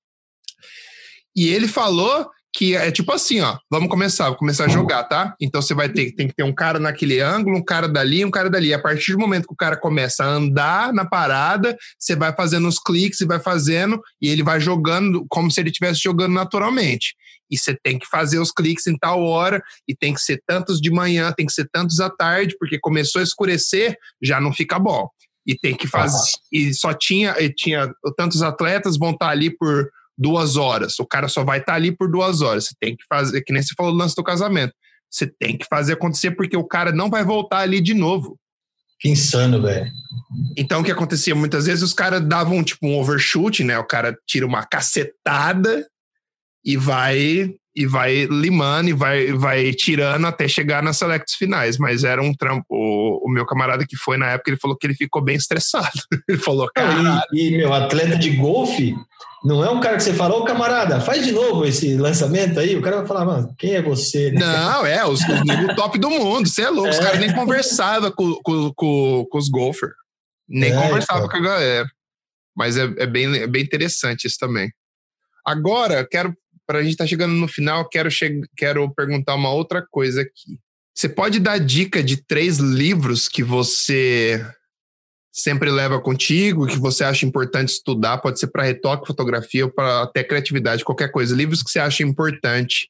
E ele falou que é tipo assim, ó, vamos começar, vou começar a jogar, tá? Então você vai ter tem que ter um cara naquele ângulo, um cara dali, um cara dali. A partir do momento que o cara começa a andar na parada, você vai fazendo os cliques e vai fazendo e ele vai jogando como se ele estivesse jogando naturalmente. E você tem que fazer os cliques em tal hora e tem que ser tantos de manhã, tem que ser tantos à tarde, porque começou a escurecer, já não fica bom. E tem que fazer e só tinha e tinha tantos atletas vão estar ali por duas horas. O cara só vai estar tá ali por duas horas. Você tem que fazer, que nem você falou do lance do casamento. Você tem que fazer acontecer porque o cara não vai voltar ali de novo. Que insano, velho. Então, o que acontecia muitas vezes, os caras davam tipo um overshoot, né? O cara tira uma cacetada e vai e vai limando e vai, vai tirando até chegar nas selects finais. Mas era um trampo. O, o, meu camarada que foi na época, ele falou que ele ficou bem estressado. ele falou, cara. E, e, meu, atleta de golfe não é um cara que você fala, ô camarada, faz de novo esse lançamento aí. O cara vai falar, mano, quem é você? Não, é, os, os top do mundo. Você é louco. É. Os caras nem conversavam com, com, com, com os golfers. Nem é, conversavam com a galera. Mas é, é, bem, é bem interessante isso também. Agora, quero para a gente estar tá chegando no final, quero, che quero perguntar uma outra coisa aqui. Você pode dar dica de três livros que você sempre leva contigo, que você acha importante estudar? Pode ser para retoque, fotografia ou para até criatividade, qualquer coisa. Livros que você acha importante.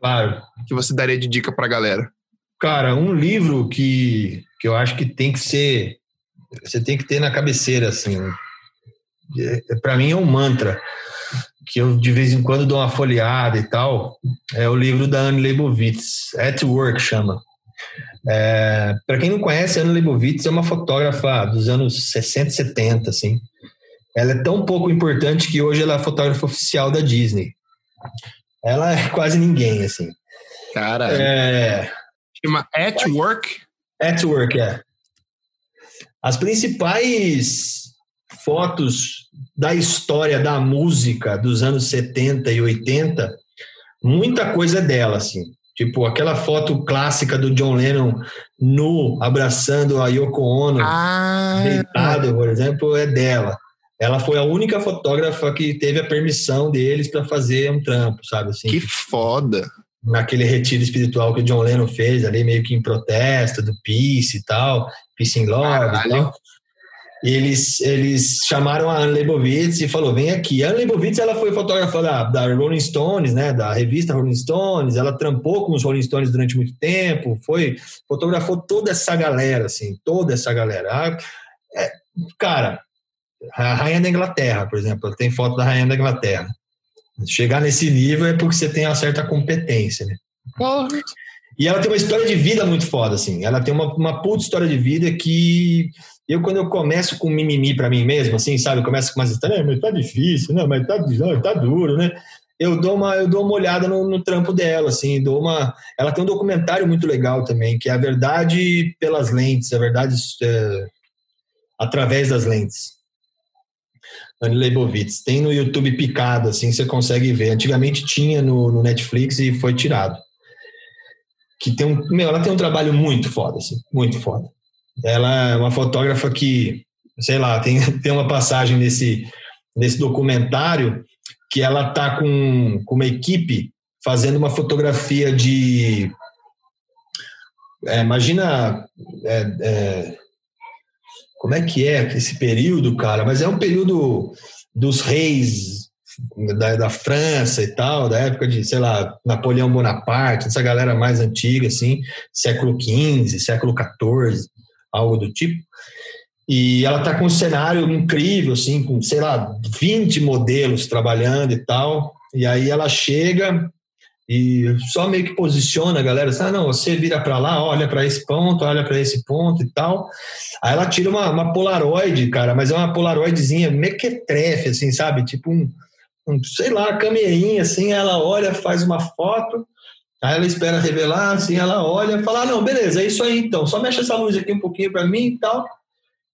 Claro. Que você daria de dica para a galera. Cara, um livro que, que eu acho que tem que ser. Você tem que ter na cabeceira, assim. É, para mim é um mantra que eu de vez em quando dou uma folheada e tal, é o livro da Anne Leibovitz, At Work chama. É, Para quem não conhece, Anne Leibovitz é uma fotógrafa dos anos 60 e 70, assim. Ela é tão pouco importante que hoje ela é a fotógrafa oficial da Disney. Ela é quase ninguém, assim. Cara. É... Chama At Work? At Work, é. As principais fotos da história da música dos anos 70 e 80, muita coisa é dela, assim. Tipo, aquela foto clássica do John Lennon nu, abraçando a Yoko Ono, ah. deitado, por exemplo, é dela. Ela foi a única fotógrafa que teve a permissão deles para fazer um trampo, sabe? Assim, que foda! Naquele retiro espiritual que o John Lennon fez ali, meio que em protesto do Peace e tal, Peace in Love Caralho. e tal eles, eles chamaram a Anne Leibovitz e falou, vem aqui. A Anne Leibovitz, ela foi fotógrafa da, da Rolling Stones, né, da revista Rolling Stones, ela trampou com os Rolling Stones durante muito tempo, foi, fotografou toda essa galera, assim, toda essa galera. Ah, é, cara, a Rainha da Inglaterra, por exemplo, tem foto da Rainha da Inglaterra. Chegar nesse nível é porque você tem uma certa competência, né? E ela tem uma história de vida muito foda, assim. Ela tem uma, uma puta história de vida que eu, quando eu começo com mimimi para mim mesmo, assim, sabe? Eu começo com umas histórias, mas tá difícil, não, mas tá, não, tá duro, né? Eu dou uma, eu dou uma olhada no, no, trampo dela, assim, dou uma... Ela tem um documentário muito legal também, que é A Verdade pelas Lentes, A Verdade é, através das lentes. Anne Leibovitz. Tem no YouTube picado, assim, você consegue ver. Antigamente tinha no, no Netflix e foi tirado. Que tem um... Meu, ela tem um trabalho muito foda, assim, muito foda. Ela é uma fotógrafa que, sei lá, tem, tem uma passagem nesse, nesse documentário que ela tá com, com uma equipe fazendo uma fotografia de. É, imagina. É, é, como é que é esse período, cara? Mas é um período dos reis da, da, França e tal, da época de, sei lá, Napoleão Bonaparte, essa galera mais antiga, assim, século XV, século XIV algo do tipo. E ela está com um cenário incrível, assim, com, sei lá, 20 modelos trabalhando e tal. E aí ela chega e só meio que posiciona a galera, assim, ah, não, você vira para lá, olha para esse ponto, olha para esse ponto e tal. Aí ela tira uma, uma Polaroid, cara, mas é uma Polaroidzinha mequetrefe, assim, sabe? Tipo um, um sei lá, camerinha, assim, ela olha, faz uma foto, Aí ela espera revelar, assim, ela olha e fala: ah, não, beleza, é isso aí então, só mexe essa luz aqui um pouquinho para mim e tal.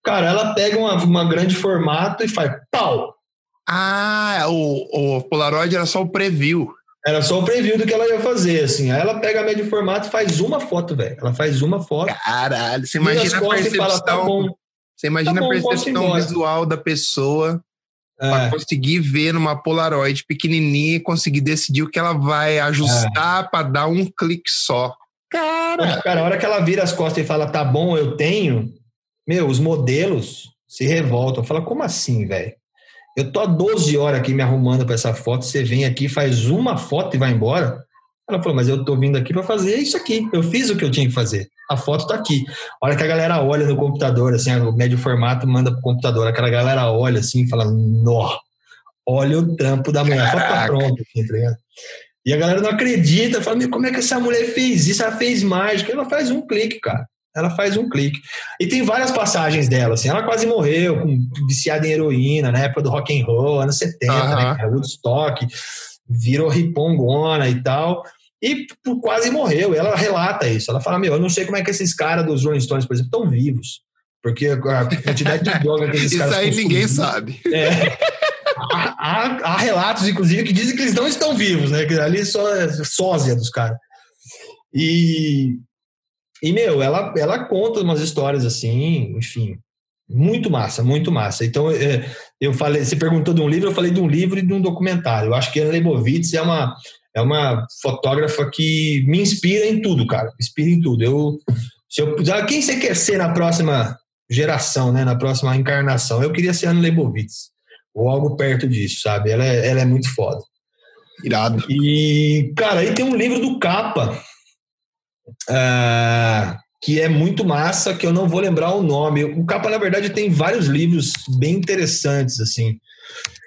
Cara, ela pega uma, uma grande formato e faz pau! Ah, o, o Polaroid era só o preview. Era só o preview do que ela ia fazer, assim. Aí ela pega a médio formato e faz uma foto, velho. Ela faz uma foto. Caralho, você imagina a percepção... Fala, tá bom, você imagina tá bom, a percepção visual da pessoa é. para conseguir ver numa Polaroid pequenininha e conseguir decidir o que ela vai ajustar é. para dar um clique só. Cara, cara, a hora que ela vira as costas e fala, tá bom, eu tenho, meu, os modelos se revoltam. Fala, como assim, velho? Eu tô há 12 horas aqui me arrumando para essa foto, você vem aqui, faz uma foto e vai embora. Ela falou, mas eu tô vindo aqui para fazer isso aqui. Eu fiz o que eu tinha que fazer. A foto tá aqui. A hora que a galera olha no computador, assim, o médio formato manda pro computador, aquela galera olha assim e fala, nó, olha o trampo da mulher, a foto tá pronta, assim, tá ligado? E a galera não acredita, fala, como é que essa mulher fez isso? Ela fez mágica. Ela faz um clique, cara. Ela faz um clique. E tem várias passagens dela, assim. Ela quase morreu, com, viciada em heroína, na época do rock and roll, anos 70, uhum. né? Cara? Woodstock, virou ripongona e tal. E quase morreu. Ela relata isso. Ela fala: Meu, eu não sei como é que esses caras dos Rolling Stones, por exemplo, estão vivos. Porque a quantidade de droga que esses caras. Isso aí ninguém sabe. É. Há, há, há, relatos, inclusive, que dizem que eles não estão vivos, né? Que ali só é sósia dos caras. E, e, meu, ela, ela conta umas histórias assim, enfim, muito massa, muito massa. Então, é, eu falei, você perguntou de um livro, eu falei de um livro e de um documentário. Eu acho que a Leibovitz é uma, é uma fotógrafa que me inspira em tudo, cara. Inspira em tudo. Eu, se eu, quem você quer ser na próxima geração, né? Na próxima encarnação? Eu queria ser Ana Leibovitz. Ou algo perto disso, sabe? Ela é, ela é muito foda. Irado. E, cara, aí tem um livro do Capa, uh, que é muito massa, que eu não vou lembrar o nome. O Capa, na verdade, tem vários livros bem interessantes, assim.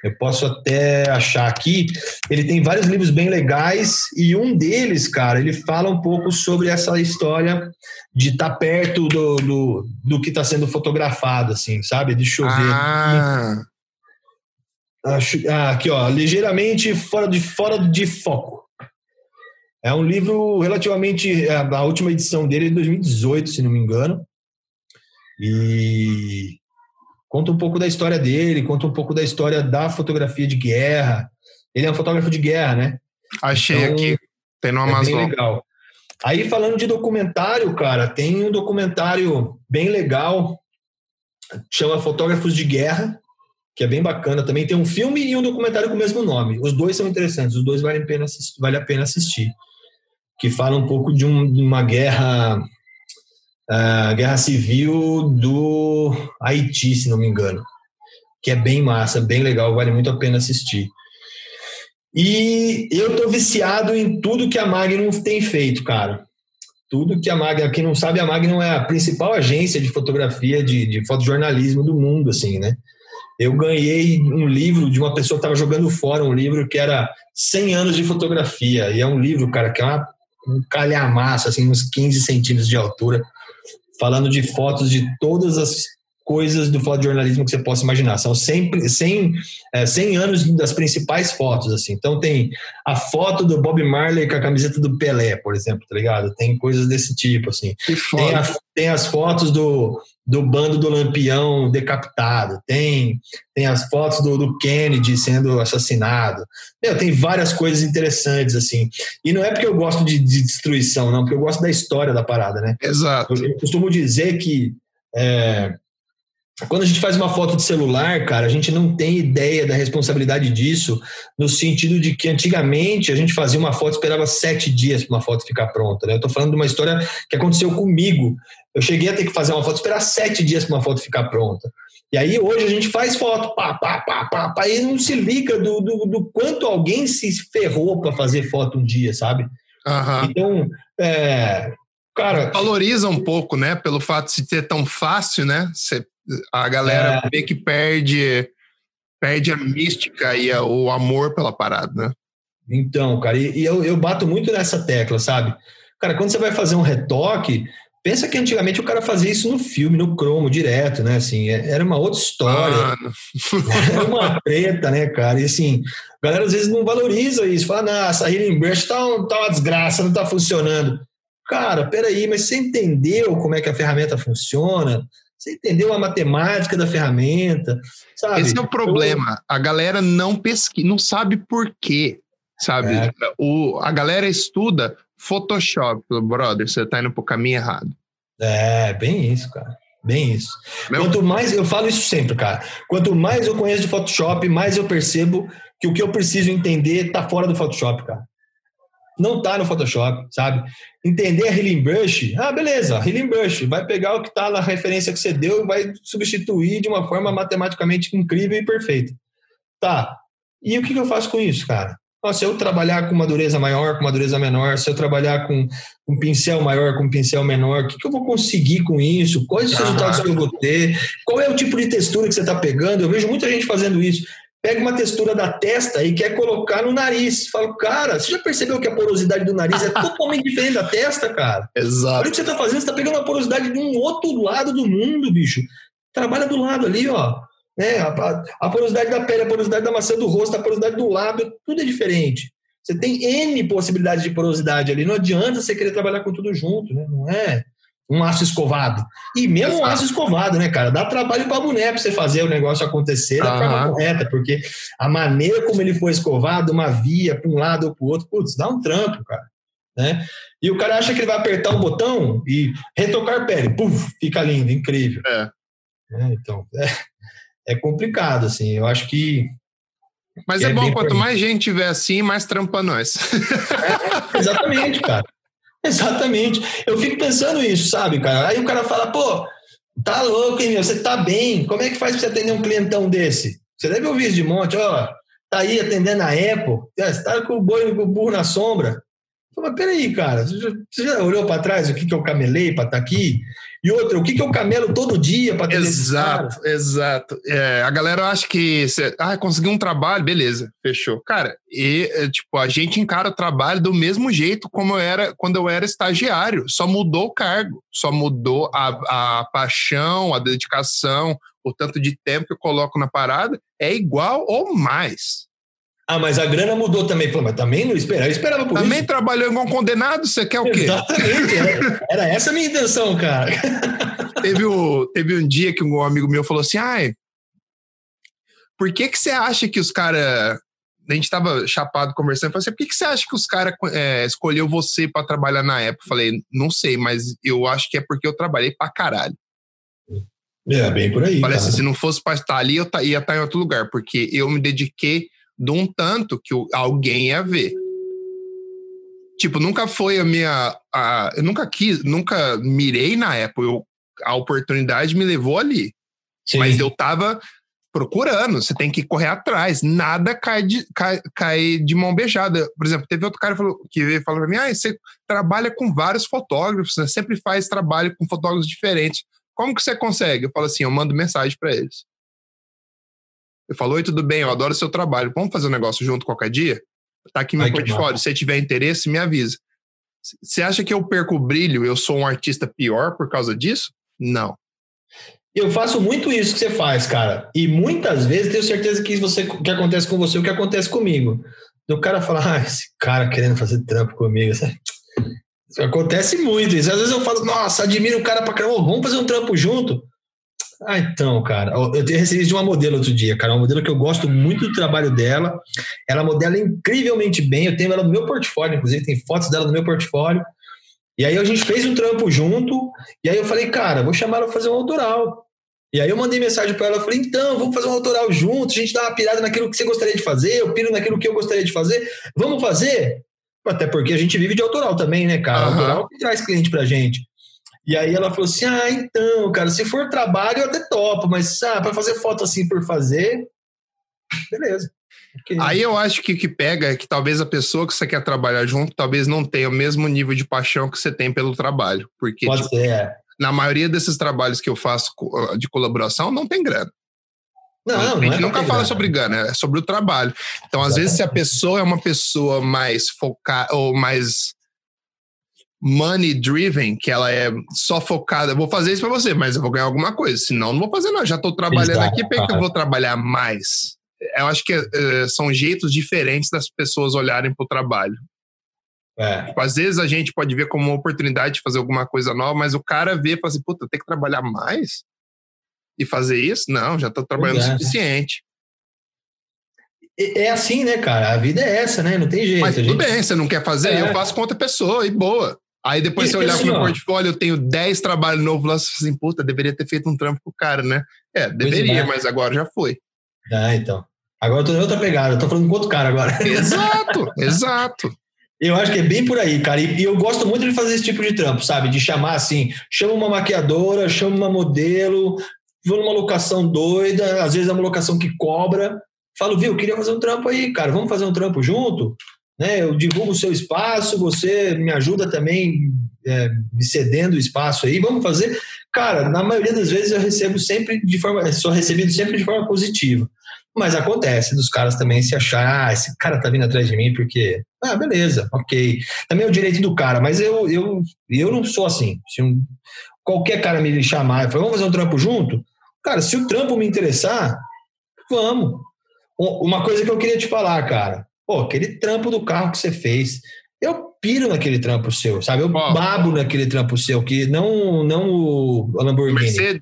Eu posso até achar aqui. Ele tem vários livros bem legais e um deles, cara, ele fala um pouco sobre essa história de estar tá perto do, do, do que está sendo fotografado, assim, sabe? Deixa eu ver. Aqui. Ah, aqui, ó, ligeiramente fora de, fora de foco. É um livro relativamente. É, a última edição dele é de 2018, se não me engano. E conta um pouco da história dele, conta um pouco da história da fotografia de guerra. Ele é um fotógrafo de guerra, né? Achei então, aqui. Tem no Amazon. É bem legal. Aí, falando de documentário, cara, tem um documentário bem legal, chama Fotógrafos de Guerra, que é bem bacana. Também tem um filme e um documentário com o mesmo nome. Os dois são interessantes, os dois vale a pena assistir. Vale a pena assistir que fala um pouco de, um, de uma guerra, uh, guerra civil do Haiti, se não me engano, que é bem massa, bem legal, vale muito a pena assistir. E eu tô viciado em tudo que a Magnum tem feito, cara. Tudo que a Magnum, quem não sabe, a Magnum é a principal agência de fotografia, de, de fotojornalismo do mundo, assim, né? Eu ganhei um livro de uma pessoa que estava jogando fora, um livro que era 100 anos de fotografia. E é um livro, cara, que é uma um calhamaço, assim, uns 15 centímetros de altura, falando de fotos de todas as coisas do fotojornalismo que você possa imaginar. São 100, 100, é, 100 anos das principais fotos, assim. Então tem a foto do Bob Marley com a camiseta do Pelé, por exemplo, tá ligado? Tem coisas desse tipo, assim. Tem, a, tem as fotos do, do bando do Lampião decapitado, tem, tem as fotos do, do Kennedy sendo assassinado. Meu, tem várias coisas interessantes, assim. E não é porque eu gosto de, de destruição, não, porque eu gosto da história da parada, né? Exato. Eu, eu costumo dizer que é, quando a gente faz uma foto de celular, cara, a gente não tem ideia da responsabilidade disso, no sentido de que antigamente a gente fazia uma foto, esperava sete dias para uma foto ficar pronta. Né? Eu estou falando de uma história que aconteceu comigo. Eu cheguei a ter que fazer uma foto, esperar sete dias para uma foto ficar pronta. E aí hoje a gente faz foto, pá, pá, pá, pá, pá e não se liga do, do, do quanto alguém se ferrou para fazer foto um dia, sabe? Uhum. Então, é, cara. Valoriza um pouco, né? Pelo fato de ser tão fácil, né? Você a galera é. vê que perde, perde a mística e a, o amor pela parada, né? Então, cara, e, e eu, eu bato muito nessa tecla, sabe? Cara, quando você vai fazer um retoque, Pensa que antigamente o cara fazia isso no filme, no cromo, direto, né? Assim, é, era uma outra história. Mano. Era uma treta, né, cara? E assim, a galera às vezes não valoriza isso. Fala, nossa, a Healing Brush tá, um, tá uma desgraça, não tá funcionando. Cara, peraí, mas você entendeu como é que a ferramenta funciona? Você entendeu a matemática da ferramenta? Sabe? Esse é o problema. A galera não pesquisa, não sabe por quê, sabe? É. O, a galera estuda Photoshop, brother, você tá indo pro caminho errado. É, bem isso, cara. Bem isso. Meu... Quanto mais, eu falo isso sempre, cara. Quanto mais eu conheço de Photoshop, mais eu percebo que o que eu preciso entender tá fora do Photoshop, cara. Não tá no Photoshop, sabe? Entender a Healing Brush, ah, beleza, Healing Brush, vai pegar o que tá na referência que você deu e vai substituir de uma forma matematicamente incrível e perfeita. Tá. E o que, que eu faço com isso, cara? Se eu trabalhar com uma dureza maior, com uma dureza menor, se eu trabalhar com um pincel maior, com um pincel menor, o que, que eu vou conseguir com isso? Quais os resultados que eu vou ter? Qual é o tipo de textura que você está pegando? Eu vejo muita gente fazendo isso. Pega uma textura da testa e quer colocar no nariz. Falo, cara, você já percebeu que a porosidade do nariz é totalmente diferente da testa, cara? Exato. Olha o que você está fazendo, você está pegando a porosidade de um outro lado do mundo, bicho. Trabalha do lado ali, ó. Né? A, a, porosidade da pele, a porosidade da maçã do rosto, a porosidade do lábio, tudo é diferente. Você tem N possibilidades de porosidade ali. Não adianta você querer trabalhar com tudo junto, né? Não é um aço escovado. E mesmo um aço escovado, né, cara? Dá trabalho para a mulher para você fazer o negócio acontecer da uhum. forma correta, porque a maneira como ele foi escovado, uma via para um lado ou para o outro, putz, dá um trampo, cara. Né? E o cara acha que ele vai apertar um botão e retocar pele, puf, fica lindo, incrível. É. É, então, é, é complicado, assim. Eu acho que. Mas é, é bom, quanto mais gente tiver assim, mais trampa nós. É, exatamente, cara. Exatamente. Eu fico pensando isso, sabe, cara? Aí o cara fala, pô, tá louco, hein, meu? Você tá bem. Como é que faz pra você atender um clientão desse? Você deve ouvir isso de monte, ó. Tá aí atendendo a Apple, você tá com o boi com o burro na sombra. Mas peraí, cara, você já, você já olhou para trás o que, que eu camelei para estar tá aqui? E outra, o que, que eu camelo todo dia para ter Exato, exato. É, a galera acha que você, ah, conseguiu um trabalho, beleza, fechou. Cara, e é, tipo, a gente encara o trabalho do mesmo jeito como eu era quando eu era estagiário. Só mudou o cargo, só mudou a, a paixão, a dedicação, o tanto de tempo que eu coloco na parada, é igual ou mais. Ah, mas a grana mudou também. Falei, mas também não esperava. Eu esperava por também isso. trabalhou igual um condenado, você quer o quê? Exatamente. Era, era essa a minha intenção, cara. teve, o, teve um dia que um amigo meu falou assim: ai, por que, que você acha que os caras. A gente tava chapado conversando, falei assim, por que, que você acha que os caras é, escolheu você para trabalhar na época? Falei, não sei, mas eu acho que é porque eu trabalhei pra caralho. É, bem por aí. Falei assim, se não fosse pra estar ali, eu ia estar em outro lugar, porque eu me dediquei de um tanto que alguém ia ver. Tipo, nunca foi a minha. A, eu nunca quis, nunca mirei na Apple. Eu, a oportunidade me levou ali. Sim. Mas eu tava procurando, você tem que correr atrás. Nada cai de, cai, cai de mão beijada. Por exemplo, teve outro cara falou, que veio falou pra mim: ah, você trabalha com vários fotógrafos, você sempre faz trabalho com fotógrafos diferentes. Como que você consegue? Eu falo assim: eu mando mensagem para eles. Eu falo, oi, tudo bem, eu adoro o seu trabalho. Vamos fazer um negócio junto qualquer dia? Tá aqui meu Ai, portfólio. Se tiver interesse, me avisa. Você acha que eu perco o brilho? Eu sou um artista pior por causa disso? Não. Eu faço muito isso que você faz, cara. E muitas vezes tenho certeza que você que acontece com você o que acontece comigo. O cara fala, ah, esse cara querendo fazer trampo comigo. Isso acontece muito isso. Às vezes eu falo, nossa, admiro o cara pra caramba, vamos fazer um trampo junto. Ah, então, cara, eu recebi de uma modelo outro dia, cara, uma modelo que eu gosto muito do trabalho dela. Ela modela incrivelmente bem, eu tenho ela no meu portfólio, inclusive tem fotos dela no meu portfólio. E aí a gente fez um trampo junto, e aí eu falei, cara, vou chamar ela para fazer um autoral. E aí eu mandei mensagem para ela, falei, então, vamos fazer um autoral junto, a gente dá uma pirada naquilo que você gostaria de fazer, eu piro naquilo que eu gostaria de fazer, vamos fazer? Até porque a gente vive de autoral também, né, cara? Uhum. Autoral que traz cliente pra gente. E aí ela falou assim: ah, então, cara, se for trabalho eu até topo, mas ah, para fazer foto assim por fazer, beleza. Okay. Aí eu acho que o que pega é que talvez a pessoa que você quer trabalhar junto talvez não tenha o mesmo nível de paixão que você tem pelo trabalho. Porque Pode tipo, ser, é. na maioria desses trabalhos que eu faço ah, de colaboração não tem grana. Não, a gente não nunca fala grana. sobre grana, é sobre o trabalho. Então, às Exatamente. vezes, se a pessoa é uma pessoa mais focada ou mais money driven, que ela é só focada, vou fazer isso para você, mas eu vou ganhar alguma coisa, senão não vou fazer nada, já estou trabalhando Exato, aqui, por que eu vou trabalhar mais? Eu acho que uh, são jeitos diferentes das pessoas olharem para o trabalho. É. Tipo, às vezes a gente pode ver como uma oportunidade de fazer alguma coisa nova, mas o cara vê e fala assim, puta, tem que trabalhar mais e fazer isso? Não, já estou trabalhando o suficiente. É assim, né, cara? A vida é essa, né? Não tem jeito. Mas tudo gente... bem, você não quer fazer, é. eu faço com outra pessoa e boa. Aí depois e, você olhar pro meu portfólio, eu tenho 10 trabalhos novos lá, você assim, puta, deveria ter feito um trampo com o cara, né? É, deveria, é. mas agora já foi. Ah, então. Agora eu tô em outra pegada, eu tô falando com outro cara agora. Exato, exato. Eu acho que é bem por aí, cara. E, e, eu gosto muito de fazer esse tipo de trampo, sabe? De chamar assim, chama uma maquiadora, chama uma modelo, vou numa locação doida, às vezes é uma locação que cobra. Falo, viu, queria fazer um trampo aí, cara, vamos fazer um trampo junto? Né? Eu divulgo o seu espaço, você me ajuda também é, me cedendo o espaço aí, vamos fazer. Cara, na maioria das vezes eu recebo sempre de forma, sou recebido sempre de forma positiva. Mas acontece dos caras também se achar, ah, esse cara tá vindo atrás de mim porque, ah, beleza, ok. Também é o direito do cara, mas eu, eu, eu não sou assim. Se um, qualquer cara me chamar e falar, vamos fazer um trampo junto? Cara, se o trampo me interessar, vamos. Uma coisa que eu queria te falar, cara, Pô, aquele trampo do carro que você fez. Eu piro naquele trampo seu, sabe? Eu oh. babo naquele trampo seu, que não, não o Lamborghini. Mercedes.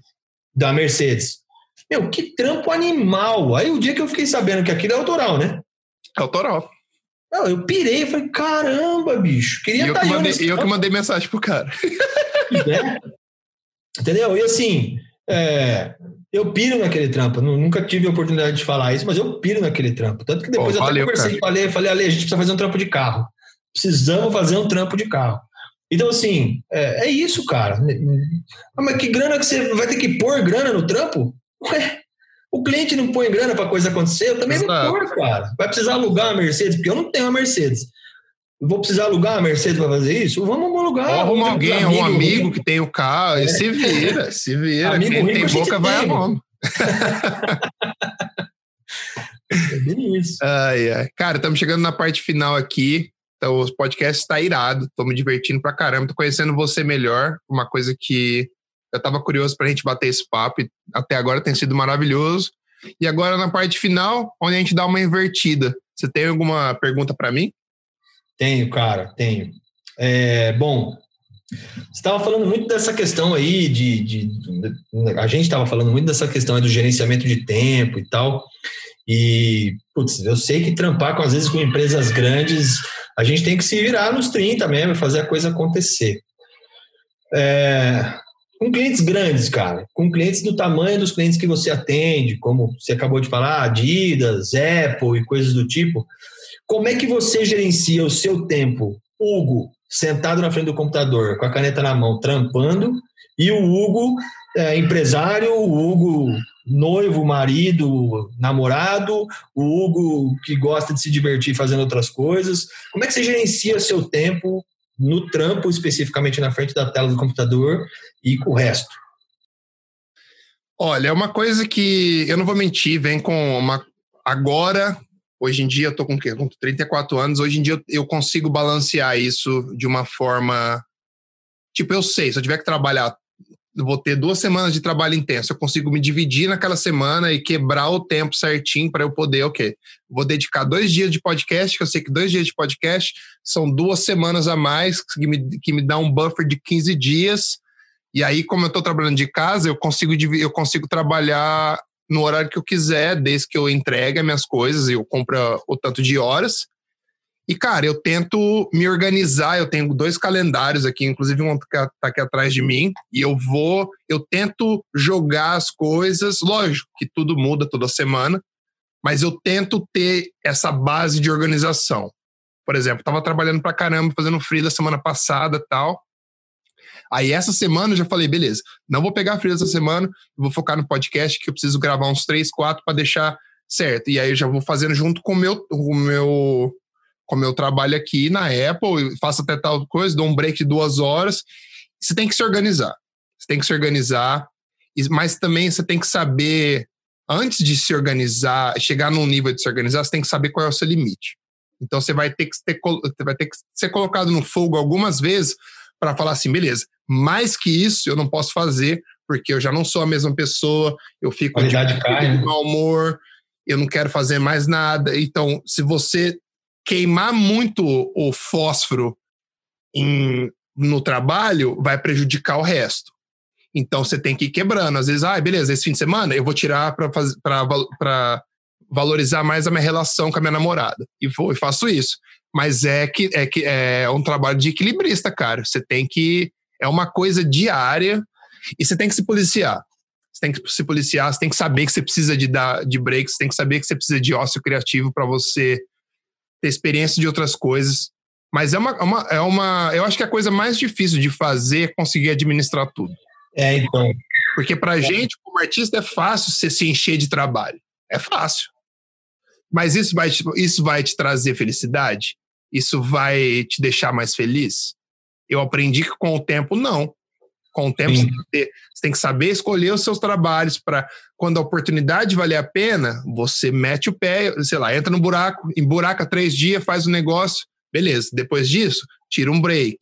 Da Mercedes. Meu, que trampo animal. Aí o dia que eu fiquei sabendo que aquilo é autoral, né? É autoral. Não, eu pirei, eu falei, caramba, bicho. Queria e eu, tá que mandei, eu que mandei mensagem pro cara. É. Entendeu? E assim, é, eu piro naquele trampo. Nunca tive a oportunidade de falar isso, mas eu piro naquele trampo. Tanto que depois eu valeu, até conversei com Ale, falei, Ale, a gente precisa fazer um trampo de carro. Precisamos fazer um trampo de carro. Então, assim, é, é isso, cara. Ah, mas que grana que você vai ter que pôr grana no trampo? Ué, o cliente não põe grana para coisa acontecer, eu também Exato. não pôr, cara. Vai precisar alugar uma Mercedes, porque eu não tenho uma Mercedes vou precisar alugar a Mercedes para fazer isso? Vamos alugar. Arruma alguém, um amigo que tem o carro, é. se vira, se vira. Amigo Quem tem boca vai a mão. é bem isso. Ai, ai. Cara, estamos chegando na parte final aqui. Então, o podcast está irado, estou me divertindo pra caramba, tô conhecendo você melhor, uma coisa que eu estava curioso para a gente bater esse papo até agora tem sido maravilhoso. E agora na parte final, onde a gente dá uma invertida. Você tem alguma pergunta para mim? Tenho, cara, tenho. É, bom, você estava falando muito dessa questão aí de, de, de a gente estava falando muito dessa questão do gerenciamento de tempo e tal. E, putz, eu sei que trampar com, às vezes, com empresas grandes, a gente tem que se virar nos 30 mesmo, fazer a coisa acontecer. É, com clientes grandes, cara, com clientes do tamanho dos clientes que você atende, como você acabou de falar, Adidas, Apple e coisas do tipo, como é que você gerencia o seu tempo, Hugo, sentado na frente do computador, com a caneta na mão, trampando, e o Hugo, é, empresário, o Hugo, noivo, marido, namorado, o Hugo que gosta de se divertir fazendo outras coisas. Como é que você gerencia seu tempo no trampo, especificamente na frente da tela do computador e com o resto? Olha, é uma coisa que eu não vou mentir, vem com uma. Agora Hoje em dia eu tô com o quê? Com 34 anos. Hoje em dia eu, consigo balancear isso de uma forma. Tipo, eu sei, se eu tiver que trabalhar, vou ter duas semanas de trabalho intenso. Eu consigo me dividir naquela semana e quebrar o tempo certinho para eu poder, ok. Vou dedicar dois dias de podcast, que eu sei que dois dias de podcast são duas semanas a mais, que me, que me dá um buffer de 15 dias. E aí, como eu estou trabalhando de casa, eu consigo, eu consigo trabalhar no horário que eu quiser, desde que eu entregue as minhas coisas e eu compro o tanto de horas. E, cara, eu tento me organizar. Eu tenho dois calendários aqui, inclusive um que tá aqui atrás de mim. E eu vou, eu tento jogar as coisas. Lógico que tudo muda toda semana, mas eu tento ter essa base de organização. Por exemplo, estava trabalhando pra caramba, fazendo free da semana passada tal. Aí essa semana eu já falei, beleza, não vou pegar frio essa semana, vou focar no podcast que eu preciso gravar uns três, quatro para deixar certo. E aí eu já vou fazendo junto com o meu, o meu, com o meu trabalho aqui na Apple, faço até tal coisa, dou um break de duas horas. Você tem que se organizar. Você tem que se organizar, mas também você tem que saber, antes de se organizar, chegar num nível de se organizar, você tem que saber qual é o seu limite. Então você vai ter que ter, vai ter que ser colocado no fogo algumas vezes para falar assim, beleza, mais que isso eu não posso fazer, porque eu já não sou a mesma pessoa, eu fico Qualidade de cai, né? mau humor, eu não quero fazer mais nada. Então, se você queimar muito o fósforo em, no trabalho, vai prejudicar o resto. Então você tem que ir quebrando. Às vezes, ah, beleza, esse fim de semana eu vou tirar para valorizar mais a minha relação com a minha namorada. E vou e faço isso. Mas é que é que é um trabalho de equilibrista, cara. Você tem que é uma coisa diária e você tem que se policiar. Você tem que se policiar, você tem que saber que você precisa de dar de breaks, você tem que saber que você precisa de ócio criativo para você ter experiência de outras coisas. Mas é uma, é uma, é uma. Eu acho que a coisa mais difícil de fazer é conseguir administrar tudo. É, então. Porque pra é. gente, como artista, é fácil você se encher de trabalho. É fácil. Mas isso vai, te, isso vai te trazer felicidade? Isso vai te deixar mais feliz? Eu aprendi que com o tempo, não. Com o tempo, você tem, ter, você tem, que saber escolher os seus trabalhos para, quando a oportunidade valer a pena, você mete o pé, sei lá, entra no buraco, emburaca três dias, faz o um negócio, beleza. Depois disso, tira um break.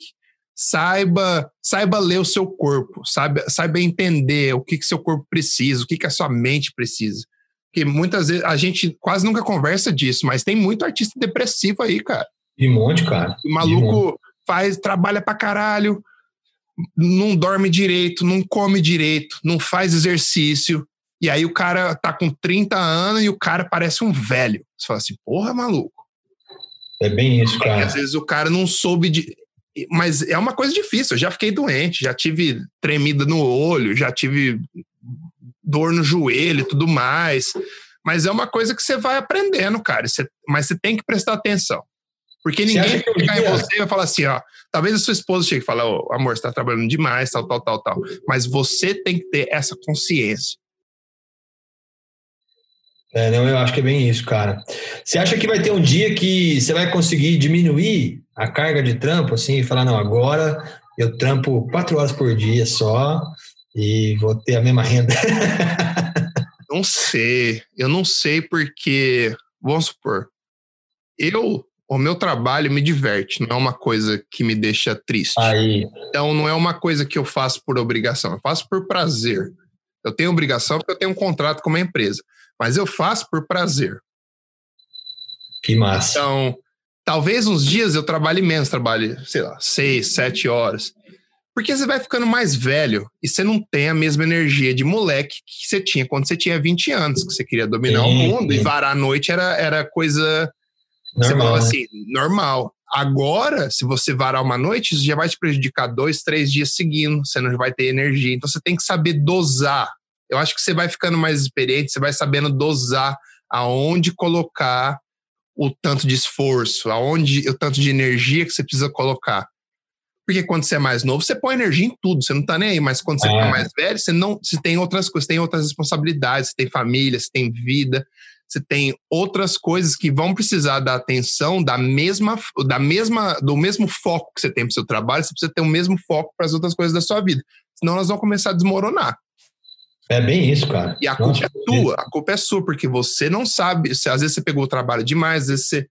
Saiba, saiba ler o seu corpo, saiba, saiba entender o que, que seu corpo precisa, o que, que a sua mente precisa. Porque muitas vezes a gente quase nunca conversa disso, mas tem muito artista depressivo aí, cara. De monte, cara. O maluco faz, trabalha pra caralho, não dorme direito, não come direito, não faz exercício. E aí o cara tá com 30 anos e o cara parece um velho. Você fala assim, porra, maluco. É bem isso, cara. às vezes o cara não soube de. Mas é uma coisa difícil. Eu já fiquei doente, já tive tremida no olho, já tive dor no joelho e tudo mais. Mas é uma coisa que você vai aprendendo, cara. Você, mas você tem que prestar atenção. Porque ninguém vai chegar em você e vai falar assim, ó. Talvez a sua esposa chegue e fale, oh, amor, você tá trabalhando demais, tal, tal, tal, tal. Mas você tem que ter essa consciência. É, não, eu acho que é bem isso, cara. Você acha que vai ter um dia que você vai conseguir diminuir a carga de trampo, assim, e falar, não, agora eu trampo quatro horas por dia só e vou ter a mesma renda? não sei, eu não sei porque, vamos supor, eu o meu trabalho me diverte, não é uma coisa que me deixa triste. Aí. Então não é uma coisa que eu faço por obrigação, eu faço por prazer. Eu tenho obrigação porque eu tenho um contrato com uma empresa, mas eu faço por prazer. Que massa. Então, talvez uns dias eu trabalhe menos, trabalhe, sei lá, seis, sete horas. Porque você vai ficando mais velho e você não tem a mesma energia de moleque que você tinha quando você tinha 20 anos, que você queria dominar sim, o mundo sim. e varar a noite era, era coisa Normal, você falava né? assim, normal. Agora, se você varar uma noite, isso já vai te prejudicar dois, três dias seguindo, você não vai ter energia. Então você tem que saber dosar. Eu acho que você vai ficando mais experiente, você vai sabendo dosar aonde colocar o tanto de esforço, aonde o tanto de energia que você precisa colocar. Porque quando você é mais novo, você põe energia em tudo, você não tá nem aí. Mas quando você é. fica mais velho, você não, você tem outras coisas, tem outras responsabilidades, você tem família, você tem vida você tem outras coisas que vão precisar da atenção da mesma, da mesma, do mesmo foco que você tem para o seu trabalho, você precisa ter o mesmo foco para as outras coisas da sua vida. Senão elas vão começar a desmoronar. É bem isso, cara. E a Nossa, culpa é tua, a culpa é sua, porque você não sabe, se, às vezes você pegou o trabalho demais, às vezes você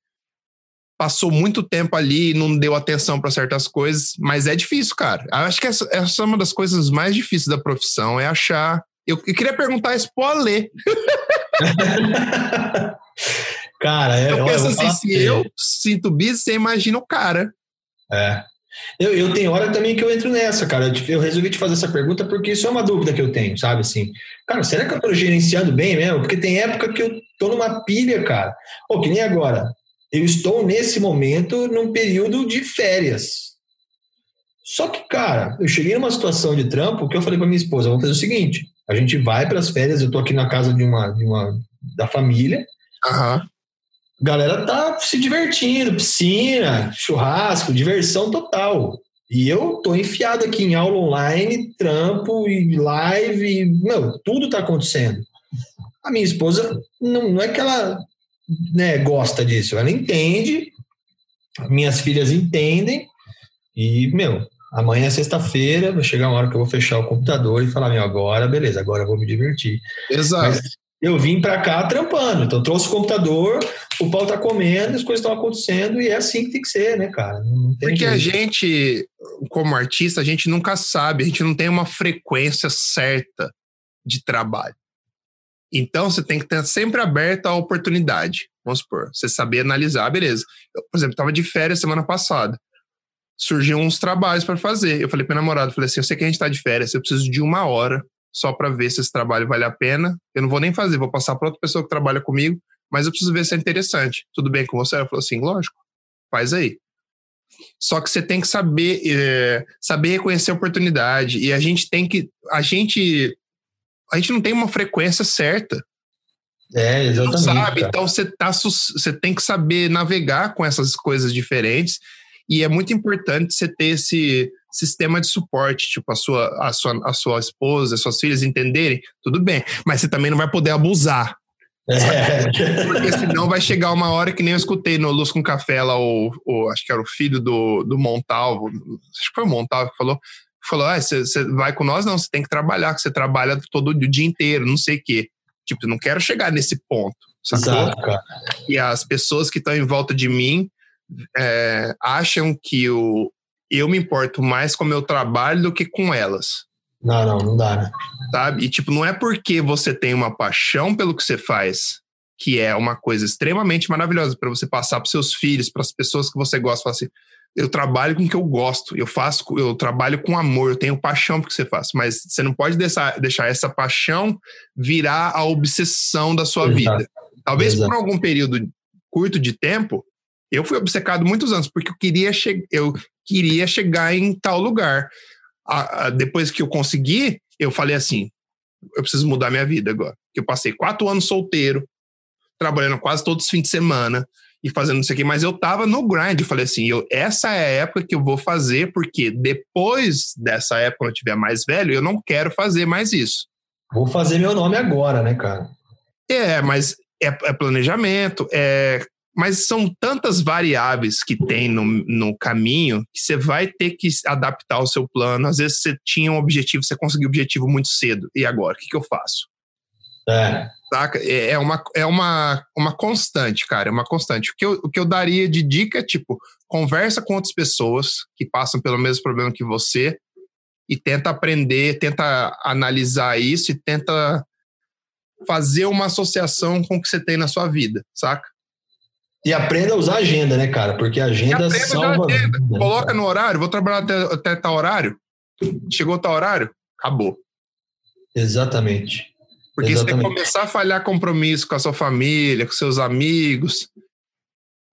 passou muito tempo ali e não deu atenção para certas coisas, mas é difícil, cara. Eu acho que essa, essa é uma das coisas mais difíceis da profissão, é achar eu, eu queria perguntar isso pro Alê. cara, é, eu penso assim, se eu sinto bis, você imagina o cara. É. Eu, eu tenho hora também que eu entro nessa, cara. Eu resolvi te fazer essa pergunta porque isso é uma dúvida que eu tenho, sabe? Assim, cara, será que eu tô gerenciando bem mesmo? Porque tem época que eu tô numa pilha, cara. Pô, que nem agora. Eu estou nesse momento num período de férias. Só que, cara, eu cheguei numa situação de trampo que eu falei para minha esposa: vamos fazer o seguinte, a gente vai para as férias, eu tô aqui na casa de uma, de uma da família. Uhum. Galera tá se divertindo, piscina, churrasco, diversão total. E eu tô enfiado aqui em aula online, trampo e live, e, meu, tudo tá acontecendo. A minha esposa não, não é que ela né, gosta disso, ela entende, minhas filhas entendem, e, meu, Amanhã é sexta-feira, vai chegar uma hora que eu vou fechar o computador e falar, meu, agora, beleza, agora eu vou me divertir. Exato. Mas eu vim para cá trampando, então trouxe o computador, o pau tá comendo, as coisas estão acontecendo e é assim que tem que ser, né, cara? Porque jeito. a gente, como artista, a gente nunca sabe, a gente não tem uma frequência certa de trabalho. Então, você tem que estar sempre aberto à oportunidade. Vamos supor, você saber analisar, beleza. Eu, por exemplo, estava de férias semana passada. Surgiu uns trabalhos para fazer. Eu falei para meu namorado, falei assim, eu sei que a gente está de férias, eu preciso de uma hora só para ver se esse trabalho vale a pena. Eu não vou nem fazer, vou passar para outra pessoa que trabalha comigo, mas eu preciso ver se é interessante. Tudo bem com você? Ela falou assim, lógico, faz aí. Só que você tem que saber é, saber reconhecer a oportunidade e a gente tem que a gente a gente não tem uma frequência certa. É, exatamente. Não sabe, cara. então você tá você tem que saber navegar com essas coisas diferentes e é muito importante você ter esse sistema de suporte, tipo a sua a sua a sua esposa, as suas filhas entenderem, tudo bem, mas você também não vai poder abusar. É. Porque senão vai chegar uma hora que nem eu escutei no Luz com Café lá, o, o acho que era o filho do, do Montalvo, acho que foi o Montalvo que falou, falou: ah, você, vai com nós? Não, você tem que trabalhar, que você trabalha todo o dia inteiro, não sei o quê. Tipo, não quero chegar nesse ponto, sacou? Exato, e as pessoas que estão em volta de mim é, acham que o, eu me importo mais com o meu trabalho do que com elas. Não, não, não dá, né? Sabe? E, tipo, não é porque você tem uma paixão pelo que você faz, que é uma coisa extremamente maravilhosa para você passar para seus filhos, para as pessoas que você gosta, falar assim, eu trabalho com o que eu gosto, eu faço, eu trabalho com amor, eu tenho paixão por que você faz, mas você não pode deixar, deixar essa paixão virar a obsessão da sua Exato. vida. Talvez Exato. por algum período curto de tempo, eu fui obcecado muitos anos, porque eu queria, eu queria chegar em tal lugar a, a, depois que eu consegui, eu falei assim: eu preciso mudar minha vida agora. Eu passei quatro anos solteiro, trabalhando quase todos os fins de semana e fazendo isso aqui, mas eu tava no grind. Eu falei assim: eu, essa é a época que eu vou fazer, porque depois dessa época, quando eu tiver mais velho, eu não quero fazer mais isso. Vou fazer meu nome agora, né, cara? É, mas é, é planejamento, é mas são tantas variáveis que tem no, no caminho que você vai ter que adaptar o seu plano. Às vezes você tinha um objetivo, você conseguiu o objetivo muito cedo. E agora? O que, que eu faço? É. Saca? É, é uma, é uma, uma constante, cara. É uma constante. O que, eu, o que eu daria de dica é tipo: conversa com outras pessoas que passam pelo mesmo problema que você e tenta aprender, tenta analisar isso e tenta fazer uma associação com o que você tem na sua vida, saca? E aprenda a usar a agenda, né, cara? Porque a agenda salva. Agenda. Coloca no horário, vou trabalhar até, até tal horário. Chegou tal horário, acabou. Exatamente. Porque Exatamente. você começar a falhar compromisso com a sua família, com seus amigos,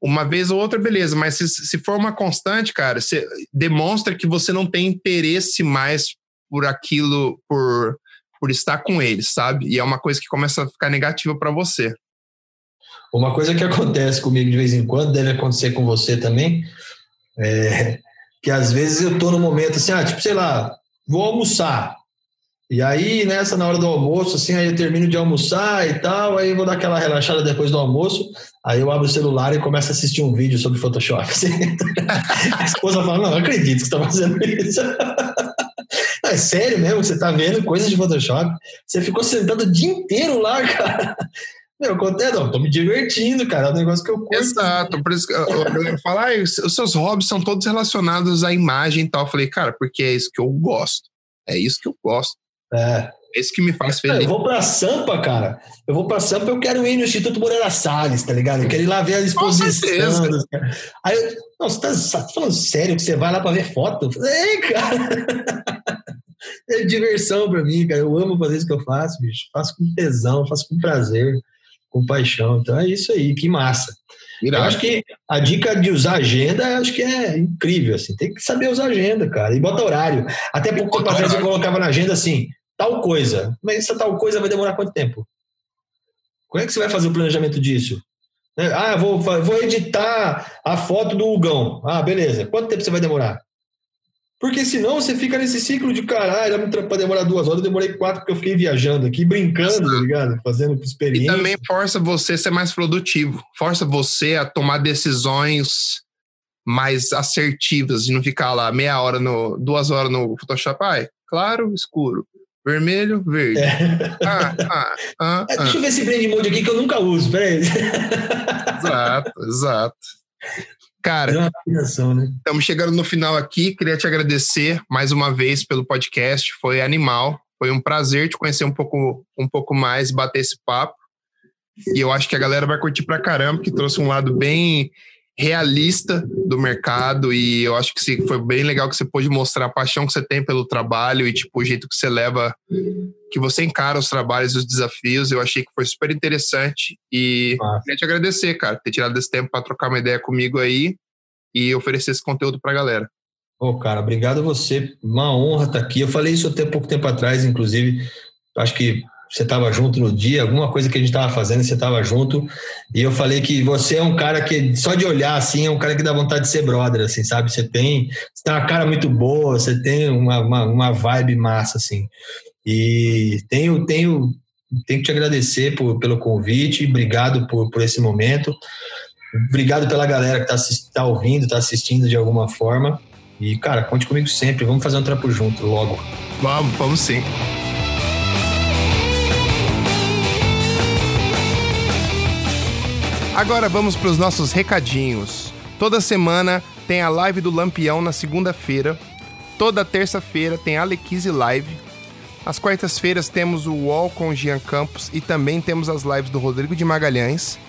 uma vez ou outra, beleza, mas se, se for uma constante, cara, você demonstra que você não tem interesse mais por aquilo, por, por estar com eles, sabe? E é uma coisa que começa a ficar negativa para você. Uma coisa que acontece comigo de vez em quando, deve acontecer com você também, é que às vezes eu tô no momento assim, ah, tipo, sei lá, vou almoçar. E aí, nessa, na hora do almoço, assim, aí eu termino de almoçar e tal, aí vou dar aquela relaxada depois do almoço, aí eu abro o celular e começo a assistir um vídeo sobre Photoshop. Assim. a esposa fala, não, não acredito que você está fazendo isso. É sério mesmo, você está vendo coisas de Photoshop? Você ficou sentado o dia inteiro lá, cara. Eu contei, não, tô me divertindo, cara. É um negócio que eu curto. Exato, por isso que eu, eu falo, ah, os seus hobbies são todos relacionados à imagem e tal. Eu falei, cara, porque é isso que eu gosto. É isso que eu gosto. É. É isso que me faz feliz. Eu vou pra Sampa, cara. Eu vou pra Sampa, eu quero ir no Instituto Moreira Salles, tá ligado? Eu quero ir lá ver a exposição. Aí, eu, não, você tá, tá, falando sério que você vai lá pra ver foto? É, cara. É diversão pra mim, cara. Eu amo fazer isso que eu faço, bicho. Faço com tesão, faço com prazer com paixão. Então é isso aí, que massa. Eu acho que a dica de usar agenda, acho que é incrível, assim. Tem que saber usar agenda, cara. E bota horário. Até pouco tempo atrás eu colocava na agenda assim, tal coisa. Mas essa tal coisa vai demorar quanto tempo? Como é que você vai fazer o planejamento disso? Né? Ah, vou, vou editar a foto do Hugão. Ah, beleza. Quanto tempo você vai demorar? Porque senão você fica nesse ciclo de caralho, para demorar duas horas, eu demorei quatro porque eu fiquei viajando aqui, brincando, tá ligado? Fazendo experiência. E também força você a ser mais produtivo, força você a tomar decisões mais assertivas, de não ficar lá meia hora, no, duas horas no Photoshop. Ai, claro, escuro. Vermelho, verde. É. Ah, ah, ah, é, Deixa eu ver esse blend mode aqui que eu nunca uso, peraí. Exato, exato. Cara, É uma né? estamos chegando no final aqui. Queria te agradecer mais uma vez pelo podcast. Foi animal. Foi um prazer te conhecer um pouco, um pouco mais, bater esse papo. E eu acho que a galera vai curtir pra caramba, que trouxe um lado bem realista do mercado e eu acho que foi bem legal que você pôde mostrar a paixão que você tem pelo trabalho e tipo o jeito que você leva que você encara os trabalhos e os desafios. Eu achei que foi super interessante e Massa. queria te agradecer, cara, ter tirado esse tempo para trocar uma ideia comigo aí e oferecer esse conteúdo pra galera. Ô, cara, obrigado a você. Uma honra estar aqui. Eu falei isso até pouco tempo atrás, inclusive. Acho que você estava junto no dia, alguma coisa que a gente estava fazendo, você estava junto. E eu falei que você é um cara que, só de olhar assim, é um cara que dá vontade de ser brother, assim, sabe? Você tem, você tem uma cara muito boa, você tem uma, uma, uma vibe massa, assim. E tenho, tenho, tenho que te agradecer por, pelo convite, obrigado por, por esse momento. Obrigado pela galera que está tá ouvindo, está assistindo de alguma forma. E, cara, conte comigo sempre. Vamos fazer um trampo junto logo. Vamos, vamos sim. Agora vamos para os nossos recadinhos. Toda semana tem a live do Lampião na segunda-feira. Toda terça-feira tem a Alequise Live. Às quartas-feiras temos o UOL com o Jean Campos e também temos as lives do Rodrigo de Magalhães.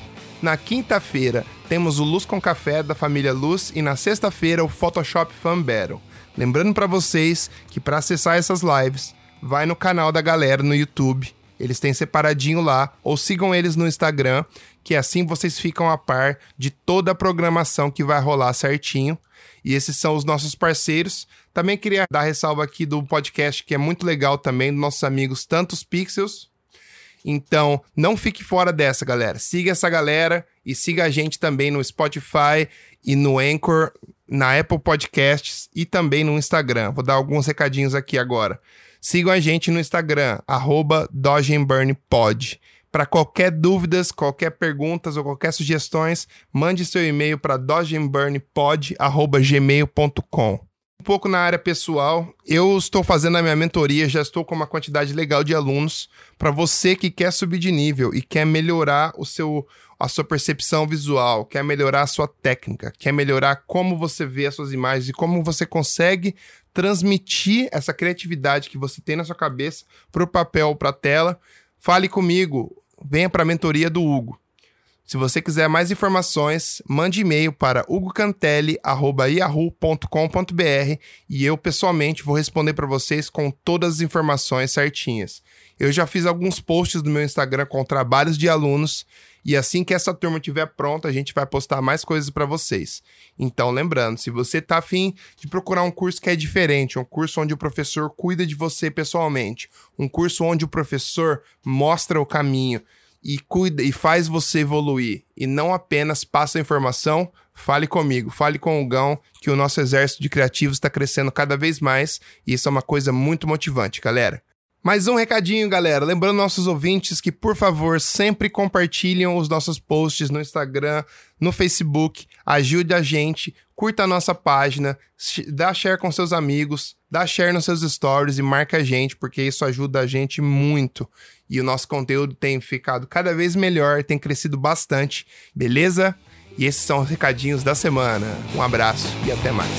Na quinta-feira temos o Luz com Café da família Luz e na sexta-feira o Photoshop Fan Battle. Lembrando para vocês que para acessar essas lives, vai no canal da galera no YouTube. Eles têm separadinho lá, ou sigam eles no Instagram, que assim vocês ficam a par de toda a programação que vai rolar certinho. E esses são os nossos parceiros. Também queria dar ressalva aqui do podcast, que é muito legal também, dos nossos amigos Tantos Pixels. Então, não fique fora dessa, galera. Siga essa galera e siga a gente também no Spotify e no Anchor, na Apple Podcasts e também no Instagram. Vou dar alguns recadinhos aqui agora. Sigam a gente no Instagram, arroba DodgeandBurnPod. Para qualquer dúvidas, qualquer perguntas ou qualquer sugestões, mande seu e-mail para dodgeandburnpod.gmail.com um pouco na área pessoal. Eu estou fazendo a minha mentoria, já estou com uma quantidade legal de alunos para você que quer subir de nível e quer melhorar o seu a sua percepção visual, quer melhorar a sua técnica, quer melhorar como você vê as suas imagens e como você consegue transmitir essa criatividade que você tem na sua cabeça para o papel, para a tela. Fale comigo, venha para a mentoria do Hugo. Se você quiser mais informações, mande e-mail para hugocantelli.yahoo.com.br e eu pessoalmente vou responder para vocês com todas as informações certinhas. Eu já fiz alguns posts no meu Instagram com trabalhos de alunos e assim que essa turma estiver pronta, a gente vai postar mais coisas para vocês. Então, lembrando, se você está afim de procurar um curso que é diferente, um curso onde o professor cuida de você pessoalmente, um curso onde o professor mostra o caminho, e cuida e faz você evoluir e não apenas passa informação, fale comigo, fale com o Gão, que o nosso exército de criativos está crescendo cada vez mais e isso é uma coisa muito motivante, galera. Mais um recadinho, galera. Lembrando nossos ouvintes que, por favor, sempre compartilhem os nossos posts no Instagram, no Facebook. Ajude a gente, curta a nossa página, dá share com seus amigos, dá share nos seus stories e marca a gente, porque isso ajuda a gente muito. E o nosso conteúdo tem ficado cada vez melhor, tem crescido bastante, beleza? E esses são os recadinhos da semana. Um abraço e até mais.